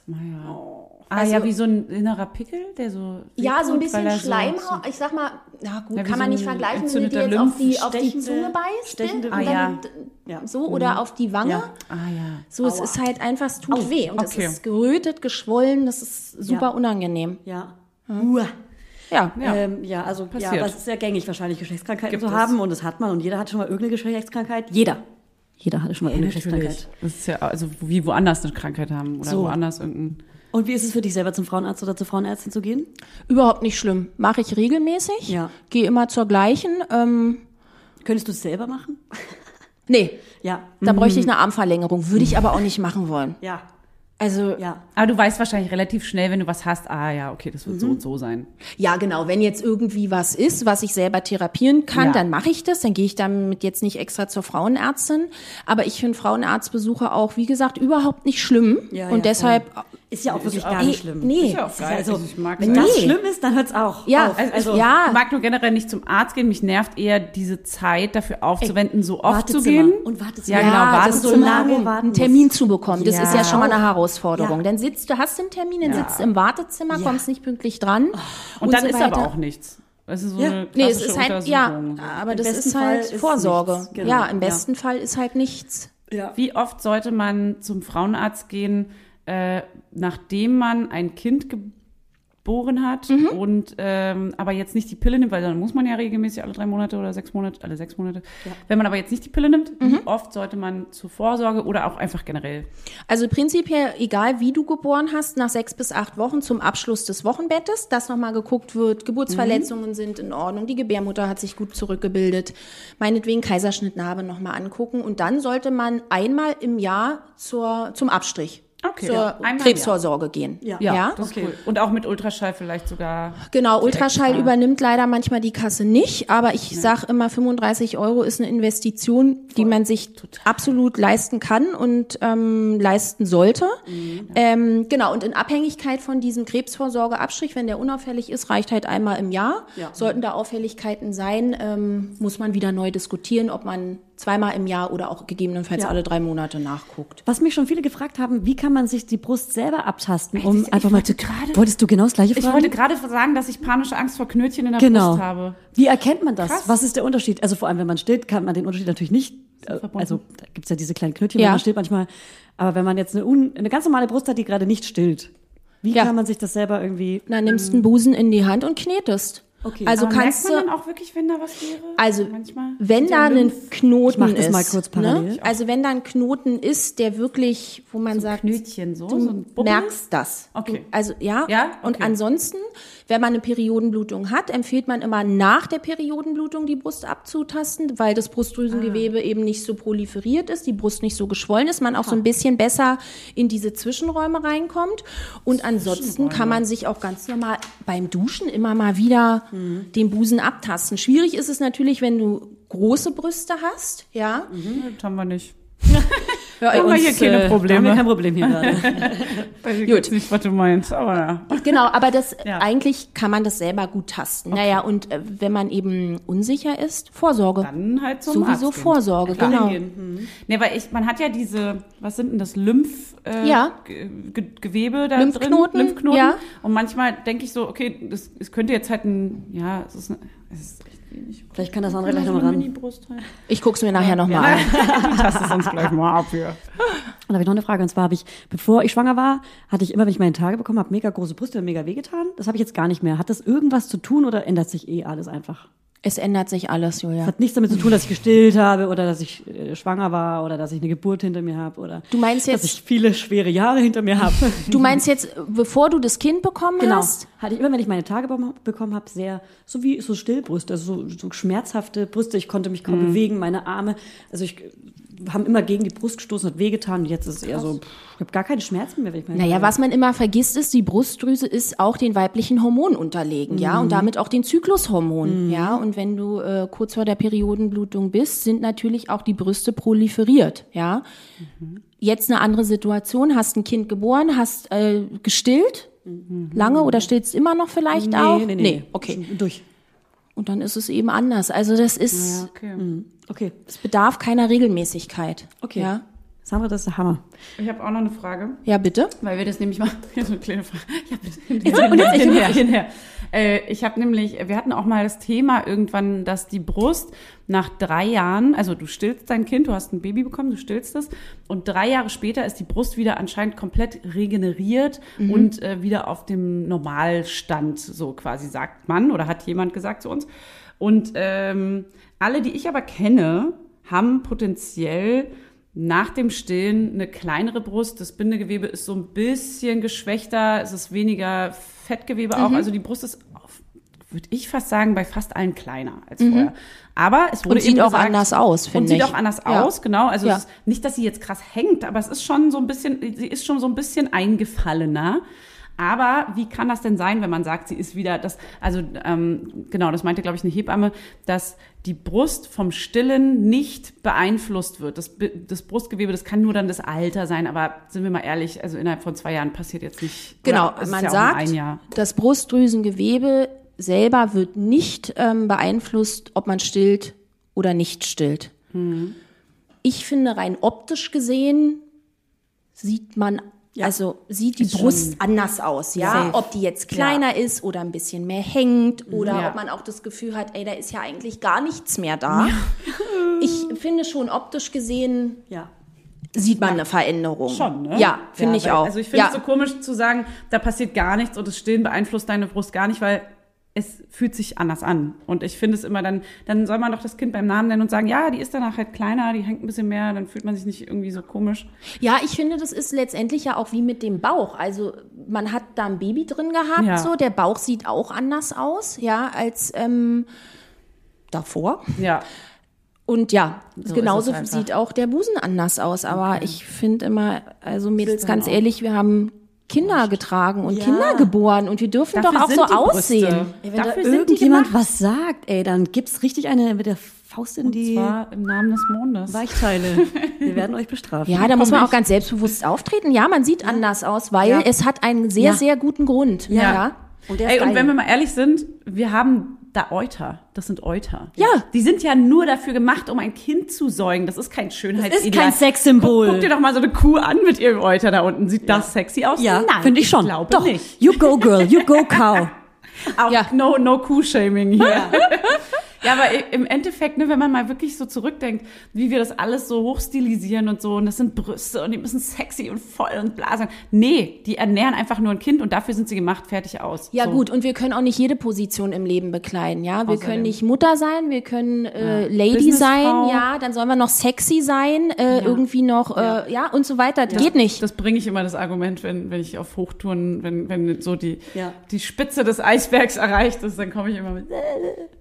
Speaker 1: Ah
Speaker 5: Also-
Speaker 1: ja, wie so ein innerer Pickel, der so.
Speaker 5: Ja, so ein bisschen
Speaker 1: er so-
Speaker 5: Schleimhaut. Ich sag mal, na gut,
Speaker 1: Ja,
Speaker 5: kann man
Speaker 1: so
Speaker 5: nicht
Speaker 1: ein
Speaker 5: vergleichen, wenn du dir jetzt auf die, auf die
Speaker 2: Stechende-
Speaker 5: Zunge beißt.
Speaker 2: stechende
Speaker 5: und
Speaker 1: Ah,
Speaker 5: dann
Speaker 1: ja.
Speaker 5: So, oder auf die Wange.
Speaker 2: Ja.
Speaker 1: Ah ja.
Speaker 5: So, es ist halt einfach, es tut weh. Und
Speaker 1: Okay.
Speaker 5: es ist gerötet, geschwollen, das ist super unangenehm.
Speaker 2: Ja. Uah.
Speaker 5: Ja.
Speaker 1: Ja.
Speaker 2: Ähm, ja, also ja,
Speaker 1: Passiert.
Speaker 2: aber es ist sehr gängig wahrscheinlich Geschlechtskrankheiten
Speaker 1: Gibt
Speaker 2: zu
Speaker 1: es.
Speaker 2: haben und das hat man und jeder hat schon mal irgendeine Geschlechtskrankheit. Jeder. Jeder hatte schon mal irgendeine Geschlechtskrankheit.
Speaker 1: Das ist ja also wie woanders eine Krankheit haben oder
Speaker 2: So.
Speaker 1: woanders irgendein.
Speaker 2: Und wie ist es für dich selber zum Frauenarzt oder zur Frauenärztin zu gehen?
Speaker 5: Überhaupt nicht schlimm. Mache ich regelmäßig.
Speaker 2: Ja.
Speaker 5: Gehe immer zur gleichen. Ähm,
Speaker 2: Könntest du es selber machen?
Speaker 5: nee,
Speaker 2: Ja.
Speaker 5: da bräuchte ich eine Armverlängerung. Würde ich aber auch nicht machen wollen.
Speaker 2: Ja.
Speaker 5: Also
Speaker 2: Ja.
Speaker 1: Aber du weißt wahrscheinlich relativ schnell, wenn du was hast, ah ja, okay, das wird so und so sein.
Speaker 5: Ja, genau. Wenn jetzt irgendwie was ist, was ich selber therapieren kann,
Speaker 1: Ja.
Speaker 5: dann mache ich das. Dann gehe ich damit jetzt nicht extra zur Frauenärztin. Aber ich finde Frauenarztbesuche auch, wie gesagt, überhaupt nicht schlimm.
Speaker 2: Ja,
Speaker 5: und
Speaker 2: ja,
Speaker 5: deshalb,
Speaker 2: Ist ja auch wirklich gar nicht schlimm.
Speaker 5: nee.
Speaker 1: Ist ja auch geil.
Speaker 2: Also,
Speaker 1: Also ich mag
Speaker 2: wenn
Speaker 1: das.
Speaker 5: Nee.
Speaker 2: schlimm ist, dann hört's auch
Speaker 5: Ja,
Speaker 2: auf.
Speaker 5: also,
Speaker 2: Also,
Speaker 5: ja.
Speaker 1: Ich mag nur generell nicht zum Arzt gehen. Mich nervt eher diese Zeit dafür aufzuwenden, so oft zu gehen.
Speaker 2: Und Wartezimmer.
Speaker 1: Ja, genau,
Speaker 5: ist so
Speaker 2: lange warten
Speaker 5: einen Termin zu bekommen. Das
Speaker 1: Ja.
Speaker 5: ist ja schon mal eine
Speaker 2: Auch.
Speaker 5: Herausforderung.
Speaker 2: Ja.
Speaker 5: Dann sitzt du, hast einen Termin, dann
Speaker 1: Ja.
Speaker 5: sitzt im Wartezimmer,
Speaker 2: Ja.
Speaker 5: kommst nicht pünktlich dran.
Speaker 1: Und dann
Speaker 5: so
Speaker 1: ist
Speaker 5: weiter.
Speaker 1: aber auch nichts. Es ist so
Speaker 2: Ja.
Speaker 1: eine
Speaker 5: Nee, es ist halt, ja, aber
Speaker 2: Im
Speaker 5: das ist halt
Speaker 2: Fall ist
Speaker 5: Vorsorge.
Speaker 2: genau.
Speaker 5: Ja, im
Speaker 2: Ja.
Speaker 5: besten Fall ist halt nichts.
Speaker 2: ja.
Speaker 1: Wie oft sollte man zum Frauenarzt gehen, äh, nachdem man ein Kind geboren hat
Speaker 5: Mhm.
Speaker 1: und ähm, aber jetzt nicht die Pille nimmt, weil dann muss man ja regelmäßig alle drei Monate oder sechs Monate, alle sechs Monate. Wenn man aber jetzt nicht die Pille nimmt,
Speaker 5: Mhm.
Speaker 1: wie oft sollte man zur Vorsorge oder auch einfach generell?
Speaker 5: Also prinzipiell, egal wie du geboren hast, nach sechs bis acht Wochen zum Abschluss des Wochenbettes, dass nochmal geguckt wird, Geburtsverletzungen sind in Ordnung, die Gebärmutter hat sich gut zurückgebildet, meinetwegen Kaiserschnittnarbe nochmal angucken und dann sollte man einmal im Jahr zur, zum Abstrich.
Speaker 1: Okay,
Speaker 5: zur
Speaker 1: ja,
Speaker 5: Krebsvorsorge gehen.
Speaker 2: Ja.
Speaker 5: ja?
Speaker 1: das ist cool. Und auch mit Ultraschall vielleicht sogar.
Speaker 5: Genau, Ultraschall
Speaker 1: extra.
Speaker 5: übernimmt leider manchmal die Kasse nicht, aber ich sag immer, 35 Euro ist eine Investition, die man sich absolut leisten kann und ähm, leisten sollte. Ähm, genau, und in Abhängigkeit von diesem Krebsvorsorgeabstrich, wenn der unauffällig ist, reicht halt einmal im Jahr.
Speaker 2: Ja.
Speaker 5: Sollten da Auffälligkeiten sein, ähm, muss man wieder neu diskutieren, ob man zweimal im Jahr oder auch gegebenenfalls
Speaker 2: Ja.
Speaker 5: alle drei Monate nachguckt.
Speaker 2: Was mich schon viele gefragt haben, wie kann man sich die Brust selber abtasten, um
Speaker 1: ich
Speaker 2: einfach mal zu.
Speaker 1: gerade-
Speaker 2: Wolltest du genau das gleiche
Speaker 1: Ich
Speaker 2: fragen?
Speaker 1: wollte gerade sagen, dass ich panische Angst vor Knötchen in der
Speaker 2: genau.
Speaker 1: Brust habe.
Speaker 2: Wie erkennt man das?
Speaker 1: Krass.
Speaker 2: Was ist der Unterschied? Also vor allem, wenn man stillt, kann man den Unterschied natürlich nicht. äh,
Speaker 1: verbunden.
Speaker 2: Also da gibt's ja diese kleinen Knötchen,
Speaker 5: Ja.
Speaker 2: wenn man stillt manchmal. Aber wenn man jetzt eine, un, eine ganz normale Brust hat, die gerade nicht stillt, wie
Speaker 5: Ja.
Speaker 2: kann man sich das selber irgendwie?
Speaker 5: Dann nimmst du einen Busen in die Hand und knetest.
Speaker 2: Okay.
Speaker 5: Also
Speaker 1: Aber
Speaker 5: kannst
Speaker 1: merkt man
Speaker 5: du
Speaker 1: dann auch wirklich, wenn da was wäre?
Speaker 5: Also,
Speaker 1: manchmal.
Speaker 5: wenn da ein Knoten
Speaker 2: Ich mach das
Speaker 5: ist,
Speaker 2: mal kurz parallel.
Speaker 5: Ne? Also wenn da ein Knoten ist, der wirklich, wo man sagt,
Speaker 1: Knötchen so,
Speaker 5: du
Speaker 1: so
Speaker 5: merkst das.
Speaker 1: Okay.
Speaker 5: Du, also ja.
Speaker 1: Ja?
Speaker 5: Und
Speaker 1: Okay.
Speaker 5: ansonsten, wenn man eine Periodenblutung hat, empfiehlt man immer nach der Periodenblutung die Brust abzutasten, weil das Brustdrüsengewebe
Speaker 1: Ah.
Speaker 5: eben nicht so proliferiert ist, die Brust nicht so geschwollen ist, man auch so ein bisschen besser in diese Zwischenräume reinkommt. Und ansonsten kann man sich auch ganz normal beim Duschen immer mal wieder
Speaker 1: Mhm.
Speaker 5: den Busen abtasten. Schwierig ist es natürlich, wenn du große Brüste hast, ja.
Speaker 1: Nö, Das haben wir nicht.
Speaker 5: Ja,
Speaker 1: Haben wir hier keine
Speaker 2: Haben wir
Speaker 1: Probleme.
Speaker 2: kein Problem hier gerade.
Speaker 5: Gut.
Speaker 1: nicht, was du meinst, aber ja.
Speaker 5: Genau, aber das
Speaker 1: Ja.
Speaker 5: eigentlich kann man das selber gut tasten. Naja, und äh, wenn man eben unsicher ist, Vorsorge.
Speaker 1: Dann halt zum
Speaker 5: Sowieso
Speaker 1: Arzt gehen.
Speaker 5: Vorsorge,
Speaker 1: Klar.
Speaker 5: genau.
Speaker 1: Hingehen. Nee, weil ich, man hat ja diese, was sind denn das, Lymph, äh,
Speaker 5: Ja.
Speaker 1: Ge Ge Gewebe da
Speaker 5: Lymphknoten,
Speaker 1: drin? Lymphknoten.
Speaker 5: ja.
Speaker 1: Und manchmal denke ich so, okay, das, es könnte jetzt halt ein, ja, es ist, es ist wenig.
Speaker 2: Vielleicht kann das andere gleich nochmal ran.
Speaker 5: Ich guck's mir nachher nochmal an.
Speaker 1: Du tastest uns gleich mal ab hier.
Speaker 2: Und da habe ich noch eine Frage. Und zwar habe ich, bevor ich schwanger war, hatte ich immer, wenn ich meine Tage bekommen habe, mega große Brüste und mega wehgetan. Das habe ich jetzt gar nicht mehr. Hat das irgendwas zu tun oder ändert sich eh alles einfach?
Speaker 5: Es ändert sich alles,
Speaker 2: Das
Speaker 5: Julia.
Speaker 2: hat nichts damit zu tun, dass ich gestillt habe oder dass ich äh, schwanger war oder dass ich eine Geburt hinter mir habe oder
Speaker 5: Du meinst
Speaker 2: dass
Speaker 5: jetzt-
Speaker 2: ich viele schwere Jahre hinter mir habe.
Speaker 5: Du meinst jetzt, bevor du das Kind bekommen
Speaker 2: Genau.
Speaker 5: hast?
Speaker 2: Hatte ich immer, wenn ich meine Tage bekommen habe, sehr, so wie so Stillbrüste, also so, so schmerzhafte Brüste. Ich konnte mich kaum
Speaker 5: Mhm.
Speaker 2: bewegen, meine Arme, also ich haben immer gegen die Brust gestoßen, hat wehgetan. Und jetzt ist es eher so, pff, ich habe gar keine Schmerzen mehr, wenn ich meine
Speaker 5: Naja, was man immer vergisst, ist, die Brustdrüse ist auch den weiblichen Hormonen unterlegen, ja, und damit auch den Zyklushormonen, ja. Und wenn du äh, kurz vor der Periodenblutung bist, sind natürlich auch die Brüste proliferiert, ja. Jetzt eine andere Situation, hast ein Kind geboren, hast äh, gestillt, lange oder stillst immer noch vielleicht
Speaker 2: nee,
Speaker 5: auch?
Speaker 2: nee, nee, nee,
Speaker 5: okay.
Speaker 2: Durch.
Speaker 5: Und dann ist es eben anders. Also das ist,
Speaker 1: Okay.
Speaker 2: Okay.
Speaker 5: es bedarf keiner Regelmäßigkeit.
Speaker 2: Okay.
Speaker 5: Ja.
Speaker 2: Sandra, das ist der Hammer.
Speaker 1: Ich habe auch noch eine Frage.
Speaker 5: Ja, bitte.
Speaker 1: Weil wir das nämlich mal, ja, so eine kleine Frage. Ja, bitte.
Speaker 2: Jetzt- und jetzt-
Speaker 1: hinher, hinher. Äh, ich habe nämlich, wir hatten auch mal das Thema irgendwann, dass die Brust nach drei Jahren, also du stillst dein Kind, du hast ein Baby bekommen, du stillst es und drei Jahre später ist die Brust wieder anscheinend komplett regeneriert und äh, wieder auf dem Normalstand, so quasi sagt man oder hat jemand gesagt zu uns. Und ähm, alle, die ich aber kenne, haben potenziell nach dem Stillen eine kleinere Brust. Das Bindegewebe ist so ein bisschen geschwächter. Es ist weniger Fettgewebe auch. Also die Brust ist, würde ich fast sagen, bei fast allen kleiner als vorher. Aber es wurde
Speaker 5: Und sieht auch
Speaker 1: gesagt,
Speaker 5: anders aus,
Speaker 1: Und
Speaker 5: finde
Speaker 1: sieht
Speaker 5: ich.
Speaker 1: auch anders
Speaker 5: Ja.
Speaker 1: aus, genau. Also
Speaker 5: Ja.
Speaker 1: nicht, dass sie jetzt krass hängt, aber es ist schon so ein bisschen, sie ist schon so ein bisschen eingefallener. Aber wie kann das denn sein, wenn man sagt, sie ist wieder das, also ähm, genau, das meinte, glaube ich, eine Hebamme, dass die Brust vom Stillen nicht beeinflusst wird. Das, das Brustgewebe, das kann nur dann das Alter sein, aber sind wir mal ehrlich, also innerhalb von zwei Jahren passiert jetzt nicht.
Speaker 5: Genau, man
Speaker 1: ja
Speaker 5: sagt, das Brustdrüsengewebe selber wird nicht ähm, beeinflusst, ob man stillt oder nicht stillt.
Speaker 1: Hm.
Speaker 5: Ich finde, rein optisch gesehen sieht man, also sieht die Brust anders aus, ja.
Speaker 2: Safe.
Speaker 5: Ob die jetzt kleiner ist oder ein bisschen mehr hängt oder
Speaker 1: Ja.
Speaker 5: ob man auch das Gefühl hat, ey, da ist ja eigentlich gar nichts mehr da. Ich finde schon optisch gesehen
Speaker 2: Ja.
Speaker 5: sieht man eine Veränderung.
Speaker 1: Schon, ne?
Speaker 5: Ja, finde ich
Speaker 1: weil-
Speaker 5: auch.
Speaker 1: Also ich finde
Speaker 5: ja.
Speaker 1: es so komisch zu sagen, da passiert gar nichts und das Stillen beeinflusst deine Brust gar nicht, weil es fühlt sich anders an. Und ich finde es immer dann, dann soll man doch das Kind beim Namen nennen und sagen, ja, die ist danach halt kleiner, die hängt ein bisschen mehr, dann fühlt man sich nicht irgendwie so komisch.
Speaker 5: Ja, ich finde, das ist letztendlich ja auch wie mit dem Bauch. Also man hat da ein Baby drin gehabt,
Speaker 1: Ja.
Speaker 5: so der Bauch sieht auch anders aus, ja, als ähm, davor.
Speaker 1: Ja.
Speaker 5: Und ja,
Speaker 1: So
Speaker 5: genauso sieht auch der Busen anders aus. Aber ich finde immer, also Mädels, ganz
Speaker 1: auch-
Speaker 5: ehrlich, wir haben Kinder getragen und
Speaker 2: Ja.
Speaker 5: Kinder geboren und wir dürfen
Speaker 1: Dafür
Speaker 5: doch auch so aussehen.
Speaker 2: Ey, wenn da
Speaker 1: Dafür die
Speaker 2: irgendjemand was sagt, ey, dann gibt's richtig eine mit der Faust in die
Speaker 1: Zwar im Namen des Mondes.
Speaker 2: Weichteile. Wir werden euch bestrafen.
Speaker 5: Ja, da muss man auch ganz selbstbewusst auftreten. Ja, man sieht anders aus, weil
Speaker 2: Ja.
Speaker 5: es hat einen sehr,
Speaker 2: Ja.
Speaker 5: sehr guten Grund.
Speaker 2: Ja. Und der ist
Speaker 1: Ey, und wenn wir mal ehrlich sind, wir haben da Euter. Das sind Euter.
Speaker 5: Ja.
Speaker 1: Die sind ja nur dafür gemacht, um ein Kind zu säugen. Das ist kein Schönheitsideal.
Speaker 2: ist kein Sexsymbol.
Speaker 1: Guck, guck dir doch mal so eine Kuh an mit ihrem Euter da unten. Sieht das sexy aus?
Speaker 2: Ja, finde ich schon.
Speaker 1: glaube
Speaker 2: Doch.
Speaker 1: nicht.
Speaker 2: You go, girl. You go, cow.
Speaker 1: Auch
Speaker 5: Ja.
Speaker 1: no, no Kuh-Shaming hier. Ja. aber im Endeffekt, ne, wenn man mal wirklich so zurückdenkt, wie wir das alles so hochstilisieren und so, und das sind Brüste und die müssen sexy und voll und bla sein. Nee, die ernähren einfach nur ein Kind und dafür sind sie gemacht, fertig aus.
Speaker 5: Ja
Speaker 1: so.
Speaker 5: gut, und wir können auch nicht jede Position im Leben bekleiden, ja. Wir
Speaker 1: Außerdem.
Speaker 5: können nicht Mutter sein, wir können äh, Lady
Speaker 1: Businessfrau.
Speaker 5: sein, ja. Dann sollen wir noch sexy sein, äh, irgendwie noch, äh, ja, und so weiter. Geht nicht.
Speaker 1: Das bringe ich immer das Argument, wenn, wenn ich auf Hochtouren, wenn, wenn so die,
Speaker 2: Ja.
Speaker 1: die Spitze des Eisbergs erreicht ist, dann komme ich immer mit.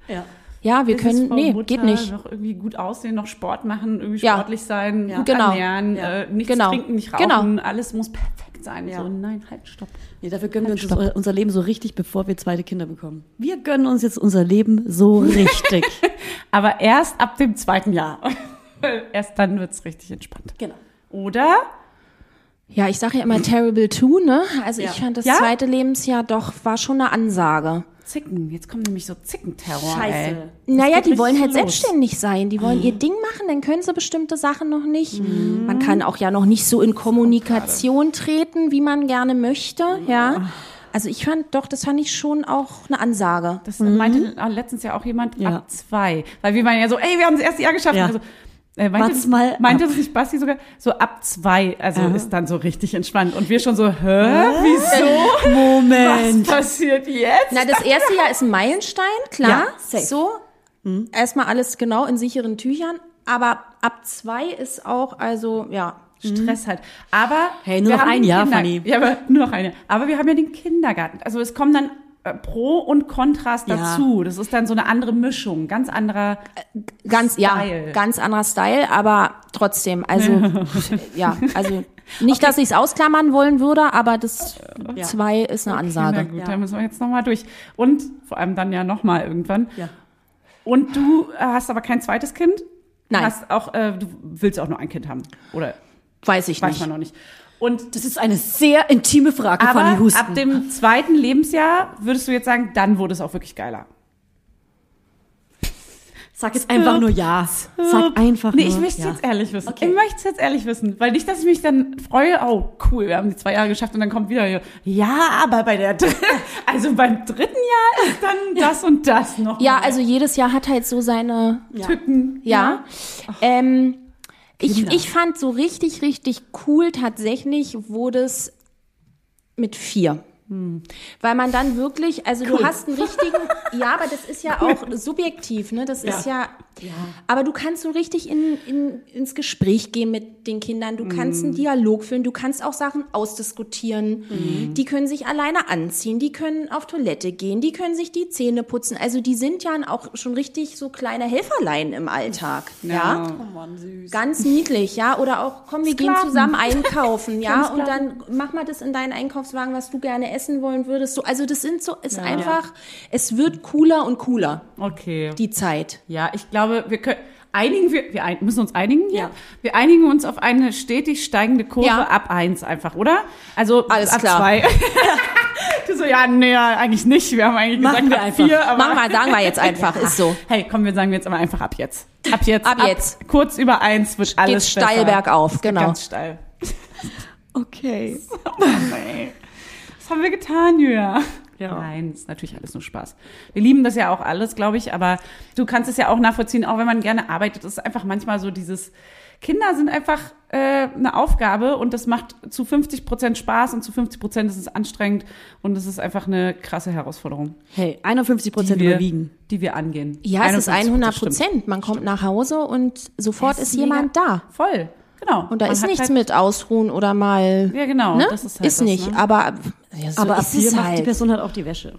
Speaker 2: Ja.
Speaker 5: Ja, wir können, nee,
Speaker 1: Mutter,
Speaker 5: geht nicht.
Speaker 1: Noch irgendwie gut aussehen, noch Sport machen, irgendwie
Speaker 5: Ja.
Speaker 1: sportlich sein,
Speaker 2: Ja.
Speaker 1: gut
Speaker 5: Genau.
Speaker 1: ernähren,
Speaker 2: Ja.
Speaker 1: äh, nichts
Speaker 5: Genau.
Speaker 1: trinken, nicht rauchen,
Speaker 5: Genau.
Speaker 1: alles muss perfekt sein.
Speaker 2: Ja.
Speaker 1: So, nein, halt, stopp.
Speaker 2: Nee, dafür gönnen wir uns
Speaker 1: Stopp.
Speaker 2: unser Leben so richtig, bevor wir zweite Kinder bekommen. Wir gönnen uns jetzt unser Leben so richtig.
Speaker 1: Aber erst ab dem zweiten Jahr. erst dann wird's richtig entspannt.
Speaker 2: genau.
Speaker 1: Oder?
Speaker 5: Ja, ich sage ja immer terrible two, ne? Also
Speaker 2: Ja.
Speaker 5: ich fand das
Speaker 1: Ja?
Speaker 5: zweite Lebensjahr doch, war schon eine Ansage.
Speaker 1: Zicken. Jetzt kommt nämlich so Zickenterror.
Speaker 2: Scheiße.
Speaker 1: Ey.
Speaker 5: Naja, die wollen halt
Speaker 1: los.
Speaker 5: selbstständig sein. Die wollen ihr Ding machen, dann können sie bestimmte Sachen noch nicht. Man kann auch ja noch nicht so in Kommunikation treten, wie man gerne möchte, ja. Also ich fand, doch, das fand ich schon auch eine Ansage.
Speaker 1: Das meinte letztens ja auch jemand
Speaker 2: Ja.
Speaker 1: ab zwei. Weil wir meinen ja so, ey, wir haben das erste Jahr geschafft.
Speaker 2: Ja.
Speaker 1: Also, äh, meinte,
Speaker 2: mal
Speaker 1: meinte
Speaker 2: ab.
Speaker 1: das nicht Basti sogar? So ab zwei, also
Speaker 2: Aha.
Speaker 1: ist dann so richtig entspannt. Und wir schon so, hä, wieso?
Speaker 2: Moment.
Speaker 1: Was passiert jetzt?
Speaker 5: Na, das erste Jahr ist ein Meilenstein, klar.
Speaker 2: Ja, safe.
Speaker 5: so. Erstmal alles genau in sicheren Tüchern. Aber ab zwei ist auch, also, ja.
Speaker 1: Stress halt. Aber
Speaker 2: Hey, nur
Speaker 1: wir
Speaker 2: noch
Speaker 1: haben
Speaker 2: ein Jahr,
Speaker 1: Kinder-
Speaker 2: Fanny.
Speaker 1: Ja, aber nur noch eine. Aber wir haben ja den Kindergarten. Also es kommen dann Pro und Kontrast
Speaker 2: Ja.
Speaker 1: dazu. Das ist dann so eine andere Mischung, ganz anderer.
Speaker 5: Ganz, ja,
Speaker 1: Style.
Speaker 5: ganz anderer Style, aber trotzdem, also, ja, also, nicht, dass ich es ausklammern wollen würde, aber das
Speaker 2: Ja.
Speaker 5: zwei ist eine
Speaker 1: Na
Speaker 5: Ansage.
Speaker 1: gut,
Speaker 2: Ja.
Speaker 1: da müssen wir jetzt nochmal durch. Und vor allem dann ja nochmal irgendwann.
Speaker 2: Ja.
Speaker 1: Und du äh, hast aber kein zweites Kind?
Speaker 5: Nein.
Speaker 1: Hast auch, äh, du willst auch nur ein Kind haben. Oder
Speaker 5: Weiß ich
Speaker 1: weiß
Speaker 5: nicht.
Speaker 1: man noch nicht. Und
Speaker 2: Das ist eine sehr intime Frage, Fanny
Speaker 1: aber
Speaker 2: Husten.
Speaker 1: ab dem zweiten Lebensjahr würdest du jetzt sagen, dann wurde es auch wirklich geiler.
Speaker 2: Sag jetzt einfach nur ja. Sag einfach
Speaker 1: Nee,
Speaker 2: nur
Speaker 1: ich möchte es
Speaker 2: ja.
Speaker 1: jetzt ehrlich wissen.
Speaker 2: Okay.
Speaker 1: Ich möchte es jetzt ehrlich wissen. Weil nicht, dass ich mich dann freue, oh cool, wir haben die zwei Jahre geschafft und dann kommt wieder, hier, ja, aber bei der dritten, also beim dritten Jahr ist dann das und das noch.
Speaker 5: Ja,
Speaker 1: mal.
Speaker 5: also jedes Jahr hat halt so seine
Speaker 1: Tücken.
Speaker 5: Ja. Ähm, ich, ich fand so richtig, richtig cool tatsächlich wurde es mit vier. Weil man dann wirklich, also du hast einen richtigen, ja, aber das ist ja auch subjektiv, ne? Das ist ja, aber du kannst so richtig in, in, ins Gespräch gehen mit den Kindern, du kannst einen Dialog führen, du kannst auch Sachen ausdiskutieren. Die können sich alleine anziehen, die können auf Toilette gehen, die können sich die Zähne putzen. Also die sind ja auch schon richtig so kleine Helferlein im Alltag, ja. Ganz niedlich, ja. Oder auch, komm, wir gehen
Speaker 1: Sklaven.
Speaker 5: zusammen einkaufen, ja. Und dann mach mal das in deinen Einkaufswagen, was du gerne essen wollen würdest. So, also das sind so, ist einfach, es wird cooler und cooler,
Speaker 1: Okay.
Speaker 5: die Zeit.
Speaker 1: Ja, ich glaube, wir können. Einigen wir, wir ein, müssen uns einigen hier.
Speaker 2: Ja.
Speaker 1: Wir einigen uns auf eine stetig steigende Kurve
Speaker 5: Ja.
Speaker 1: ab eins einfach, oder? Also
Speaker 5: Alles
Speaker 1: ab
Speaker 5: klar.
Speaker 1: zwei. du so, ja, nee, ja, eigentlich nicht. Wir haben eigentlich
Speaker 2: Machen
Speaker 1: gesagt
Speaker 2: wir
Speaker 1: ab
Speaker 2: einfach.
Speaker 1: vier, aber
Speaker 5: Machen wir, sagen wir jetzt einfach, ist so.
Speaker 1: Hey, komm, wir sagen jetzt aber einfach ab jetzt. Ab jetzt.
Speaker 5: Ab jetzt.
Speaker 1: Kurz über eins wird alles
Speaker 5: steil
Speaker 1: besser.
Speaker 5: bergauf, genau.
Speaker 1: Ganz steil.
Speaker 2: Okay.
Speaker 1: Nee. Was haben wir getan, Julia?
Speaker 2: Ja.
Speaker 1: Nein, ist natürlich alles nur Spaß. Wir lieben das ja auch alles, glaube ich, aber du kannst es ja auch nachvollziehen, auch wenn man gerne arbeitet. Es ist einfach manchmal so dieses, Kinder sind einfach äh, eine Aufgabe und das macht zu 50 Prozent Spaß und zu 50 Prozent ist es anstrengend und es ist einfach eine krasse Herausforderung,
Speaker 2: Hey, 51 Prozent überwiegen.
Speaker 1: die wir angehen.
Speaker 5: Ja, es ist
Speaker 1: 51%,
Speaker 5: 100
Speaker 1: stimmt.
Speaker 5: Prozent. Man kommt nach Hause und sofort ist,
Speaker 1: ist
Speaker 5: jemand da.
Speaker 1: Voll, genau.
Speaker 5: Und da
Speaker 1: Man
Speaker 5: ist nichts
Speaker 1: halt,
Speaker 5: mit Ausruhen oder mal.
Speaker 1: Ja, genau.
Speaker 5: Ne?
Speaker 1: Das ist halt das,
Speaker 5: nicht.
Speaker 1: Ne?
Speaker 5: Aber, ja, so
Speaker 2: Aber ab
Speaker 5: ist
Speaker 2: vier macht die
Speaker 5: halt.
Speaker 2: Person halt auch die Wäsche.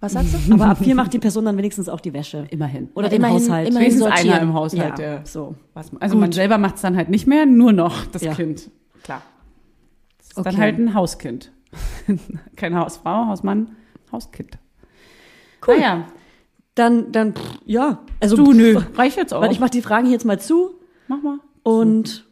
Speaker 5: Was sagst du?
Speaker 2: Aber ab vier macht die Person dann wenigstens auch die Wäsche.
Speaker 1: Immerhin.
Speaker 2: Oder
Speaker 5: Ja,
Speaker 2: den
Speaker 5: immerhin-
Speaker 2: Haushalt.
Speaker 5: immerhin
Speaker 1: Wenigstens
Speaker 5: sortieren.
Speaker 1: einer im Haushalt,
Speaker 2: Ja,
Speaker 1: der
Speaker 2: so.
Speaker 1: was, also man selber macht es dann halt nicht mehr, nur noch das
Speaker 2: Ja.
Speaker 1: Kind. Klar. Das ist
Speaker 2: Okay.
Speaker 1: dann halt ein Hauskind. Kein Hausfrau, Hausmann, Hauskind.
Speaker 2: Cool.
Speaker 1: Naja,
Speaker 2: Dann, dann, pff, ja. Also,
Speaker 1: du, nö, reicht jetzt auch.
Speaker 2: Warte, ich mach die Fragen hier jetzt mal zu
Speaker 1: Mach mal.
Speaker 2: und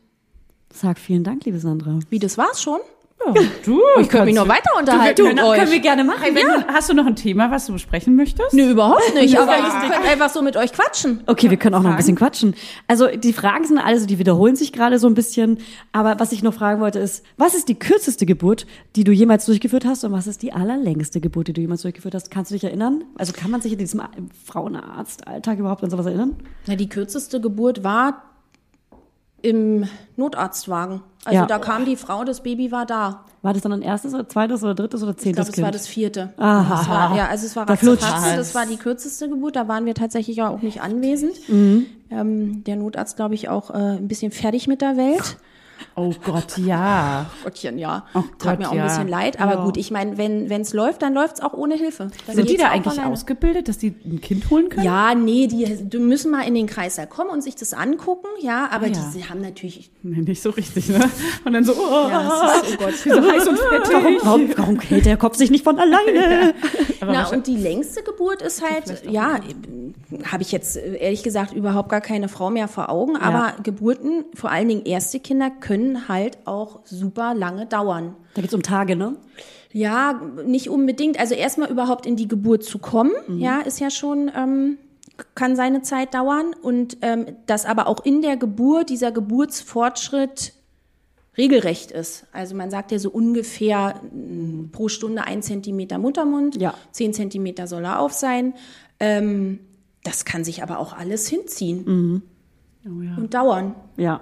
Speaker 2: sag vielen Dank, liebe Sandra.
Speaker 5: Wie, das war's schon?
Speaker 1: Ja, du,
Speaker 5: Ich könnte mich noch weiter unterhalten
Speaker 1: wir
Speaker 5: mit
Speaker 1: können-
Speaker 5: euch.
Speaker 2: Können wir gerne machen.
Speaker 1: Hey, wenn du, hast du noch ein Thema, was du besprechen möchtest?
Speaker 5: Nö, überhaupt nicht. Aber ich könnte einfach so mit euch quatschen.
Speaker 2: Okay, wir können auch noch ein bisschen quatschen. Also die Fragen sind alle so, die wiederholen sich gerade so ein bisschen. Aber was ich noch fragen wollte ist, was ist die kürzeste Geburt, die du jemals durchgeführt hast und was ist die allerlängste Geburt, die du jemals durchgeführt hast? Kannst du dich erinnern? Also kann man sich in diesem Frauenarzt-Alltag überhaupt an sowas erinnern?
Speaker 5: Na, die kürzeste Geburt war im Notarztwagen. Also
Speaker 2: Ja.
Speaker 5: da kam die Frau, das Baby war da.
Speaker 2: War das dann ein erstes oder zweites oder drittes oder
Speaker 5: Ich
Speaker 2: zehntes
Speaker 5: glaube, es
Speaker 2: Kind?
Speaker 5: war das vierte.
Speaker 2: Aha.
Speaker 5: Das war, ja, also es war
Speaker 2: Da
Speaker 5: das war die kürzeste Geburt. Da waren wir tatsächlich auch nicht anwesend.
Speaker 2: Mhm.
Speaker 5: Ähm, der Notarzt, glaube ich, auch äh, ein bisschen fertig mit der Welt.
Speaker 1: Oh Gott, ja.
Speaker 5: Gottchen, ja.
Speaker 1: Oh
Speaker 5: Tat
Speaker 1: Gott,
Speaker 5: mir auch
Speaker 1: ja.
Speaker 5: ein bisschen leid. Aber gut, ich meine, wenn es läuft, dann läuft's auch ohne Hilfe. Dann
Speaker 1: Sind die da eigentlich
Speaker 5: alleine.
Speaker 1: ausgebildet, dass die ein Kind holen können?
Speaker 5: Ja, nee, die, die müssen mal in den Kreißsaal kommen und sich das angucken, ja, aber
Speaker 1: Ah, ja.
Speaker 5: die haben natürlich,
Speaker 1: Nee, nicht so richtig, ne? Und dann so, oh,
Speaker 5: ja, es ist, oh Gott,
Speaker 1: so heiß und fettig.
Speaker 2: Warum, warum, warum hält der Kopf sich nicht von alleine?
Speaker 5: Na, und die längste Geburt ist halt, ja, habe ich jetzt äh, ehrlich gesagt überhaupt gar keine Frau mehr vor Augen, aber Geburten, vor allen Dingen erste Kinder, können halt auch super lange dauern.
Speaker 2: Da geht's um Tage, ne?
Speaker 5: Ja, nicht unbedingt. Also erstmal überhaupt in die Geburt zu kommen, ja, ist ja schon, ähm, kann seine Zeit dauern. Und ähm, dass aber auch in der Geburt dieser Geburtsfortschritt regelrecht ist. Also man sagt ja so ungefähr mm, pro Stunde ein Zentimeter Muttermund,
Speaker 2: Ja.
Speaker 5: zehn Zentimeter soll er auf sein. Ähm, das kann sich aber auch alles hinziehen
Speaker 1: Oh, ja.
Speaker 5: und dauern.
Speaker 2: Ja.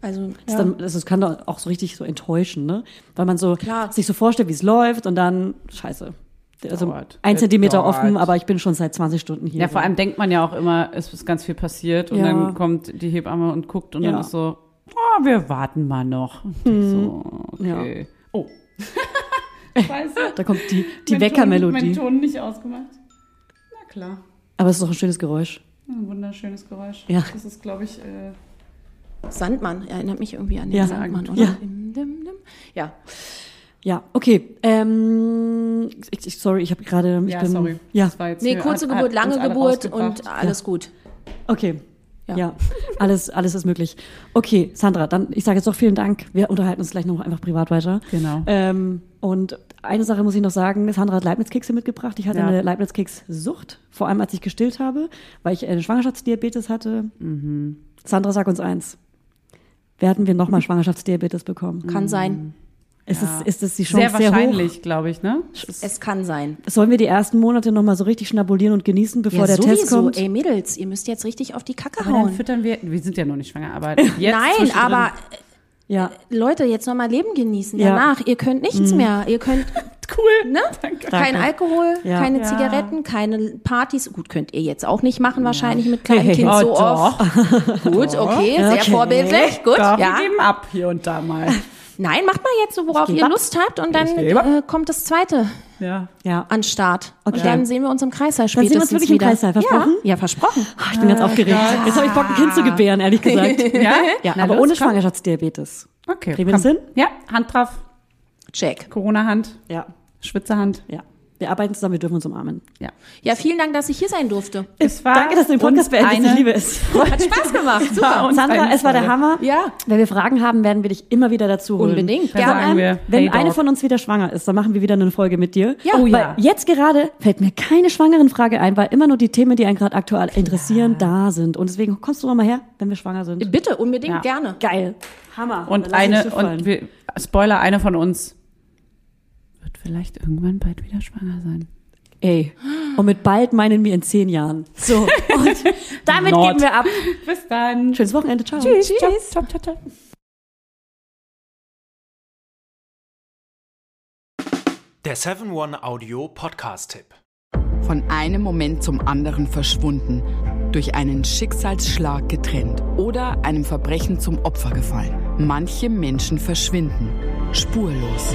Speaker 5: Also
Speaker 2: Das,
Speaker 5: ja.
Speaker 2: dann, das, das kann doch auch so richtig so enttäuschen, ne? Weil man so
Speaker 5: Klar.
Speaker 2: sich so vorstellt, wie es läuft und dann, scheiße. Also
Speaker 1: Dauert.
Speaker 2: ein Zentimeter
Speaker 1: dauert.
Speaker 2: offen, aber ich bin schon seit 20 Stunden hier.
Speaker 1: Ja, vor allem denkt man ja auch immer, es ist ganz viel passiert und
Speaker 2: Ja.
Speaker 1: dann kommt die Hebamme und guckt und
Speaker 2: Ja.
Speaker 1: dann ist so, oh, wir warten mal noch. Denk so, okay. Oh. Scheiße.
Speaker 2: Da kommt die, die
Speaker 1: Ton- Mein
Speaker 2: Weckermelodie.
Speaker 1: Ton nicht ausgemacht. Na klar.
Speaker 2: Aber es ist doch ein schönes Geräusch.
Speaker 1: Ein wunderschönes Geräusch.
Speaker 2: Ja.
Speaker 1: Das ist, glaube ich, äh,
Speaker 5: Sandmann erinnert mich irgendwie an den
Speaker 2: Ja.
Speaker 5: Sandmann, oder?
Speaker 2: Ja.
Speaker 5: Dim, dim, dim. Ja.
Speaker 2: Ja, okay. Ähm, ich, ich, sorry, ich habe gerade. Ich
Speaker 1: ja,
Speaker 2: bin,
Speaker 1: sorry.
Speaker 2: Ja,
Speaker 1: Das war jetzt
Speaker 5: Nee, kurze
Speaker 1: hat
Speaker 5: Geburt, lange Geburt und alles gut.
Speaker 2: okay. Ja, alles, alles ist möglich. Okay, Sandra, dann, ich sage jetzt doch vielen Dank. Wir unterhalten uns gleich noch einfach privat weiter.
Speaker 1: Genau.
Speaker 2: Ähm, und eine Sache muss ich noch sagen, Sandra hat Leibniz-Kekse mitgebracht. Ich hatte
Speaker 1: Ja.
Speaker 2: eine Leibniz-Keks-Sucht, vor allem als ich gestillt habe, weil ich eine Schwangerschaftsdiabetes hatte. Sandra, sag uns eins. Werden wir nochmal Schwangerschaftsdiabetes bekommen?
Speaker 5: Kann sein.
Speaker 2: Ist, es, ist es die Chance
Speaker 1: Sehr wahrscheinlich, glaube ich, ne?
Speaker 5: Es kann sein.
Speaker 2: Sollen wir die ersten Monate nochmal so richtig schnabulieren und genießen, bevor
Speaker 5: ja,
Speaker 2: der
Speaker 5: sowieso.
Speaker 2: Test kommt?
Speaker 5: Ey, Mädels, ihr müsst jetzt richtig auf die Kacke
Speaker 1: Aber dann
Speaker 5: hauen.
Speaker 1: füttern wir, wir sind ja noch nicht schwanger, aber jetzt
Speaker 5: Nein, aber
Speaker 2: Ja,
Speaker 5: Leute, jetzt nochmal Leben genießen.
Speaker 2: Ja.
Speaker 5: Danach, ihr könnt nichts mehr. Ihr könnt
Speaker 1: cool.
Speaker 5: ne? kein
Speaker 2: Danke.
Speaker 5: Alkohol,
Speaker 2: Ja.
Speaker 5: keine
Speaker 1: Ja.
Speaker 5: Zigaretten, keine Partys. Gut, könnt ihr jetzt auch nicht machen, wahrscheinlich mit kleinem
Speaker 2: Hey,
Speaker 5: Kind
Speaker 1: oh,
Speaker 5: so
Speaker 1: doch.
Speaker 5: oft. Gut, okay, sehr
Speaker 2: Okay.
Speaker 5: vorbildlich. Gut,
Speaker 1: Doch,
Speaker 5: ja.
Speaker 1: wir geben ab hier und da mal.
Speaker 5: Nein, macht mal jetzt so, worauf ihr
Speaker 2: ab.
Speaker 5: Lust habt und dann äh, kommt das zweite
Speaker 1: Ja.
Speaker 2: ja.
Speaker 5: an Start.
Speaker 2: Okay.
Speaker 5: Und dann sehen wir uns im Kreissaal
Speaker 2: Dann sehen wir uns wirklich im
Speaker 5: wieder.
Speaker 2: Kreissaal, versprochen?
Speaker 5: Ja, ja versprochen.
Speaker 2: Ah, ich bin ganz aufgeregt. Jetzt habe ich Bock, ein Kind zu gebären, ehrlich gesagt.
Speaker 1: Ja?
Speaker 2: Ja,
Speaker 1: Na
Speaker 2: aber
Speaker 1: los,
Speaker 2: ohne
Speaker 1: komm.
Speaker 2: Schwangerschaftsdiabetes.
Speaker 1: Okay.
Speaker 2: Kriegen wir das hin?
Speaker 1: Ja, Hand drauf,
Speaker 5: Check.
Speaker 1: Corona-Hand,
Speaker 2: Ja,
Speaker 1: Schwitzerhand.
Speaker 2: ja. Wir arbeiten zusammen, wir dürfen uns umarmen.
Speaker 1: Ja.
Speaker 5: Ja, vielen Dank, dass ich hier sein durfte.
Speaker 1: Es war
Speaker 2: Danke, dass du den Podcast
Speaker 1: eine-
Speaker 2: Ich liebe es.
Speaker 5: Hat Spaß gemacht.
Speaker 1: war uns
Speaker 2: Sandra, es war der. Hammer.
Speaker 5: Ja.
Speaker 2: Wenn wir Fragen haben, werden wir dich immer wieder dazu holen.
Speaker 5: Unbedingt, gerne.
Speaker 1: sagen wir,
Speaker 2: Wenn
Speaker 1: hey,
Speaker 2: eine von uns wieder schwanger ist, dann machen wir wieder eine Folge mit dir.
Speaker 5: Ja.
Speaker 1: Oh
Speaker 2: Weil
Speaker 1: ja.
Speaker 2: jetzt gerade fällt mir keine schwangeren Frage ein, weil immer nur die Themen, die einen gerade aktuell interessieren, da sind. Und deswegen kommst du noch mal her, wenn wir schwanger sind.
Speaker 5: Bitte, unbedingt,
Speaker 1: Ja.
Speaker 5: gerne.
Speaker 2: Geil. Hammer.
Speaker 1: Und eine, und wir, Spoiler, eine von uns vielleicht irgendwann bald wieder schwanger sein.
Speaker 2: Ey. Und mit bald meinen wir in zehn Jahren. So. Und damit
Speaker 1: Not.
Speaker 2: geben wir ab.
Speaker 1: Bis dann.
Speaker 2: Schönes Wochenende. Ciao.
Speaker 1: Tschüss. Tschüss. Ciao, ciao, ciao.
Speaker 6: Der 7-One Audio Podcast-Tipp.
Speaker 7: Von einem Moment zum anderen verschwunden, durch einen Schicksalsschlag getrennt oder einem Verbrechen zum Opfer gefallen. Manche Menschen verschwinden spurlos.